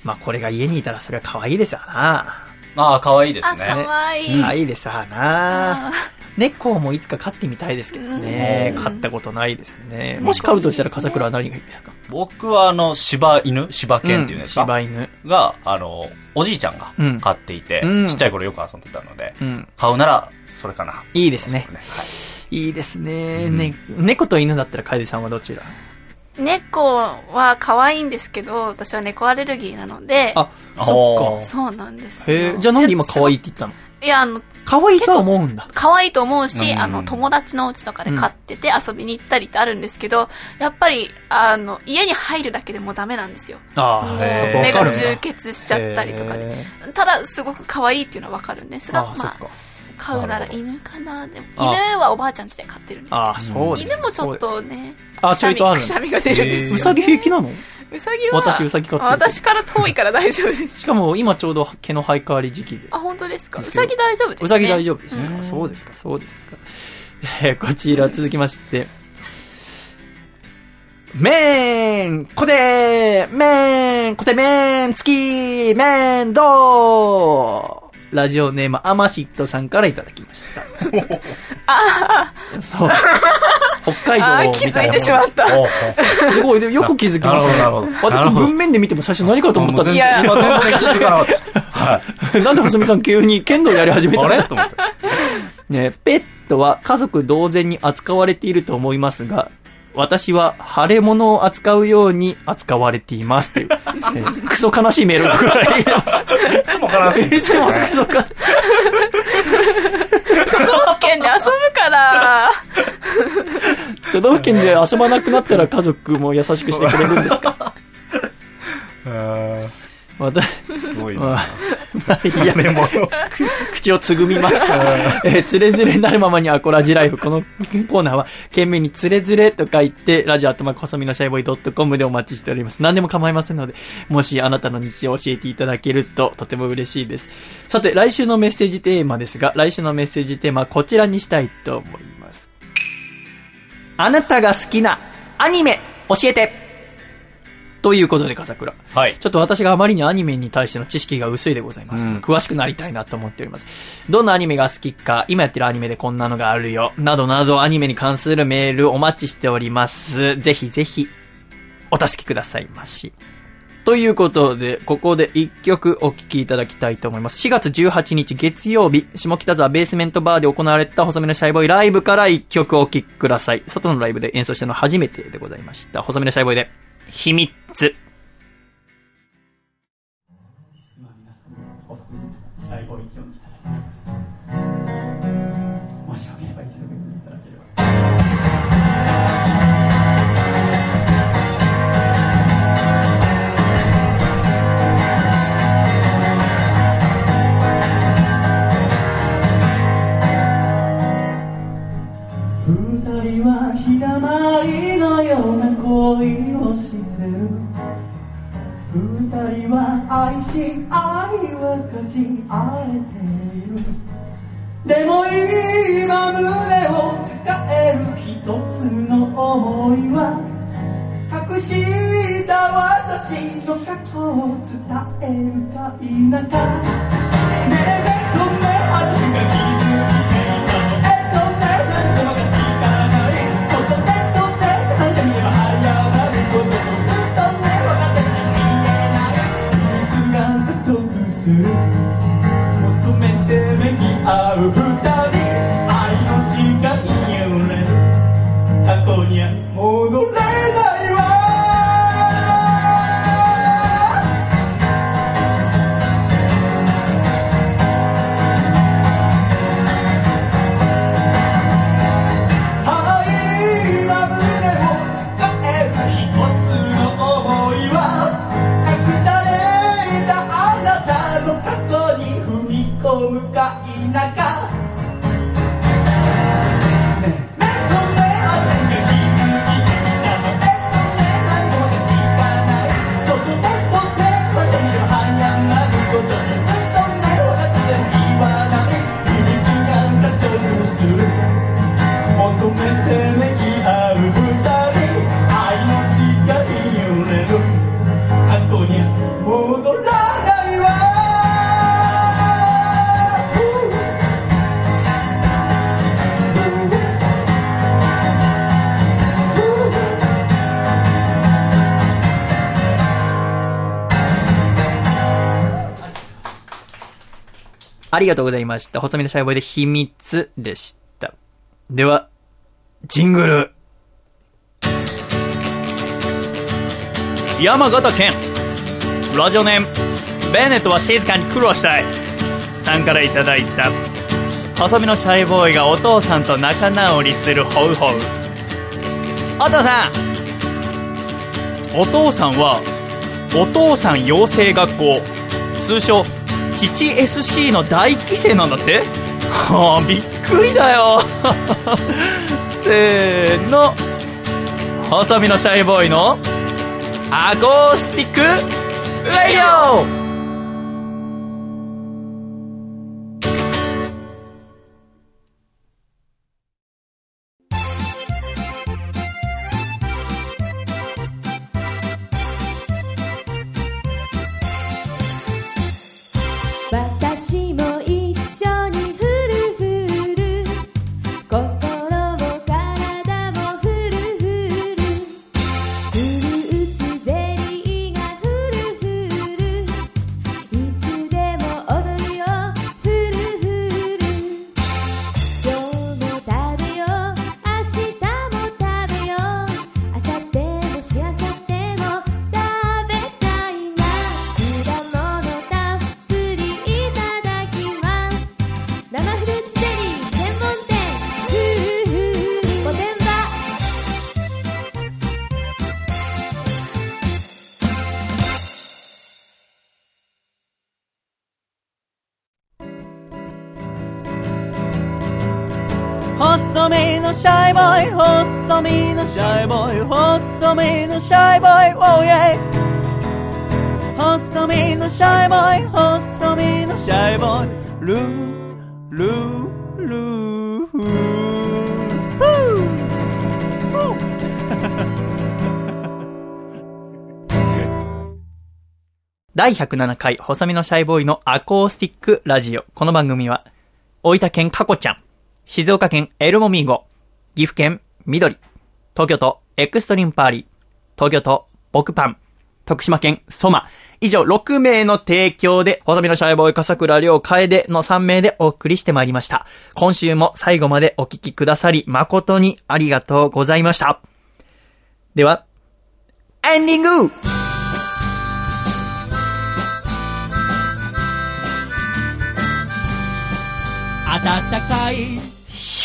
まあこれが家にいたらそれは可愛いですわな。ああ、可愛いですね。わいい。可愛いですわな。あ猫もいつか飼ってみたいですけどね。うん飼ったことないですね。もし飼うとしたら笠倉は何がいいですか？僕はあの、柴犬柴犬っていうんですか、柴犬。が、あの、おじいちゃんがうん飼っていて、うんちっちゃい頃よく遊んでたので、うん。買うなら、それかな。いいですね。はい。いいですね。うんね、猫と犬だったら楓さんはどちら？猫は可愛いんですけど、私は猫アレルギーなので、あ、あそっか。そうなんですえ、じゃあなんで今可愛いって言ったの？いや、あの、可愛いとは思うんだ。可愛いと思うし、うんあの、友達のお家とかで飼ってて遊びに行ったりってあるんですけど、やっぱり、あの、家に入るだけでもうダメなんですよ。あもうへー目が充血しちゃったりとかで。へただ、すごく可愛いっていうのはわかるんですが、まあ、。飼うなら犬かな。でも、あ犬はおばあちゃん家で飼ってるんですけどああ、そうです。犬もちょっとね、あちょいとあるくしゃみが出るんですよ、ね。うさぎ平気なの？うさぎは、私うさぎ飼ってる私から遠いから大丈夫です。しかも今ちょうど毛の生え変わり時期で。あ、本当ですか？うさぎ大丈夫ですね。うさぎ大丈夫ですね。うんあそうですか、そうですか。えーこちら続きまして。めーんこてーめーんこてめーん月めーんどーラジオネームアマシットさんからいただきました。あ そう。北海道気たいなもんですづいてしまった。すごい、でもよく気づきますね。なるほどなるほどなる私文面で見ても最初何かと思ったんでいや全然気づかなかった。はい。なんで細見さん急に剣道やり始めたの？あれ？と思って。ね、ペットは家族同然に扱われていると思いますが、私は腫れ物を扱うように扱われていますという、えークソ悲しいメールが送られています。いつも悲しいいつもクソ悲しい。県で遊ぶから。都道府県で遊ばなくなったら家族も優しくしてくれるんですか？うん私、すごいまあな。まあいいや、でも、口をつぐみます。えー、つれづれなるままにアコラジライフ。このコーナーは、懸命につれづれと書いて、ラジオアットマーク細身のシャイボーイドットコムでお待ちしております。何でも構いませんので、もしあなたの日常を教えていただけると、とても嬉しいです。さて、来週のメッセージテーマですが、来週のメッセージテーマはこちらにしたいと思います。あなたが好きなアニメ、教えてということで、笠倉。はい。ちょっと私があまりにアニメに対しての知識が薄いでございます。うん詳しくなりたいなと思っております。どんなアニメが好きか、今やってるアニメでこんなのがあるよ、などなどアニメに関するメールお待ちしております。ぜひぜひ、お助けくださいまし。ということで、ここで一曲お聴きいただきたいと思います。4月18日月曜日、下北沢ベースメントバーで行われた細身のシャイボーイライブから一曲お聴きください。外のライブで演奏したのは初めてでございました。細身のシャイボーイで、秘密。人は愛し愛は勝ち合えている。でも今胸を使える一つの想いは隠した私の過去を伝えるか否か。ねえねえごめん私過去ありがとうございました。細身のシャイボーイで秘密でした。では、ジングル。山形県。ラジオネーム、ベネットは静かに苦労したい。さんからいただいた、細身のシャイボーイがお父さんと仲直りするホウホウ。お父さんお父さんは、お父さん養成学校、通称、父 SC の大規制なんだって？はあびっくりだよ。せーの。細身のシャイボーイのアコースティックレディオ！細身のシャイボーイ。細身のシャイボーイ。Oh yeah 細身のシャイボーイ。細身のシャイボーイ。ルールールー。フー第107回細身のシャイボーイのアコースティックラジオ。この番組は大分県かこちゃん静岡県エルモミーゴ、岐阜県緑、東京都エクストリームパーリー、東京都ボクパン、徳島県ソマ、以上6名の提供で、細身のシャイボーイ笠倉亮楓の3名でお送りしてまいりました。今週も最後までお聞きくださり誠にありがとうございました。では、エンディング暖かい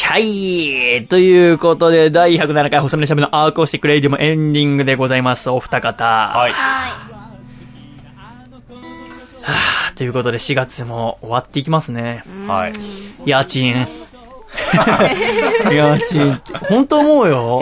シャイということで、第107回細身のシャイボーイのアーコースティックレイディもエンディングでございます。お二方。はい。はということで4月も終わっていきますね。はい。家賃。家賃って、本当思うよ。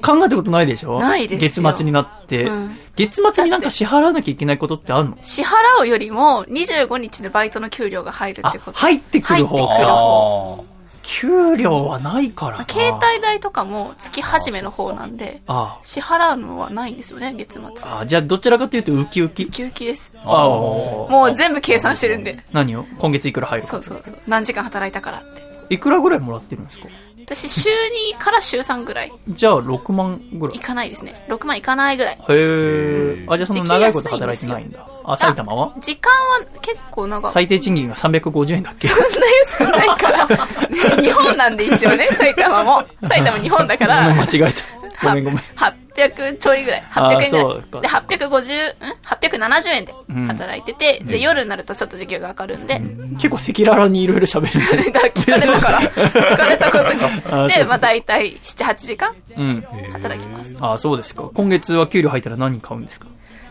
考えたことないでしょ？ないですよ月末になって、うん月末になんか支払わなきゃいけないことってあるの？支払うよりも25日のバイトの給料が入るっあてこと。入ってくる方入ってくるか方。給料はないからな携帯代とかも月始めの方なんで、あ支払うのはないんですよね、月末。ああじゃあどちらかというとウキウキ？ウキウキです。ああもう全部計算してるんで。何を？今月いくら入るかそうそうそう。何時間働いたからって。いくらぐらいもらってるんですか？私、週2から週3ぐらい。じゃあ6万ぐらいいかないですね。6万いかないぐらい。へえあじゃあその長いこと働いてないんだあ埼玉は？時間は結構長い。最低賃金が350円だっけ？そんな安くないから。ね 日本なんで一応ね、埼玉も。埼玉日本だかごめん間ら。違えたごめんごめん。800ちょいぐらい。あー800円ぐらい。で、850、ん ?870 円で働いてて、で、夜になるとちょっと時給が上がるんで、結構赤裸々にいろいろ喋る。んだだから聞かれたから、聞かれたことに。で、かまあ大体7、8時間うん。働きます。ああそうですか。今月は給料入ったら何買うんですか？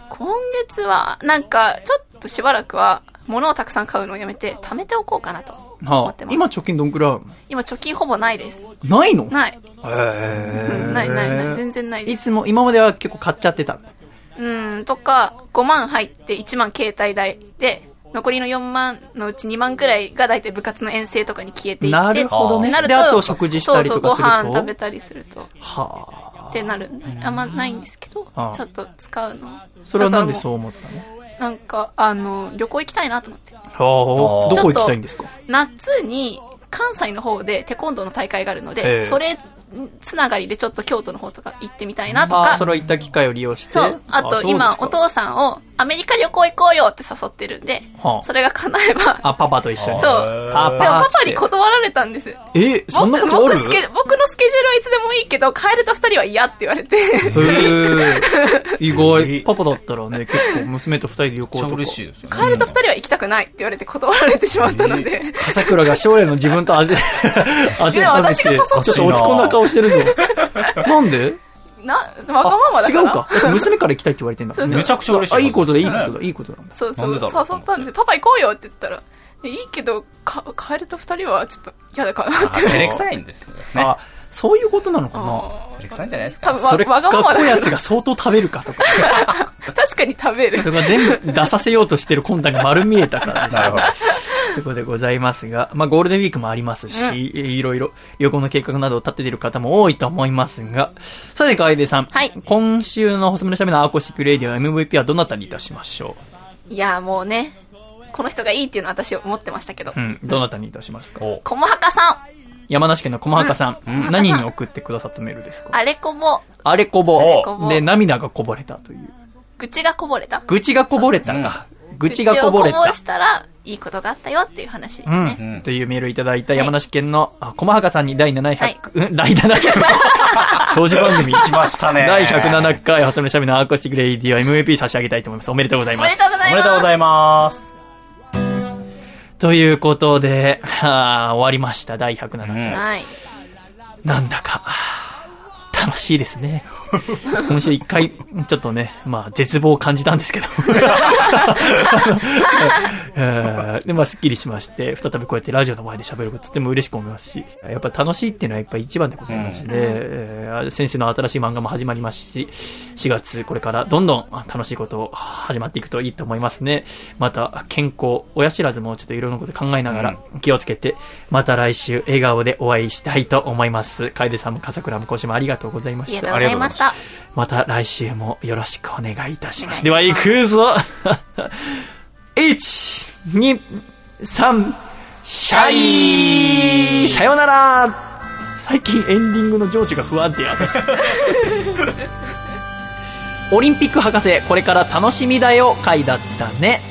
今月は、なんか、ちょっとしばらくは、物をたくさん買うのをやめて、貯めておこうかなとってます。今貯金どんくらいある今貯金ほぼないです。のないの？ない。へうんないないない。全然ないです。いつも今までは結構買っちゃってたうん、とか、5万入って1万携帯代で、残りの4万のうち2万くらいが大体部活の遠征とかに消えていって。なるほどねなるであと食事したりとかすると？そうそう、ご飯食べたりすると。はあってなるんで、あんまないんですけど、ちょっと使うの。それはなんでうそう思ったの？なんか、あの、旅行行きたいなと思って。はあどこ行きたいんですか？夏に関西の方でテコンドーの大会があるのえで、え。それつながりでちょっと京都の方とか行ってみたいなとか。ああそ、れは行った機会を利用して。そう、あと今お父さんをアメリカ旅行行こうよって誘ってるんではあ、それが叶えば、あパパと一緒に。そう。パでもパパにこ断られたんです。えそんな僕ことある？僕スケ僕のスケジュールはいつでもいいけど、帰ると二人は嫌って言われて。へえ 意外。パパだったらね結構娘と二人で旅行とか。嬉しいですよね。帰ると二人は行きたくないって言われて断られてしまったので。笠倉が将来の自分と当て当ていや私が誘ったちょっと落ち込んだ顔してるぞ。なんで？な、わがままだから？違うか。だって娘から行きたいって言われてんだ。そうそう。めちゃくちゃ嬉しい。あいいことだいいことだ。いいことなんだそう。そう、誘ったんですよ。パパ行こうよって言ったら、いいけど、か帰ると二人はちょっと嫌だかなって。照れくさいんですよね。あそういうことなのかな？あ照れくさいんじゃないですか？ー多分それわがままだかつが相当食べるかとから。確かに食べる。それが全部出させようとしてる魂胆が丸見えたからです なるほど。ということでございますが、まあゴールデンウィークもありますし、うんいろいろ旅行の計画などを立てている方も多いと思いますが、さて、楓さん。はい今週の細身のシャイボーイのアーコースティックレディオ MVP はどなたにいたしましょいや、もうね、この人がいいっていうのは私思ってましたけどう。う。ん、どなたにいたしますか？おこもはかさ山梨県の駒墓さん、何に送ってくださったメールですん、か？あれこぼ、あれこぼで、涙がこぼれたという。愚痴がこぼれた。愚痴がこぼれたか。愚痴がこぼれた愚痴をこぼ。したら、いいことがあったよっていう話ですね。うん。というメールをいただいた山梨県の、あ、駒墓さんに第700、はいうん第700、長寿番組。来ましたね。第107回、細身のしゃべのアーコースティックレイディオ MVP 差し上げたいと思います。おめでとうございおめでます。とうございます。おめでとうございます。ということで、は あ終わりました。第107回。なんだか、楽しいですね。今週一回、ちょっとね、まあ、絶望を感じたんですけど。え ーで、まあ、すっきりしまして、再びこうやってラジオの前で喋ることとても嬉しく思いますし、やっぱ楽しいっていうのはやっぱ一番でございますしね、えー先生の新しい漫画も始まりますし、4月これからどんどん楽しいことを始まっていくといいと思いますね。また、健康、親知らずもちょっといろんなこと考えながら気をつけて、また来週笑顔でお会いしたいと思います。楓さんも笠倉も今週もありがとうございました。ありがとうございました。また来週もよろしくお願いいたします。でおは行くぞ !1、2、3、シャイさよなら最近エンディングの情緒が不安定私。オリンピック博士、これから楽しみだよ回だったね。